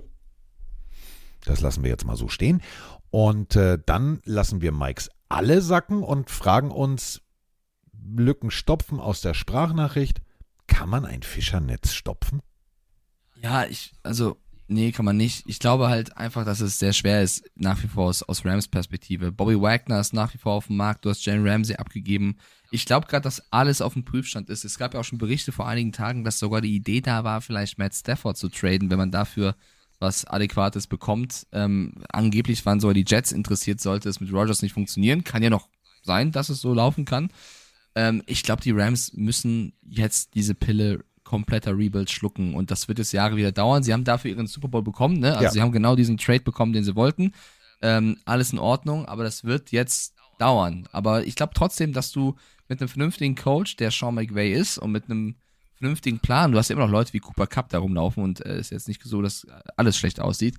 Das lassen wir jetzt mal so stehen. Und äh, dann lassen wir Mikes alle sacken und fragen uns, Lücken stopfen aus der Sprachnachricht. Kann man ein Fischernetz stopfen? Ja, ich, also, nee, kann man nicht. Ich glaube halt einfach, dass es sehr schwer ist, nach wie vor aus, aus Rams Perspektive. Bobby Wagner ist nach wie vor auf dem Markt, du hast Jalen Ramsey abgegeben. Ich glaube gerade, dass alles auf dem Prüfstand ist. Es gab ja auch schon Berichte vor einigen Tagen, dass sogar die Idee da war, vielleicht Matt Stafford zu traden, wenn man dafür was Adäquates bekommt. Ähm, angeblich waren sogar die Jets interessiert, sollte es mit Rogers nicht funktionieren. Kann ja noch sein, dass es so laufen kann. Ähm, ich glaube, die Rams müssen jetzt diese Pille kompletter Rebuild schlucken und das wird jetzt Jahre wieder dauern. Sie haben dafür ihren Super Bowl bekommen, ne? Also Ja. sie haben genau diesen Trade bekommen, den sie wollten. Ähm, alles in Ordnung, aber das wird jetzt dauern. Aber ich glaube trotzdem, dass du mit einem vernünftigen Coach, der Sean McVay ist, und mit einem vernünftigen Plan, du hast ja immer noch Leute wie Cooper Cup da rumlaufen und es äh, ist jetzt nicht so, dass alles schlecht aussieht.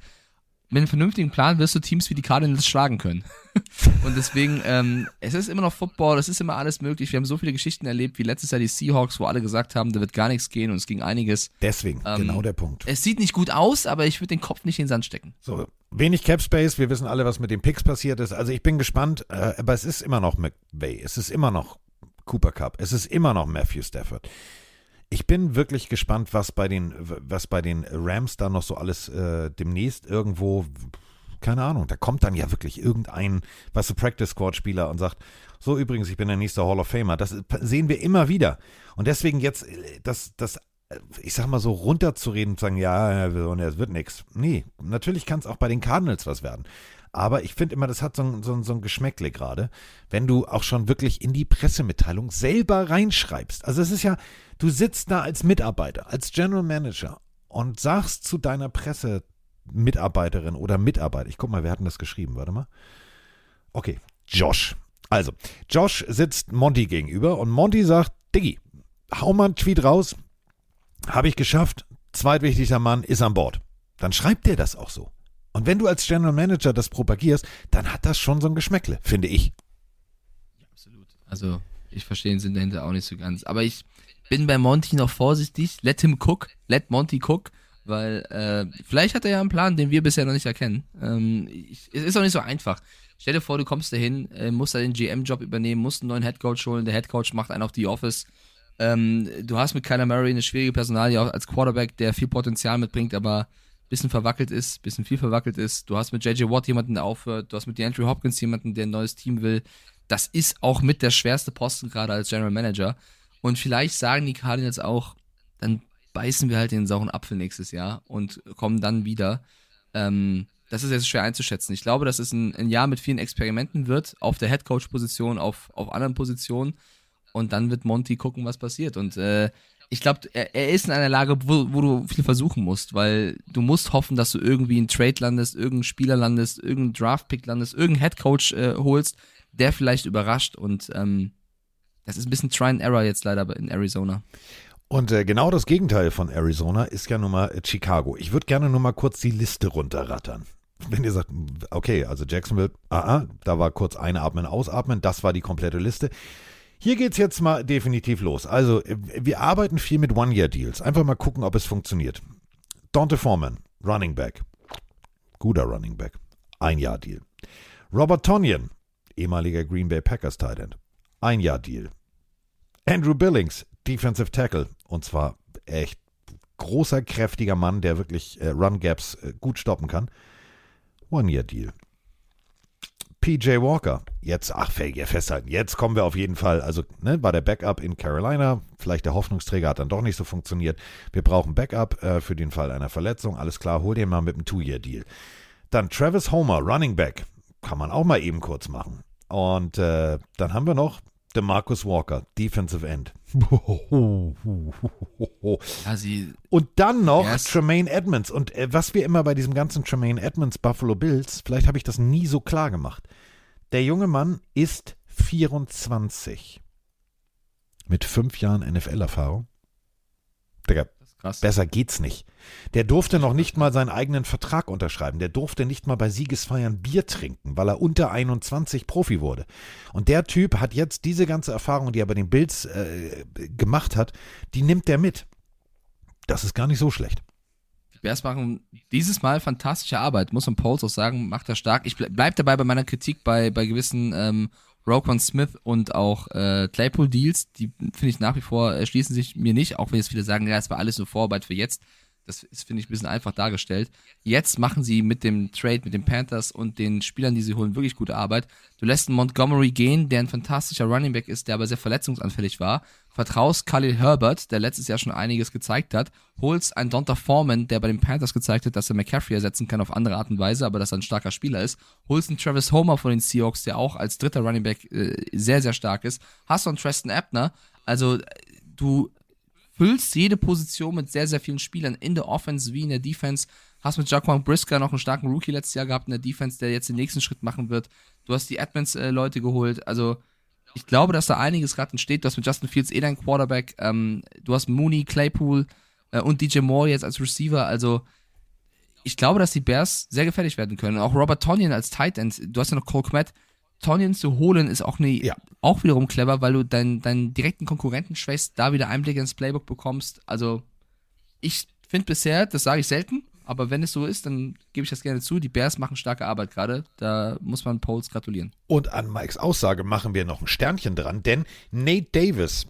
Mit einem vernünftigen Plan wirst du Teams wie die Cardinals schlagen können. (laughs) und deswegen, ähm, es ist immer noch Football, es ist immer alles möglich. Wir haben so viele Geschichten erlebt, wie letztes Jahr die Seahawks, wo alle gesagt haben, da wird gar nichts gehen und es ging einiges. Deswegen, Ähm, genau der Punkt. Es sieht nicht gut aus, aber ich würde den Kopf nicht in den Sand stecken. So, wenig Cap Space, wir wissen alle, was mit den Picks passiert ist. Also ich bin gespannt, äh, aber es ist immer noch McVay, es ist immer noch Cooper Cup, es ist immer noch Matthew Stafford. Ich bin wirklich gespannt, was bei den, was bei den Rams da noch so alles äh, demnächst irgendwo, keine Ahnung, da kommt dann ja wirklich irgendein, was du, Practice Squad Spieler und sagt, so übrigens, ich bin der nächste Hall of Famer. Das sehen wir immer wieder. Und deswegen jetzt, äh, das, das äh, ich sag mal so runterzureden und sagen, ja, es wird nichts. Nee, natürlich kann es auch bei den Cardinals was werden. Aber ich finde immer, das hat so ein, so ein, so ein Geschmäckle gerade, wenn du auch schon wirklich in die Pressemitteilung selber reinschreibst. Also es ist ja, du sitzt da als Mitarbeiter, als General Manager und sagst zu deiner Pressemitarbeiterin oder Mitarbeiter, ich guck mal, wer hat denn das geschrieben? Warte mal. Okay, Josh. Also, Josh sitzt Monty gegenüber und Monty sagt, Diggi, hau mal einen Tweet raus, habe ich geschafft, zweitwichtigster Mann ist an Bord. Dann schreibt der das auch so. Und wenn du als General Manager das propagierst, dann hat das schon so ein Geschmäckle, finde ich. Absolut. Also, ich verstehe den Sinn dahinter auch nicht so ganz. Aber ich bin bei Monty noch vorsichtig. Let him cook. Let Monty cook. Weil äh, vielleicht hat er ja einen Plan, den wir bisher noch nicht erkennen. Ähm, ich, es ist auch nicht so einfach. Stell dir vor, du kommst dahin, äh, musst da den GM-Job übernehmen, musst einen neuen Headcoach holen. Der Headcoach macht einen auf die Office. Ähm, du hast mit Kyler Murray eine schwierige Personalie als Quarterback, der viel Potenzial mitbringt, aber bisschen verwackelt ist, bisschen viel verwackelt ist. Du hast mit JJ Watt jemanden, der aufhört. Du hast mit DeAndre Hopkins jemanden, der ein neues Team will. Das ist auch mit der schwerste Posten gerade als General Manager. Und vielleicht sagen die Cardinals auch, dann beißen wir halt den sauren Apfel nächstes Jahr und kommen dann wieder. Ähm, das ist jetzt schwer einzuschätzen. Ich glaube, dass es ein, ein Jahr mit vielen Experimenten wird, auf der Headcoach-Position, auf, auf anderen Positionen. Und dann wird Monty gucken, was passiert. Und äh, ich glaube, er, er ist in einer Lage, wo, wo du viel versuchen musst, weil du musst hoffen, dass du irgendwie einen Trade landest, irgendeinen Spieler landest, irgendeinen Draftpick landest, irgendeinen Headcoach äh, holst, der vielleicht überrascht und ähm, das ist ein bisschen Try and Error jetzt leider in Arizona. Und äh, genau das Gegenteil von Arizona ist ja nun mal äh, Chicago. Ich würde gerne nur mal kurz die Liste runterrattern. Wenn ihr sagt, okay, also Jacksonville, ah, ah, da war kurz einatmen, ausatmen, das war die komplette Liste. Hier geht's jetzt mal definitiv los. Also, äh, wir arbeiten viel mit One-Year-Deals. Einfach mal gucken, ob es funktioniert. Dante Foreman, Running Back. Guter Running Back. Ein-Jahr-Deal. Robert Tonyan, ehemaliger Green Bay Packers Tight End. Ein-Jahr-Deal. Andrew Billings, Defensive Tackle. Und zwar echt großer, kräftiger Mann, der wirklich äh, Run-Gaps äh, gut stoppen kann. One-Year-Deal. PJ Walker. Jetzt, ach, festhalten. Jetzt kommen wir auf jeden Fall. Also, ne, war der Backup in Carolina. Vielleicht der Hoffnungsträger hat dann doch nicht so funktioniert. Wir brauchen Backup äh, für den Fall einer Verletzung. Alles klar, hol den mal mit einem Two-Year-Deal. Dann Travis Homer, Running Back. Kann man auch mal eben kurz machen. Und äh, dann haben wir noch DeMarcus Walker, Defensive End. (laughs) Ja, Und dann noch Yes. Tremaine Edmonds. Und äh, was wir immer bei diesem ganzen Tremaine Edmonds Buffalo Bills, vielleicht habe ich das nie so klar gemacht. Der junge Mann ist 24. Mit fünf Jahren NFL-Erfahrung. Digga, krass. besser geht's nicht. Der durfte noch nicht mal seinen eigenen Vertrag unterschreiben. Der durfte nicht mal bei Siegesfeiern Bier trinken, weil er unter 21 Profi wurde. Und der Typ hat jetzt diese ganze Erfahrung, die er bei den Bills äh, gemacht hat, die nimmt der mit. Das ist gar nicht so schlecht. Die Bears machen dieses Mal fantastische Arbeit, muss man Pauls auch sagen, macht er stark. Ich ble bleib dabei bei meiner Kritik bei, bei gewissen ähm, Roquan Smith und auch äh, Claypool-Deals. Die finde ich nach wie vor erschließen sich mir nicht, auch wenn jetzt viele sagen, ja, es war alles nur Vorarbeit für jetzt. Das ist, finde ich, ein bisschen einfach dargestellt. Jetzt machen sie mit dem Trade mit den Panthers und den Spielern, die sie holen, wirklich gute Arbeit. Du lässt einen Montgomery gehen, der ein fantastischer Running Back ist, der aber sehr verletzungsanfällig war. Vertraust Khalil Herbert, der letztes Jahr schon einiges gezeigt hat. Holst einen Donta Foreman, der bei den Panthers gezeigt hat, dass er McCaffrey ersetzen kann auf andere Art und Weise, aber dass er ein starker Spieler ist. Holst einen Travis Homer von den Seahawks, der auch als dritter Running Back äh, sehr, sehr stark ist. Hast du einen Treston Ebner. Also, du füllst jede Position mit sehr, sehr vielen Spielern in der Offense wie in der Defense. Hast mit Jaquan Brisker noch einen starken Rookie letztes Jahr gehabt in der Defense, der jetzt den nächsten Schritt machen wird. Du hast die Edmonds-Leute geholt. Also, ich glaube, dass da einiges gerade entsteht. Du hast mit Justin Fields eh deinen Quarterback. Ähm, du hast Mooney, Claypool äh, und DJ Moore jetzt als Receiver. Also, ich glaube, dass die Bears sehr gefährlich werden können. Auch Robert Tonyan als Tight End. Du hast ja noch Cole Kmet. Tonyan zu holen ist auch, eine, Ja. auch wiederum clever, weil du deinen, deinen direkten Konkurrenten schwächst, da wieder Einblick ins Playbook bekommst. Also, ich finde bisher, das sage ich selten, aber wenn es so ist, dann gebe ich das gerne zu. Die Bears machen starke Arbeit gerade. Da muss man Poles gratulieren. Und an Mikes Aussage machen wir noch ein Sternchen dran, denn Nate Davis,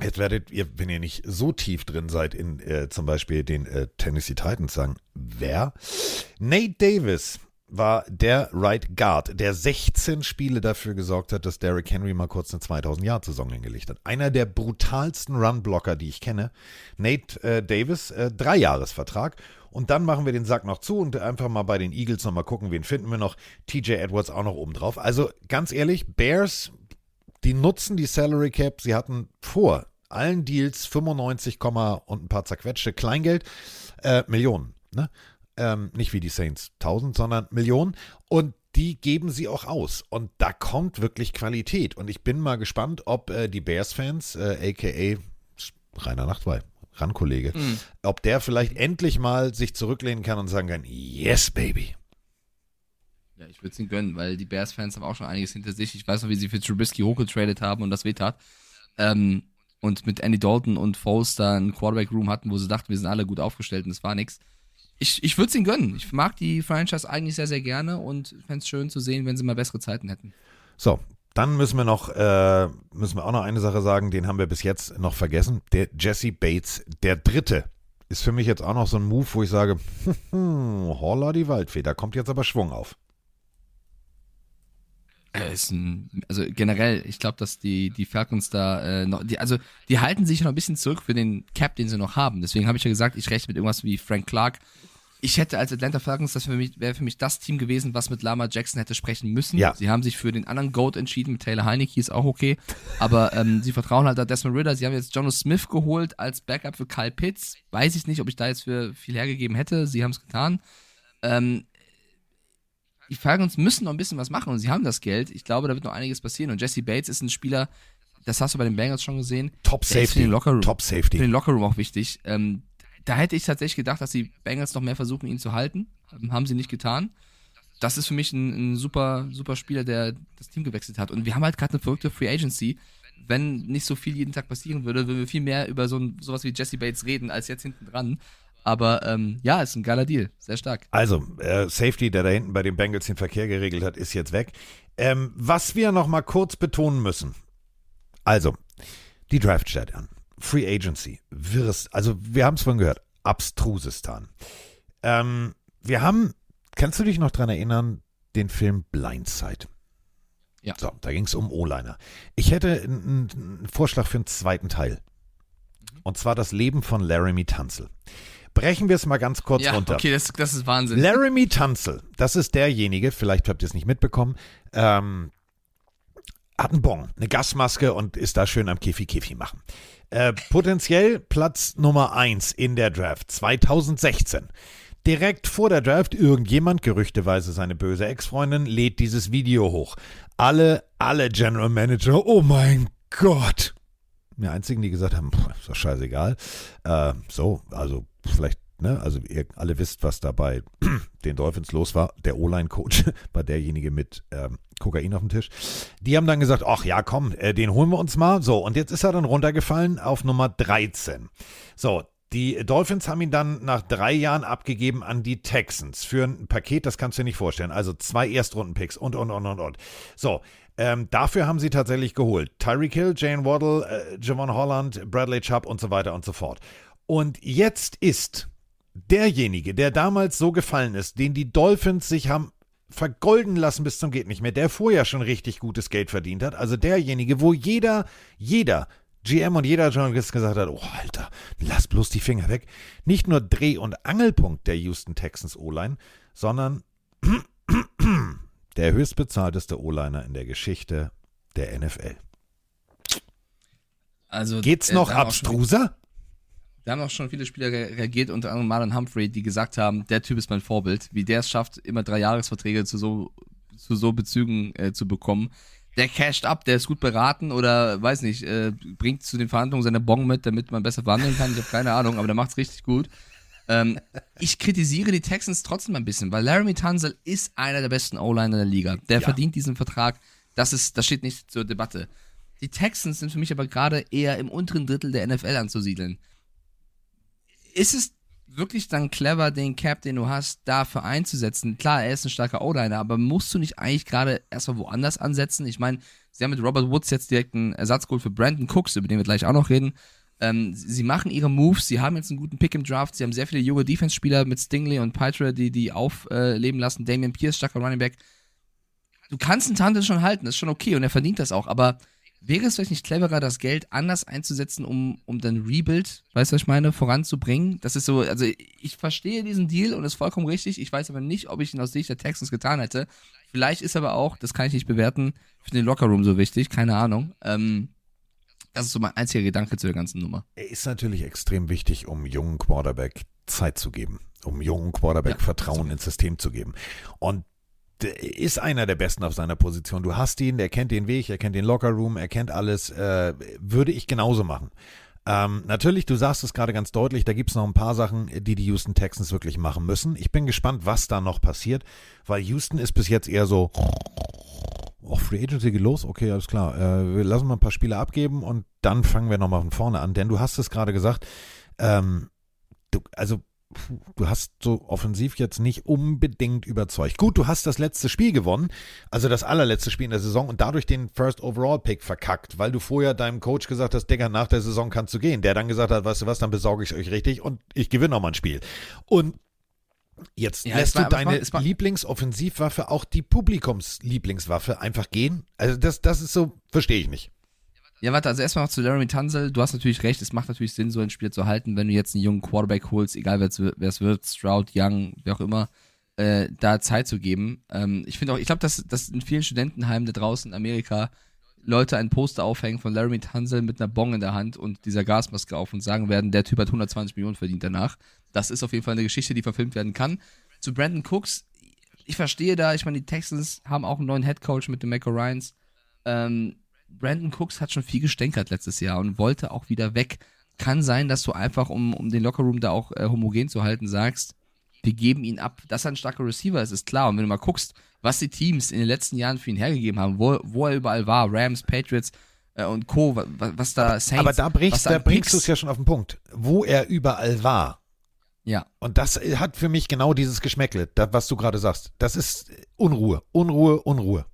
jetzt werdet ihr, wenn ihr nicht so tief drin seid in äh, zum Beispiel den äh, Tennessee Titans, sagen, wer? Nate Davis war der Right Guard, der 16 Spiele dafür gesorgt hat, dass Derrick Henry mal kurz eine 2000-Jahr-Saison hingelegt hat. Einer der brutalsten Run-Blocker, die ich kenne. Nate äh, Davis, äh, Dreijahresvertrag. Und dann machen wir den Sack noch zu und einfach mal bei den Eagles nochmal gucken, wen finden wir noch. TJ Edwards auch noch oben drauf. Also ganz ehrlich, Bears, die nutzen die Salary Cap. Sie hatten vor allen Deals 95, und ein paar zerquetschte Kleingeld, äh, Millionen. Ne? Ähm, nicht wie die Saints 1000, sondern Millionen. Und die geben sie auch aus. Und da kommt wirklich Qualität. Und ich bin mal gespannt, ob äh, die Bears-Fans, äh, aka Rainer Nachtwey, Ran-Kollege, ob der vielleicht endlich mal sich zurücklehnen kann und sagen kann, yes, baby. Ja, ich würde es ihnen gönnen, weil die Bears-Fans haben auch schon einiges hinter sich. Ich weiß noch, wie sie für Trubisky hochgetradet haben und das wehtat. Ähm, und mit Andy Dalton und Foles da einen Quarterback-Room hatten, wo sie dachten, wir sind alle gut aufgestellt und es war nix. Ich, ich würde es ihnen gönnen. Ich mag die Franchise eigentlich sehr, sehr gerne und fände es schön zu sehen, wenn sie mal bessere Zeiten hätten. So, dann müssen wir noch, äh, müssen wir auch noch eine Sache sagen, den haben wir bis jetzt noch vergessen. Der Jesse Bates, der Dritte, ist für mich jetzt auch noch so ein Move, wo ich sage, (laughs) holla die Waldfee, da kommt jetzt aber Schwung auf. Er ist ein, also generell, ich glaube, dass die, die Falcons da äh, noch, die, also die halten sich noch ein bisschen zurück für den Cap, den sie noch haben. Deswegen habe ich ja gesagt, ich rechne mit irgendwas wie Frank Clark Ich hätte als Atlanta Falcons, das wäre für, mich- das Team gewesen, was mit Lama Jackson hätte sprechen müssen. Ja. Sie haben sich für den anderen Goat entschieden, mit Taylor Heineke ist auch okay. Aber ähm, sie vertrauen halt auf Desmond Ritter. Sie haben jetzt Jono Smith geholt als Backup für Kyle Pitts. Weiß ich nicht, ob ich da jetzt für viel hergegeben hätte. Sie haben es getan. Ähm, die Falcons müssen noch ein bisschen was machen und sie haben das Geld. Ich glaube, da wird noch einiges passieren. Und Jesse Bates ist ein Spieler, das hast du bei den Bengals schon gesehen. Top Der ist für Safety. den Lockerroom, Top Für Safety. den Lockerroom auch wichtig. Ähm, da hätte ich tatsächlich gedacht, dass die Bengals noch mehr versuchen, ihn zu halten. Ähm, haben sie nicht getan. Das ist für mich ein, ein super, super Spieler, der das Team gewechselt hat. Und wir haben halt gerade eine verrückte Free Agency. Wenn nicht so viel jeden Tag passieren würde, würden wir viel mehr über so ein, sowas wie Jesse Bates reden, als jetzt hinten dran. Aber ähm, ja, ist ein geiler Deal. Sehr stark. Also, äh, Safety, der da hinten bei den Bengals den Verkehr geregelt hat, ist jetzt weg. Ähm, was wir noch mal kurz betonen müssen. Also, die Draft steht an. Free Agency. Wirres, also wir haben es vorhin gehört. Abstrusistan. Ähm, wir haben, kannst du dich noch dran erinnern, den Film Blindside? Ja. So, da ging es um O-Liner. Ich hätte einen einen Vorschlag für einen zweiten Teil. Und zwar das Leben von Laramie Tunzel. Brechen wir es mal ganz kurz ja, runter. okay, das, das ist Wahnsinn. Laramie Tunzel, das ist derjenige, vielleicht habt ihr es nicht mitbekommen, ähm, hat einen Bon, eine Gasmaske und ist da schön am Kiffi-Kiffi machen. Äh, potenziell Platz Nummer 1 in der Draft 2016. Direkt vor der Draft irgendjemand, gerüchteweise seine böse Ex-Freundin, lädt dieses Video hoch. Alle, alle General Manager, oh mein Gott. Die einzigen, die gesagt haben, pff, ist doch scheißegal. Äh, so, also vielleicht, ne, also ihr alle wisst, was da bei (clears throat) den Dolphins los war. Der O-Line-Coach (laughs) war derjenige mit ähm, Kokain auf dem Tisch. Die haben dann gesagt, ach ja, komm, äh, den holen wir uns mal. So, und jetzt ist er dann runtergefallen auf Nummer 13. So, die Dolphins haben ihn dann nach drei Jahren abgegeben an die Texans für ein Paket, das kannst du dir nicht vorstellen. Also zwei Erstrunden-Picks und, und, und, und, und. So, ähm, dafür haben sie tatsächlich geholt. Tyreek Hill, Jane Waddle, äh, Javon Holland, Bradley Chubb und so weiter und so fort. Und jetzt ist derjenige, der damals so gefallen ist, den die Dolphins sich haben vergolden lassen bis zum geht nicht mehr, der vorher schon richtig gutes Geld verdient hat, also derjenige, wo jeder, jeder GM und jeder Journalist gesagt hat, oh Alter, lass bloß die Finger weg. Nicht nur Dreh- und Angelpunkt der Houston Texans O-Line, sondern der höchstbezahlteste O-Liner in der Geschichte der NFL. Also, Geht's äh, noch abstruser? Da haben auch schon viele Spieler re- reagiert, unter anderem Marlon Humphrey, die gesagt haben, der Typ ist mein Vorbild. Wie der es schafft, immer drei Jahresverträge zu so, zu so Bezügen äh, zu bekommen. Der casht ab, der ist gut beraten oder, weiß nicht, äh, bringt zu den Verhandlungen seine Bon mit, damit man besser verhandeln kann. Ich habe keine Ahnung, aber der macht's richtig gut. Ähm, ich kritisiere die Texans trotzdem ein bisschen, weil Laramie Tunzel ist einer der besten O-Liner der Liga. Der verdient diesen Vertrag. Das ist, das steht nicht zur Debatte. Die Texans sind für mich aber gerade eher im unteren Drittel der NFL anzusiedeln ist es wirklich dann clever, den Cap, den du hast, dafür einzusetzen? Klar, er ist ein starker O-Liner, aber musst du nicht eigentlich gerade erstmal woanders ansetzen? Ich meine, sie haben mit Robert Woods jetzt direkt einen Ersatz geholt für Brandon Cooks, über den wir gleich auch noch reden. Ähm, sie machen ihre Moves, sie haben jetzt einen guten Pick im Draft, sie haben sehr viele junge Defense-Spieler mit Stingley und Pitra, die die aufleben lassen. Damian Pierce, starker Running Back. Du kannst einen Tante schon halten, das ist schon okay und er verdient das auch, aber Wäre es vielleicht nicht cleverer, das Geld anders einzusetzen, um, um dann Rebuild, weißt du, was ich meine, voranzubringen? Das ist so, also ich verstehe diesen Deal und ist vollkommen richtig. Ich weiß aber nicht, ob ich ihn aus Sicht der Texans getan hätte. Vielleicht ist aber auch, das kann ich nicht bewerten, für den Lockerroom so wichtig, keine Ahnung. Ähm, das ist so mein einziger Gedanke zu der ganzen Nummer. Er ist natürlich extrem wichtig, um jungen Quarterback Zeit zu geben, um jungen Quarterback Ja, Vertrauen ins System zu geben. Und ist einer der Besten auf seiner Position. Du hast ihn, der kennt den Weg, er kennt den Lockerroom, er kennt alles. Äh, würde ich genauso machen. Ähm, natürlich, du sagst es gerade ganz deutlich, da gibt es noch ein paar Sachen, die die Houston Texans wirklich machen müssen. Ich bin gespannt, was da noch passiert, weil Houston ist bis jetzt eher so, oh, Free Agency geht los, okay, alles klar. Äh, wir lassen mal ein paar Spiele abgeben und dann fangen wir nochmal von vorne an. Denn du hast es gerade gesagt, ähm, du, also du hast so offensiv jetzt nicht unbedingt überzeugt. Gut, du hast das letzte Spiel gewonnen, also das allerletzte Spiel in der Saison und dadurch den First Overall Pick verkackt, weil du vorher deinem Coach gesagt hast, Digga, nach der Saison kannst du gehen. Der dann gesagt hat, weißt du was, dann besorge ich euch richtig und ich gewinne nochmal ein Spiel. Und Jetzt Ja, lässt war- du es deine war- es war- Lieblingsoffensivwaffe, auch die Publikumslieblingswaffe, einfach gehen. Also das, das ist so, verstehe ich nicht. Ja, warte, also erstmal noch zu Laramie Tunzel. Du hast natürlich recht, es macht natürlich Sinn, so ein Spiel zu halten, wenn du jetzt einen jungen Quarterback holst, egal wer es wird, Stroud, Young, wer auch immer, äh, da Zeit zu geben. Ähm, ich finde auch, ich glaube, dass, dass in vielen Studentenheimen da draußen in Amerika Leute ein Poster aufhängen von Laramie Tunzel mit einer Bong in der Hand und dieser Gasmaske auf und sagen werden, der Typ hat 120 Millionen verdient danach. Das ist auf jeden Fall eine Geschichte, die verfilmt werden kann. Zu Brandon Cooks, ich verstehe da, ich meine, die Texans haben auch einen neuen Headcoach mit dem Mac Ryans. Ähm, Brandon Cooks hat schon viel gestänkert letztes Jahr und wollte auch wieder weg. Kann sein, dass du einfach, um, um den Lockerroom da auch äh, homogen zu halten, sagst, wir geben ihn ab. Dass er ein starker Receiver ist, ist klar. Und wenn du mal guckst, was die Teams in den letzten Jahren für ihn hergegeben haben, wo, wo er überall war, Rams, Patriots äh, und Co., was, was da Saints, Aber da, brichst, da, bringst du es ja schon auf den Punkt. Wo er überall war. Ja. Und das hat für mich genau dieses Geschmäckle, das, was du gerade sagst. Das ist Unruhe, Unruhe, Unruhe.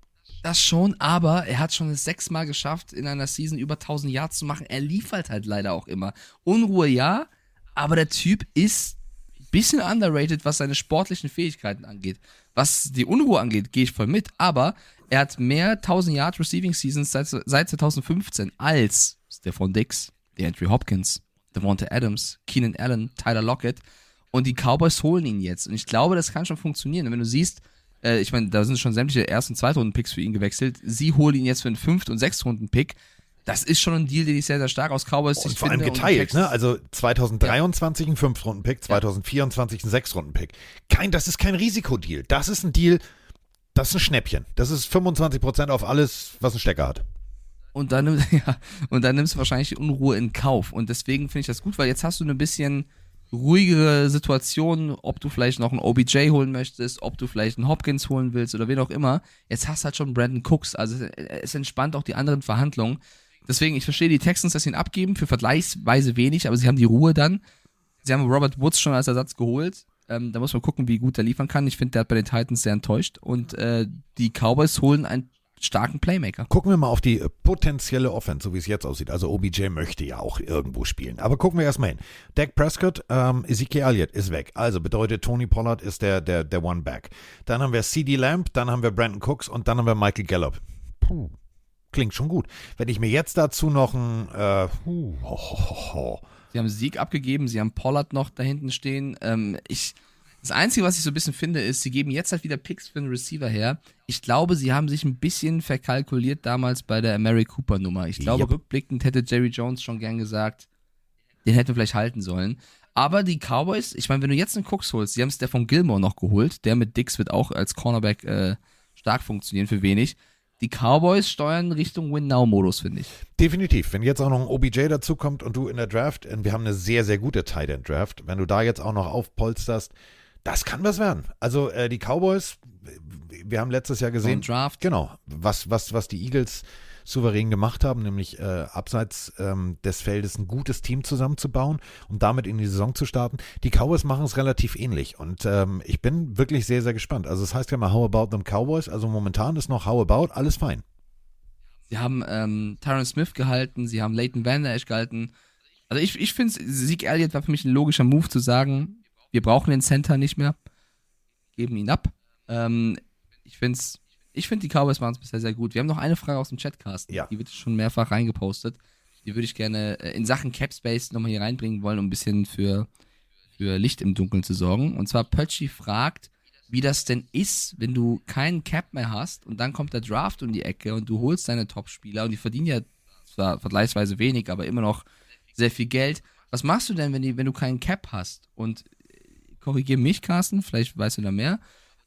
Das schon, aber er hat schon es sechsmal geschafft, in einer Season über 1000 Yards zu machen. Er liefert halt leider auch immer. Unruhe ja, aber der Typ ist ein bisschen underrated, was seine sportlichen Fähigkeiten angeht. Was die Unruhe angeht, gehe ich voll mit, aber er hat mehr 1000 Yard Receiving Seasons seit, seit 2015 als Stephon Dix, DeAndre Hopkins, Devonta Adams, Keenan Allen, Tyler Lockett. Und die Cowboys holen ihn jetzt. Und ich glaube, das kann schon funktionieren. Und wenn du siehst, äh, ich meine, da sind schon sämtliche Ersten- und Zweitrunden-Picks für ihn gewechselt. Sie holen ihn jetzt für einen Fünft- und Sechstrunden-Pick. Das ist schon ein Deal, den ich sehr, sehr stark aus Cowboys und vor allem geteilt, ne? Also 2023 ja. ein Fünf-Runden-Pick, 2024 ein Sechs-Runden-Pick. Kein, das ist kein Risikodeal. Das ist ein Deal, das ist ein Schnäppchen. Das ist 25% auf alles, was ein Stecker hat. Und dann, (laughs) ja, und dann nimmst du wahrscheinlich die Unruhe in Kauf. Und deswegen finde ich das gut, weil jetzt hast du ein bisschen ruhigere Situation, ob du vielleicht noch einen OBJ holen möchtest, ob du vielleicht einen Hopkins holen willst oder wen auch immer. Jetzt hast du halt schon Brandon Cooks. Also es entspannt auch die anderen Verhandlungen. Deswegen, ich verstehe die Texans, dass sie ihn abgeben, für vergleichsweise wenig, aber sie haben die Ruhe dann. Sie haben Robert Woods schon als Ersatz geholt. Ähm, da muss man gucken, wie gut er liefern kann. Ich finde, der hat bei den Titans sehr enttäuscht. Und äh, die Cowboys holen ein starken Playmaker. Gucken wir mal auf die potenzielle Offense, so wie es jetzt aussieht. Also OBJ möchte ja auch irgendwo spielen. Aber gucken wir erstmal hin. Dak Prescott, ähm, Ezekiel Elliott ist weg. Also bedeutet, Tony Pollard ist der, der, der One-Back. Dann haben wir CD Lamb, dann haben wir Brandon Cooks und dann haben wir Michael Gallup. Puh. Klingt schon gut. Wenn ich mir jetzt dazu noch ein äh, huh, ho, ho, ho. Sie haben Sieg abgegeben, sie haben Pollard noch da hinten stehen. Ähm, ich, das Einzige, was ich so ein bisschen finde, ist, sie geben jetzt halt wieder Picks für den Receiver her. Ich glaube, sie haben sich ein bisschen verkalkuliert damals bei der Mary Cooper Nummer. Ich glaube, yep. rückblickend hätte Jerry Jones schon gern gesagt, den hätten wir vielleicht halten sollen. Aber die Cowboys, ich meine, wenn du jetzt einen Cooks holst, sie haben Stefan Gilmore noch geholt, der mit Dix wird auch als Cornerback äh, stark funktionieren für wenig. Die Cowboys steuern Richtung Win-Now-Modus, finde ich. Definitiv. Wenn jetzt auch noch ein OBJ dazukommt und du in der Draft, wir haben eine sehr, sehr gute Tight End Draft, wenn du da jetzt auch noch aufpolsterst, das kann was werden. Also äh, die Cowboys, wir haben letztes Jahr gesehen, Draft. genau, was, was, was die Eagles souverän gemacht haben, nämlich äh, abseits ähm, des Feldes ein gutes Team zusammenzubauen und damit in die Saison zu starten. Die Cowboys machen es relativ ähnlich und ähm, ich bin wirklich sehr, sehr gespannt. Also es das heißt ja mal How about them Cowboys, also momentan ist noch How about, alles fein. Sie haben ähm, Tyron Smith gehalten, sie haben Leighton Van Der Esch gehalten. Also ich, ich finde, Sieg Elliott war für mich ein logischer Move zu sagen, wir brauchen den Center nicht mehr, geben ihn ab. Ähm, ich finde ich finde die Cowboys machen es bisher sehr gut. Wir haben noch eine Frage aus dem Chatcast. Ja. Die wird schon mehrfach reingepostet. Die würde ich gerne äh, in Sachen Capspace nochmal hier reinbringen wollen, um ein bisschen für, für Licht im Dunkeln zu sorgen. Und zwar Pötschi fragt, wie das denn ist, wenn du keinen Cap mehr hast und dann kommt der Draft um die Ecke und du holst deine Top-Spieler und die verdienen ja zwar vergleichsweise wenig, aber immer noch sehr viel Geld. Was machst du denn, wenn, die, wenn du keinen Cap hast? Und korrigiere mich, Carsten, vielleicht weißt du da mehr.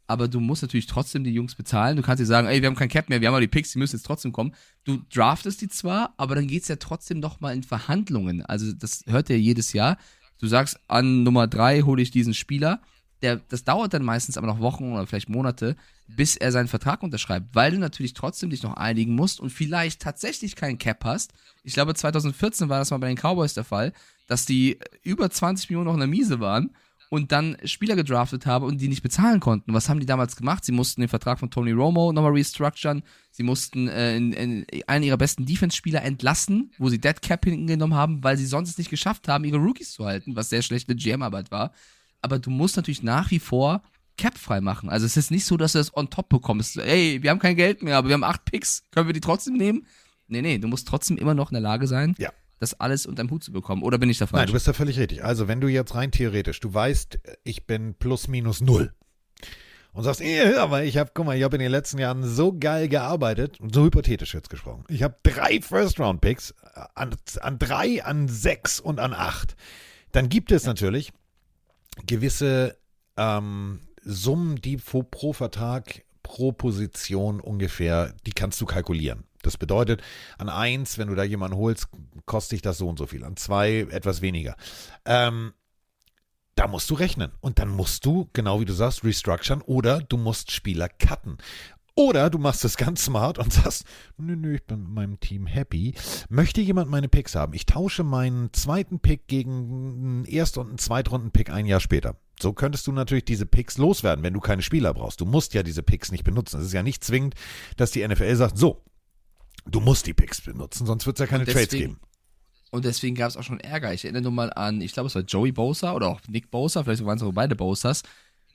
Aber du musst natürlich trotzdem die Jungs bezahlen. Du kannst dir sagen, ey, wir haben kein Cap mehr, wir haben aber die Picks, die müssen jetzt trotzdem kommen. Du draftest die zwar, aber dann geht es ja trotzdem noch mal in Verhandlungen. Also das hört ihr jedes Jahr. Du sagst, an Nummer drei hole ich diesen Spieler. Der, das dauert dann meistens aber noch Wochen oder vielleicht Monate, bis er seinen Vertrag unterschreibt, weil du natürlich trotzdem dich noch einigen musst und vielleicht tatsächlich keinen Cap hast. Ich glaube, 2014 war das mal bei den Cowboys der Fall, dass die über 20 Millionen noch in der Miese waren und dann Spieler gedraftet habe und die nicht bezahlen konnten. Was haben die damals gemacht? Sie mussten den Vertrag von Tony Romo nochmal restructuren. Sie mussten äh, in, in einen ihrer besten Defense-Spieler entlassen, wo sie Dead Cap hingenommen haben, weil sie sonst es nicht geschafft haben, ihre Rookies zu halten, was sehr schlechte GM-Arbeit war. Aber du musst natürlich nach wie vor Cap frei machen. Also es ist nicht so, dass du das on top bekommst. Ey, wir haben kein Geld mehr, aber wir haben acht Picks. Können wir die trotzdem nehmen? Nee, nee, du musst trotzdem immer noch in der Lage sein, Ja. Das alles unter dem Hut zu bekommen. Oder bin ich da falsch? Nein, du bist da völlig richtig. Also, wenn du jetzt rein theoretisch, du weißt, ich bin plus minus null und sagst, eh, aber ich habe, guck mal, ich habe in den letzten Jahren so geil gearbeitet, so hypothetisch jetzt gesprochen. Ich habe drei First-Round-Picks, an, an drei, an sechs und an acht. Dann gibt es natürlich gewisse ähm, Summen, die pro, pro Vertrag, pro Position ungefähr, die kannst du kalkulieren. Das bedeutet, an eins, wenn du da jemanden holst, kostet dich das so und so viel. An zwei etwas weniger. Ähm, da musst du rechnen. Und dann musst du, genau wie du sagst, restructuren oder du musst Spieler cutten. Oder du machst es ganz smart und (laughs) sagst, nö, nö, ich bin mit meinem Team happy. Möchte jemand meine Picks haben? Ich tausche meinen zweiten Pick gegen einen Erst- und einen Zweitrunden-Pick ein Jahr später. So könntest du natürlich diese Picks loswerden, wenn du keine Spieler brauchst. Du musst ja diese Picks nicht benutzen. Es ist ja nicht zwingend, dass die NFL sagt, so, du musst die Picks benutzen, sonst wird es ja keine Und Trades deswegen- geben. Und deswegen gab es auch schon Ärger. Ich erinnere nur mal an, ich glaube, es war Joey Bosa oder auch Nick Bosa, vielleicht waren es auch beide Bosas,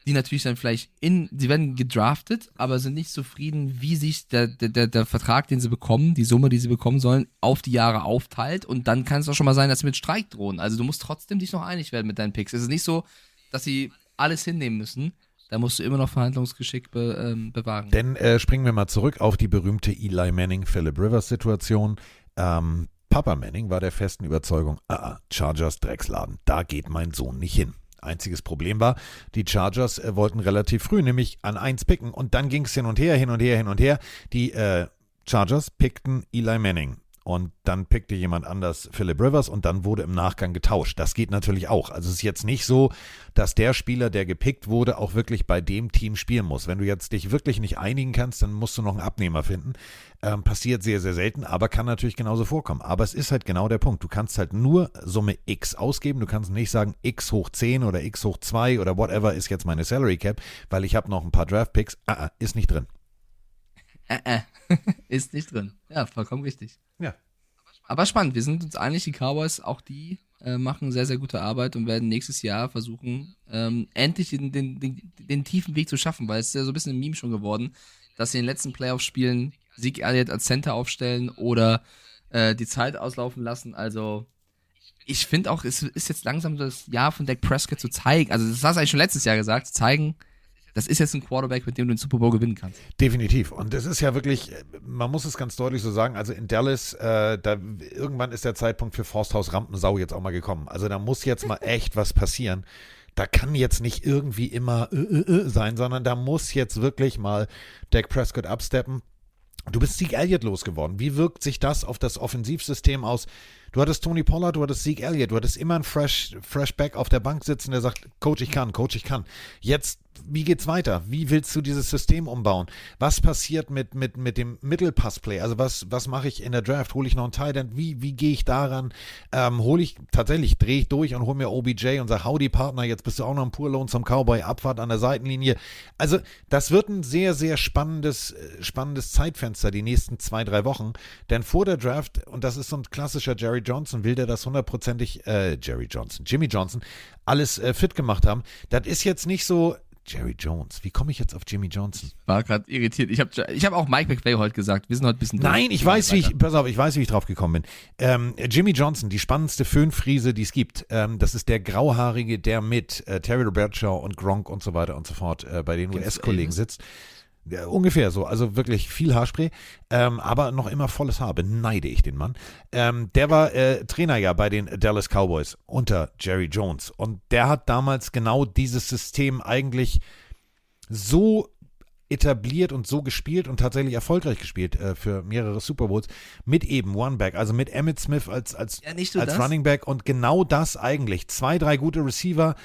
die natürlich dann vielleicht in, sie werden gedraftet, aber sind nicht zufrieden, wie sich der, der, der, der Vertrag, den sie bekommen, die Summe, die sie bekommen sollen, auf die Jahre aufteilt. Und dann kann es auch schon mal sein, dass sie mit Streik drohen. Also du musst trotzdem dich noch einig werden mit deinen Picks. Es ist nicht so, dass sie alles hinnehmen müssen. Da musst du immer noch Verhandlungsgeschick be, ähm, bewahren. Denn äh, springen wir mal zurück auf die berühmte Eli Manning, Philip Rivers Situation. Ähm, Papa Manning war der festen Überzeugung, ah, ah, Chargers Drecksladen, da geht mein Sohn nicht hin. Einziges Problem war, die Chargers äh, wollten relativ früh nämlich an eins picken und dann ging es hin und her, hin und her, hin und her. Die äh, Chargers pickten Eli Manning und dann pickte jemand anders Philip Rivers und dann wurde im Nachgang getauscht. Das geht natürlich auch. Also es ist jetzt nicht so, dass der Spieler, der gepickt wurde, auch wirklich bei dem Team spielen muss. Wenn du jetzt dich wirklich nicht einigen kannst, dann musst du noch einen Abnehmer finden. Ähm, passiert sehr, sehr selten, aber kann natürlich genauso vorkommen. Aber es ist halt genau der Punkt. Du kannst halt nur Summe X ausgeben. Du kannst nicht sagen, X hoch 10 oder X hoch 2 oder whatever ist jetzt meine Salary Cap, weil ich habe noch ein paar Draft Picks. Ah, ah, ist nicht drin. Äh, äh. (laughs) ist nicht drin. Ja, vollkommen richtig. Ja. Aber spannend, wir sind uns einig, die Cowboys, auch die äh, machen sehr, sehr gute Arbeit und werden nächstes Jahr versuchen, ähm, endlich den, den, den, den tiefen Weg zu schaffen, weil es ist ja so ein bisschen ein Meme schon geworden, dass sie in den letzten Playoff-Spielen Sieg Elliott als Center aufstellen oder äh, die Zeit auslaufen lassen. Also ich finde auch, es ist jetzt langsam das Jahr von Dak Prescott zu zeigen, also das hast du eigentlich schon letztes Jahr gesagt, zu zeigen, das ist jetzt ein Quarterback, mit dem du den Super Bowl gewinnen kannst. Definitiv. Und es ist ja wirklich, man muss es ganz deutlich so sagen, also in Dallas, äh, da irgendwann ist der Zeitpunkt für Forsthaus Rampensau jetzt auch mal gekommen. Also da muss jetzt mal (laughs) echt was passieren. Da kann jetzt nicht irgendwie immer äh, äh, äh sein, sondern da muss jetzt wirklich mal Dak Prescott absteppen. Du bist Zeke Elliott losgeworden. Wie wirkt sich das auf das Offensivsystem aus? Du hattest Tony Pollard, du hattest Zeke Elliott, du hattest immer einen Fresh, Fresh Back auf der Bank sitzen, der sagt, Coach, ich kann, Coach, ich kann. Jetzt, wie geht's weiter? Wie willst du dieses System umbauen? Was passiert mit, mit, mit dem Mittelpassplay? Also was, was mache ich in der Draft? Hole ich noch einen Tight End? Wie, wie gehe ich daran? Ähm, hole ich, tatsächlich, drehe ich durch und hole mir OBJ und sage, howdy Partner, jetzt bist du auch noch ein Pur Lohn zum Cowboy, Abfahrt an der Seitenlinie. Also das wird ein sehr, sehr spannendes, äh, spannendes Zeitfenster die nächsten zwei, drei Wochen. Denn vor der Draft, und das ist so ein klassischer Jerry Johnson, will der das hundertprozentig, äh, Jerry Johnson, Jimmy Johnson, alles äh, fit gemacht haben. Das ist jetzt nicht so, Jerry Jones, wie komme ich jetzt auf Jimmy Johnson? War gerade irritiert. Ich habe ich hab auch Mike McVay heute gesagt. Wir sind heute ein bisschen. Nein, durch. ich weiß, wie ich, pass auf, ich weiß, wie ich drauf gekommen bin. Ähm, Jimmy Johnson, die spannendste Föhnfriese, die es gibt. Ähm, das ist der Grauhaarige, der mit äh, Terry Bradshaw und Gronk und so weiter und so fort äh, bei den US-Kollegen sitzt. Ungefähr so, also wirklich viel Haarspray, ähm, aber noch immer volles Haar, beneide ich den Mann. Ähm, der war äh, Trainer ja bei den Dallas Cowboys unter Jerry Jones und der hat damals genau dieses System eigentlich so etabliert und so gespielt und tatsächlich erfolgreich gespielt äh, für mehrere Super Bowls mit eben One Back, also mit Emmett Smith als, als, Ja, nur als das. Running Back und genau das eigentlich. Zwei, drei gute Receiver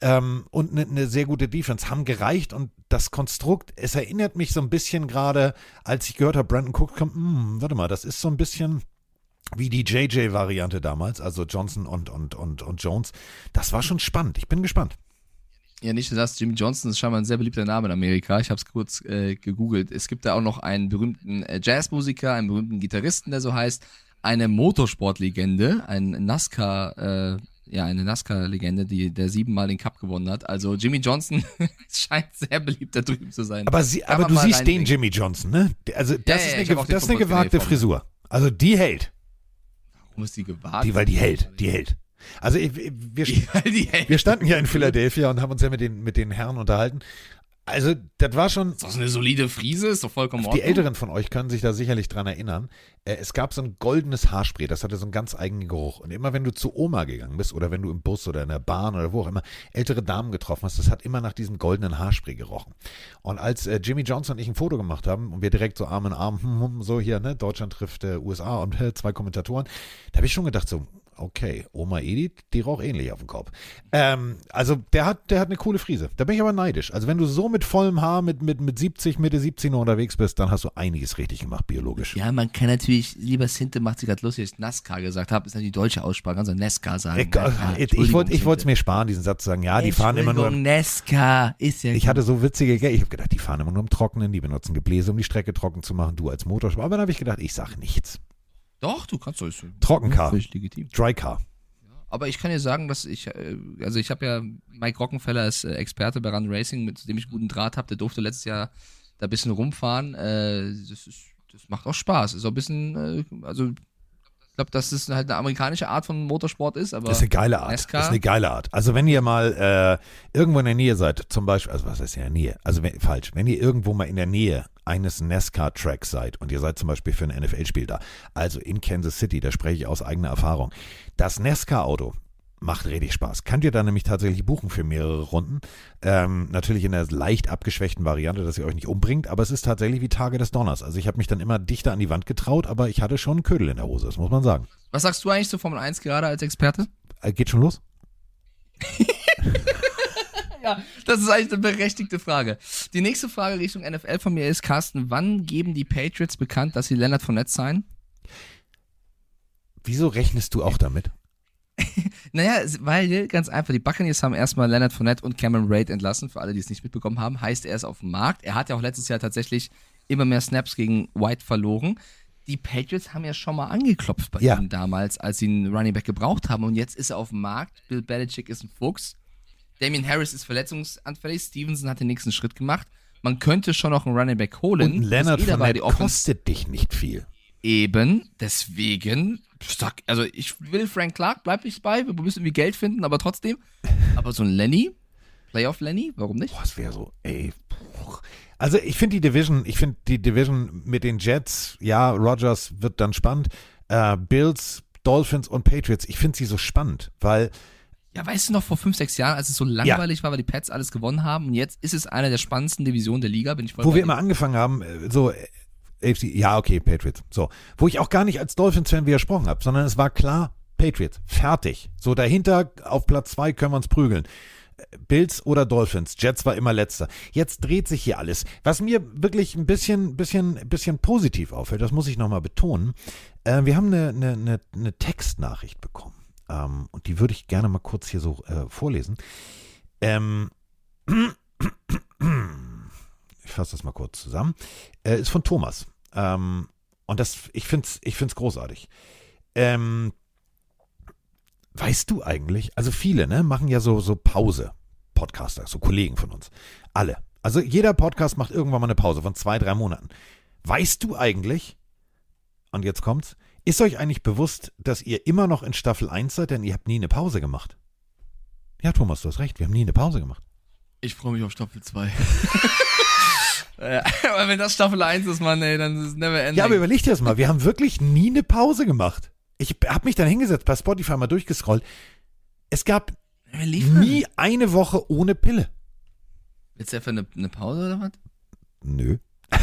ähm, und eine ne sehr gute Defense haben gereicht und das Konstrukt, es erinnert mich so ein bisschen gerade, als ich gehört habe, Brandon Cook kommt, hm, warte mal, das ist so ein bisschen wie die JJ-Variante damals, also Johnson und, und, und, und Jones. Das war schon spannend. Ich bin gespannt. Ja, nicht nur das. Jimmy Johnson ist scheinbar ein sehr beliebter Name in Amerika. Ich habe es kurz äh, gegoogelt. Es gibt da auch noch einen berühmten äh, Jazzmusiker, einen berühmten Gitarristen, der so heißt, eine Motorsportlegende, ein NASCAR, äh, ja, eine NASCAR-Legende, die der siebenmal den Cup gewonnen hat. Also Jimmy Johnson (laughs) scheint sehr beliebt da drüben zu sein. Aber, sie, aber du siehst den. Jimmy Johnson, ne? Also das Ja, ist ja, eine, das eine gewagte. Frisur. Also die hält. Warum ist die gewartet? Die, weil die hält, die hält. Also ich, wir, (laughs) die wir standen hier in Philadelphia und haben uns ja mit den, mit den Herren unterhalten. Also, das war schon. Ist so eine solide Friese, ist doch vollkommen Die ordentlich. Älteren von euch können sich da sicherlich dran erinnern. Äh, es gab so ein goldenes Haarspray, das hatte so einen ganz eigenen Geruch. Und immer wenn du zu Oma gegangen bist oder wenn du im Bus oder in der Bahn oder wo auch immer ältere Damen getroffen hast, das hat immer nach diesem goldenen Haarspray gerochen. Und als äh, Jimmy Johnson und ich ein Foto gemacht haben und wir direkt so Arm in Arm, hm, hm, so hier, ne, Deutschland trifft äh, USA und äh, zwei Kommentatoren, da habe ich schon gedacht, so, okay, Oma Edith, die raucht ähnlich auf dem Kopf. Ähm, also der hat, der hat eine coole Frise. Da bin ich aber neidisch. Also wenn du so mit vollem Haar, mit, mit, mit 70, Mitte 70 noch unterwegs bist, dann hast du einiges richtig gemacht, biologisch. Ja, man kann natürlich, lieber Sinte macht sich gerade lustig, dass ich NASCAR gesagt habe, ist natürlich die deutsche Aussprache, du NASCAR sagen. Ich, Ja, ich, wollte es mir sparen, diesen Satz zu sagen. Ja, die fahren immer nur. NASCAR ist ja Ich hatte so witzige, ich habe gedacht, die fahren immer nur im Trockenen, die benutzen Gebläse, um die Strecke trocken zu machen, du als Motorsport. Aber dann habe ich gedacht, ich sag nichts. Doch, du kannst ist Trockencar, legitim. Drycar. Aber ich kann dir sagen, dass ich, äh, also ich habe ja Mike Rockenfeller als äh, Experte bei Run Racing, mit dem ich guten Draht habe, der durfte letztes Jahr da ein bisschen rumfahren. Äh, das, ist, das macht auch Spaß. Ist auch ein bisschen, also ich glaube, dass es halt eine amerikanische Art von Motorsport ist, aber Das ist eine geile Art. NASCAR? Das ist eine geile Art. Also wenn ihr mal äh, irgendwo in der Nähe seid, zum Beispiel, also was heißt in der Nähe? Also wenn, falsch, wenn ihr irgendwo mal in der Nähe eines NASCAR-Tracks seid und ihr seid zum Beispiel für ein NFL-Spiel da, also in Kansas City, da spreche ich aus eigener Erfahrung, das NASCAR-Auto macht richtig Spaß. Könnt ihr da nämlich tatsächlich buchen für mehrere Runden. Ähm, natürlich in einer leicht abgeschwächten Variante, dass ihr euch nicht umbringt, aber es ist tatsächlich wie Tage des Donners. Also ich habe mich dann immer dichter an die Wand getraut, aber ich hatte schon einen Ködel in der Hose, das muss man sagen. was sagst du eigentlich zu Formel 1 gerade als Experte? Äh, geht schon los? (laughs) Ja, das ist eigentlich eine berechtigte Frage. Die nächste Frage Richtung NFL von mir ist, Carsten, wann geben die Patriots bekannt, dass sie Leonard Fournette sein? Wieso rechnest du auch damit? (laughs) Naja, weil ganz einfach, die Buccaneers haben erstmal Leonard Fournette und Cameron Raid entlassen, für alle, die es nicht mitbekommen haben. Heißt, er ist auf dem Markt. Er hat ja auch letztes Jahr tatsächlich immer mehr Snaps gegen White verloren. Die Patriots haben ja schon mal angeklopft bei Ja. ihm damals, als sie einen Running Back gebraucht haben. Und jetzt ist er auf dem Markt. Bill Belichick ist ein Fuchs. Damien Harris ist verletzungsanfällig. Stevenson hat den nächsten Schritt gemacht. Man könnte schon noch einen Running Back holen. Und Leonard eh dabei, kostet dich nicht viel. Eben, deswegen, sag, also ich will Frank Clark, bleib ich bei, wir müssen irgendwie Geld finden, aber trotzdem. (laughs) Aber so ein Lenny, Playoff Lenny, warum nicht? Boah, das wäre so, ey. puh. Also ich finde die Division, ich finde die Division mit den Jets, ja, Rogers wird dann spannend. Äh, Bills, Dolphins und Patriots, ich finde sie so spannend, weil Ja, weißt du noch, vor fünf, sechs Jahren, als es so langweilig war, weil die Pets alles gewonnen haben und jetzt ist es eine der spannendsten Divisionen der Liga, bin ich voll wo wir immer angefangen haben, äh, so AFC, ja, okay, Patriots. So, wo ich auch gar nicht als Dolphins-Fan widersprochen habe, sondern es war klar, Patriots, fertig. So dahinter auf Platz zwei können wir uns prügeln. Äh, Bills oder Dolphins, Jets war immer letzter. Jetzt dreht sich hier alles. Was mir wirklich ein bisschen, bisschen, bisschen positiv auffällt, das muss ich nochmal betonen. Äh, wir haben eine, eine, eine, Textnachricht bekommen. Ähm, und die würde ich gerne mal kurz hier so äh, vorlesen. Ähm, (clears throat) ich fasse das mal kurz zusammen. Äh, ist von Thomas. Ähm, und das, ich finde es ich find's großartig. Ähm, weißt du eigentlich, also viele, ne, machen ja so, so Pause. Podcaster, so Kollegen von uns. Alle. Also jeder Podcast macht irgendwann mal eine Pause von zwei, drei Monaten. Weißt du eigentlich, und jetzt kommt's, ist euch eigentlich bewusst, dass ihr immer noch in Staffel 1 seid, denn ihr habt nie eine Pause gemacht? Ja, Thomas, du hast recht, wir haben nie eine Pause gemacht. Ich freue mich auf Staffel 2. (laughs) (laughs) aber wenn das Staffel 1 ist, Mann, ey, dann ist es never ending. Ja, aber überleg dir das mal. Wir haben wirklich nie eine Pause gemacht. Ich habe mich dann hingesetzt, bei Spotify mal durchgescrollt. Es gab nie eine Woche ohne Pille. Jetzt einfach eine, eine Pause oder was? Nö. (laughs)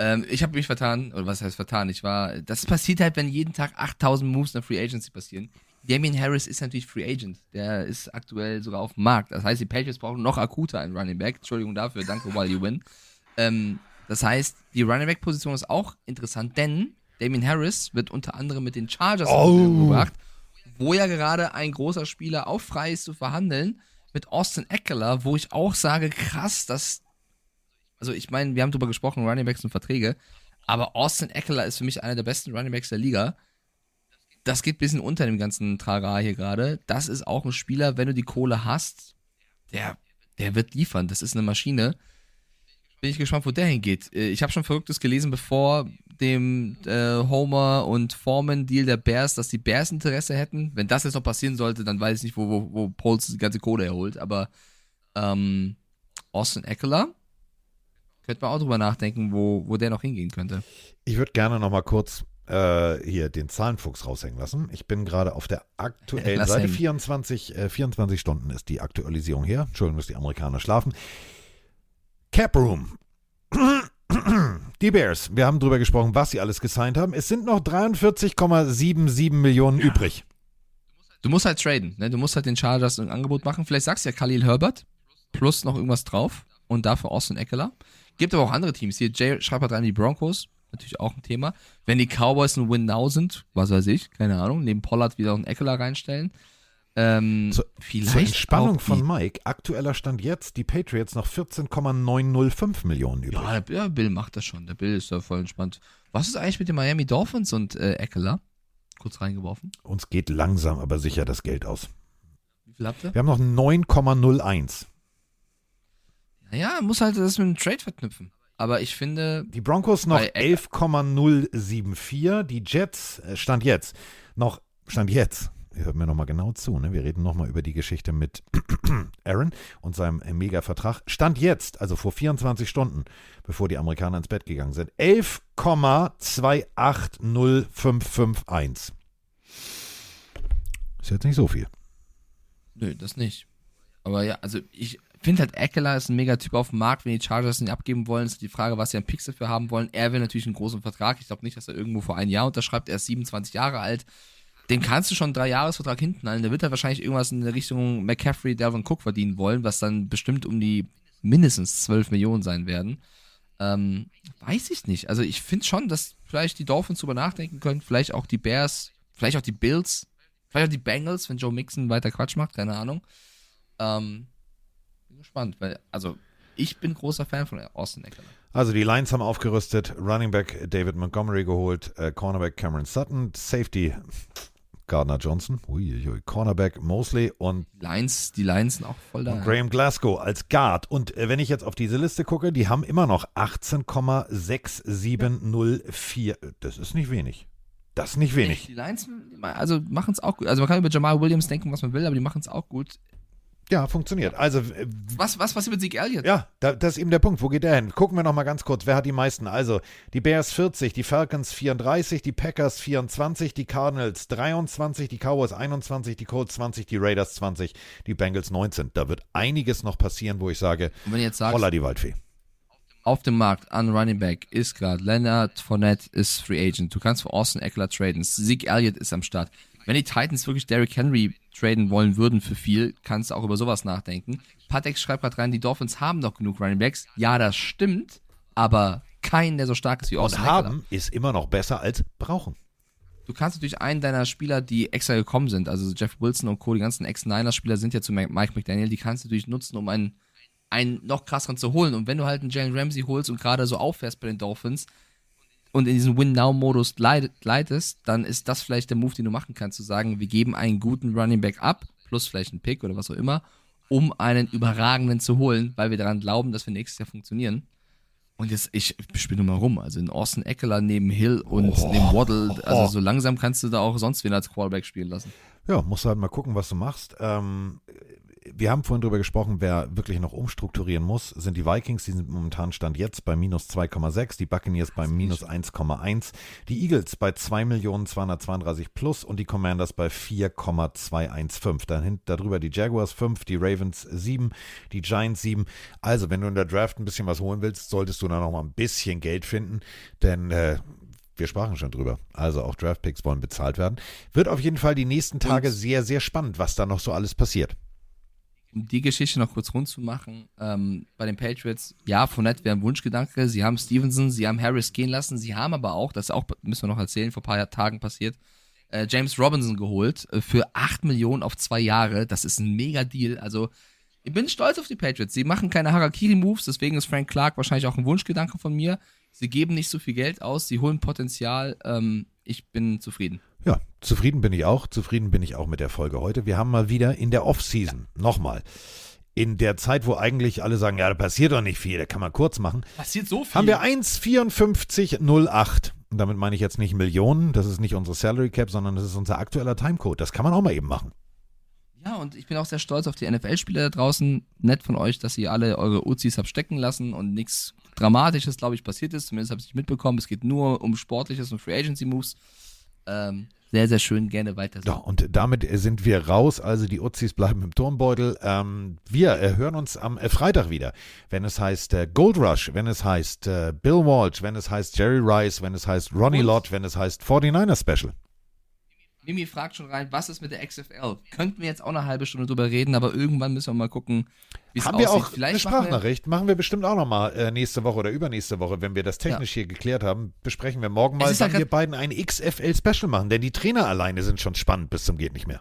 Ähm, ich habe mich vertan, oder was heißt vertan? Ich war, das passiert halt, wenn jeden Tag 8000 Moves in der Free Agency passieren. Damien Harris ist natürlich Free Agent. Der ist aktuell sogar auf dem Markt. Das heißt, die Patriots brauchen noch akuter einen Running Back. Entschuldigung dafür, danke, while you win. Ähm, das heißt, die Running Back Position ist auch interessant, denn Damien Harris wird unter anderem mit den Chargers in Oh. Gebracht, wo ja gerade ein großer Spieler auch frei ist zu verhandeln mit Austin Eckler, wo ich auch sage, krass, dass also ich meine, wir haben drüber gesprochen, Running Backs und Verträge, aber Austin Eckler ist für mich einer der besten Running Backs der Liga. Das geht ein bisschen unter dem ganzen Trara hier gerade. Das ist auch ein Spieler, wenn du die Kohle hast, der, der wird liefern. Das ist eine Maschine. Bin ich gespannt, wo der hingeht. Äh, Ich habe schon Verrücktes gelesen, bevor dem äh, Homer und Foreman Deal der Bears, dass die Bears Interesse hätten. Wenn das jetzt noch passieren sollte, dann weiß ich nicht, wo, wo, wo Poles die ganze Kohle erholt. Aber ähm, Austin Eckler, könnte man auch drüber nachdenken, wo, wo der noch hingehen könnte. Ich würde gerne noch mal kurz äh, hier den Zahlenfuchs raushängen lassen. Ich bin gerade auf der aktuellen Lass Seite. hängen. 24, äh, 24 Stunden ist die Aktualisierung her. Entschuldigung, dass die Amerikaner schlafen. Cap Room. Die Bears, wir haben drüber gesprochen, was sie alles gesigned haben. Es sind noch 43,77 Millionen übrig. Du musst halt traden, ne? Du musst halt den Chargers ein Angebot machen. Vielleicht sagst du ja Khalil Herbert plus noch irgendwas drauf und dafür Austin Eckler. Gibt aber auch andere Teams. Hier, Jay schreibt halt rein, die Broncos, natürlich auch ein Thema. Wenn die Cowboys ein Win-Now sind, was weiß ich, keine Ahnung, neben Pollard wieder einen Eckler reinstellen. Ähm, Zur- vielleicht Zur Entspannung von Mike, aktueller Stand jetzt, die Patriots noch 14,905 Millionen übrig. ja, der, ja, Bill macht das schon. Der Bill ist da voll entspannt. Was ist eigentlich mit den Miami Dolphins und äh, Eckler? Kurz reingeworfen. Uns geht langsam, aber sicher das Geld aus. Wie viel habt ihr? Wir haben noch 9,01. Naja, muss halt das mit dem Trade verknüpfen. Aber ich finde, Die Broncos noch Bei Eck- 11,074. Die Jets, äh, Stand jetzt, noch, Stand jetzt, ihr hört mir nochmal genau zu, ne? wir reden nochmal über die geschichte mit (clears throat) Aaron und seinem äh, Mega-Vertrag. Stand jetzt, also vor 24 Stunden, bevor die Amerikaner ins Bett gegangen sind, 11,280551. Ist jetzt nicht so viel. Nö, das nicht. Aber ja, also ich finde halt Eckler ist ein Megatyp auf dem Markt, wenn die Chargers ihn abgeben wollen, ist die Frage, was sie an Picks dafür haben wollen. Er will natürlich einen großen Vertrag. Ich glaube nicht, dass er irgendwo vor ein Jahr unterschreibt. Er ist 27 Jahre alt. Dem kannst du schon einen Drei-Jahres-Vertrag hinten halten. Der wird halt wahrscheinlich irgendwas in der Richtung McCaffrey, Delvin Cook verdienen wollen, was dann bestimmt um die mindestens 12 Millionen sein werden. Ähm, weiß ich nicht. Also ich finde schon, dass vielleicht die Dolphins drüber nachdenken können, vielleicht auch die Bears, vielleicht auch die Bills, vielleicht auch die Bengals, wenn Joe Mixon weiter Quatsch macht, keine Ahnung. Ähm, bin gespannt, weil, also ich bin großer Fan von Austin Eckler. Also die Lions haben aufgerüstet, Running Back David Montgomery geholt, äh, Cornerback Cameron Sutton, Safety Gardner Johnson, uiuiui, Cornerback Mosley und Lions, die Lions sind auch voll da. Und Graham Glasgow als Guard. Und äh, wenn ich jetzt auf diese Liste gucke, die haben immer noch 18,6704. Das ist nicht wenig. Das ist nicht wenig. Die Lions, also machen es auch gut. Also man kann über Jamal Williams denken, was man will, aber die machen es auch gut. Ja, funktioniert. Also, Was, was passiert mit Zeke Elliott? ja, da, das ist eben der Punkt. Wo geht der hin? Gucken wir noch mal ganz kurz. Wer hat die meisten? Also, die Bears 40, die Falcons 34, die Packers 24, die Cardinals 23, die Cowboys 21, die Colts 20, die Raiders 20, die Bengals 19. Da wird einiges noch passieren, wo ich sage, Und wenn jetzt sagst, holla die Waldfee. auf dem Markt an Running Back ist gerade Leonard Fournette ist Free Agent. Du kannst für Austin Eckler traden. Zeke Elliott ist am Start. Wenn die Titans wirklich Derrick Henry traden wollen würden für viel, kannst du auch über sowas nachdenken. Patek schreibt gerade rein, die Dolphins haben doch genug Running Backs. Ja, das stimmt, aber keinen, der so stark ist wie Austin Und Eckler. haben ist immer noch besser als brauchen. Du kannst natürlich einen deiner Spieler, die extra gekommen sind, also Jeff Wilson und Co., die ganzen Ex-Niners-Spieler sind ja zu Mike McDaniel, die kannst du natürlich nutzen, um einen, einen noch krasseren zu holen. Und wenn du halt einen Jalen Ramsey holst und gerade so auffährst bei den Dolphins und in diesen Win-Now-Modus gleitest, dann ist das vielleicht der Move, den du machen kannst, zu sagen, wir geben einen guten Running Back ab, plus vielleicht einen Pick oder was auch immer, um einen überragenden zu holen, weil wir daran glauben, dass wir nächstes Jahr funktionieren. Und jetzt, ich spiele nur mal rum. Also in Austin Eckler neben Hill und neben Waddle, also so langsam kannst du da auch sonst wen als Quarterback spielen lassen. Ja, musst du halt mal gucken, was du machst. Ähm, wir haben vorhin drüber gesprochen, wer wirklich noch umstrukturieren muss, sind die Vikings. Die sind momentan Stand jetzt bei minus 2,6, die Buccaneers bei minus 1,1, die Eagles bei 2.232 plus und die Commanders bei 4,215. Dann hin, darüber die Jaguars 5, die Ravens 7, die Giants 7. Also, wenn du in der Draft ein bisschen was holen willst, solltest du da noch mal ein bisschen Geld finden, denn äh, wir sprachen schon drüber. Also auch Draftpicks wollen bezahlt werden. Wird auf jeden Fall die nächsten Tage sehr, sehr spannend, was da noch so alles passiert. Um die Geschichte noch kurz rund zu machen, ähm, bei den Patriots, ja, Fournette wäre ein Wunschgedanke. Sie haben Stevenson, sie haben Harris gehen lassen, sie haben aber auch, das ist auch, müssen wir noch erzählen, vor ein paar Tagen passiert, äh, James Robinson geholt äh, für 8 Millionen auf zwei Jahre. Das ist ein mega Deal. Also, ich bin stolz auf die Patriots. Sie machen keine Harakiri-Moves, deswegen ist Frank Clark wahrscheinlich auch ein Wunschgedanke von mir. Sie geben nicht so viel Geld aus, sie holen Potenzial. Ähm, ich bin zufrieden. Ja, zufrieden bin ich auch. Zufrieden bin ich auch mit der Folge heute. Wir haben mal wieder in der Off-Season, nochmal, in der Zeit, wo eigentlich alle sagen, ja, da passiert doch nicht viel, da kann man kurz machen, Passiert so viel. haben wir 1,5408 Und damit meine ich jetzt nicht Millionen, das ist nicht unsere Salary Cap, sondern das ist unser aktueller Timecode. Das kann man auch mal eben machen. Ja, und ich bin auch sehr stolz auf die NFL-Spieler da draußen. Nett von euch, dass ihr alle eure Uzis habt stecken lassen und nichts Dramatisches, glaube ich, passiert ist. Zumindest habe ich es nicht mitbekommen. Es geht nur um Sportliches und Free Agency Moves. Ähm, sehr, sehr schön, gerne weiter. Ja, und damit sind wir raus. Also die Uzis bleiben im Turmbeutel. Ähm, wir äh, hören uns am äh, Freitag wieder, wenn es heißt äh, Gold Rush, wenn es heißt äh, Bill Walsh, wenn es heißt Jerry Rice, wenn es heißt Ronnie Und? Lott, wenn es heißt 49er Special. Mimi fragt schon rein, was ist mit der XFL? Könnten wir jetzt auch eine halbe Stunde drüber reden, aber irgendwann müssen wir mal gucken, wie es Haben wir auch eine Vielleicht machen wir, Sprachnachricht? Machen wir bestimmt auch nochmal äh, nächste Woche oder übernächste Woche, wenn wir das technisch hier geklärt haben. Besprechen wir morgen mal, ja wann wir beiden ein XFL-Special machen. Denn die Trainer alleine sind schon spannend bis zum geht nicht mehr.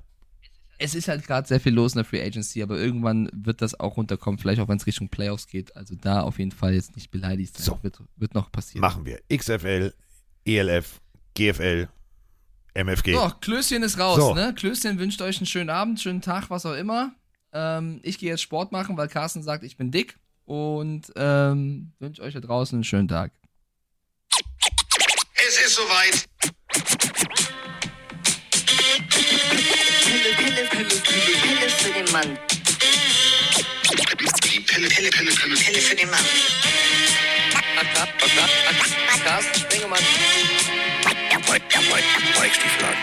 es ist halt gerade sehr viel los in der Free Agency, aber irgendwann wird das auch runterkommen, vielleicht auch wenn es Richtung Playoffs geht. Also da auf jeden Fall jetzt nicht beleidigt sein. So. Wird, wird noch passieren. Machen wir. XFL, ELF, GFL, MFG. So, Klößchen ist raus, So. ne? Klößchen wünscht euch einen schönen Abend, schönen Tag, was auch immer. Ähm, ich gehe jetzt Sport machen, weil Carsten sagt, ich bin dick. Und ähm, wünsche euch da draußen einen schönen Tag. Es ist soweit. Pille, Pille, Pille, Pille, Pille für den Mann. Die Pille, Pille, Pille, Pille. Pille für den Mann. Carsten Spengemann. Mike Stieflagen.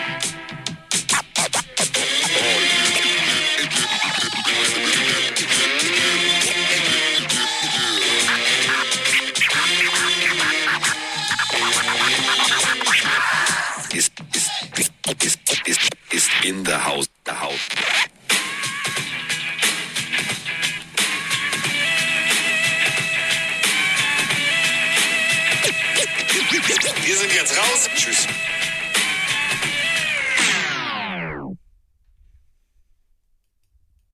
Ist, ist, in the house, the house. Wir sind jetzt raus. Tschüss.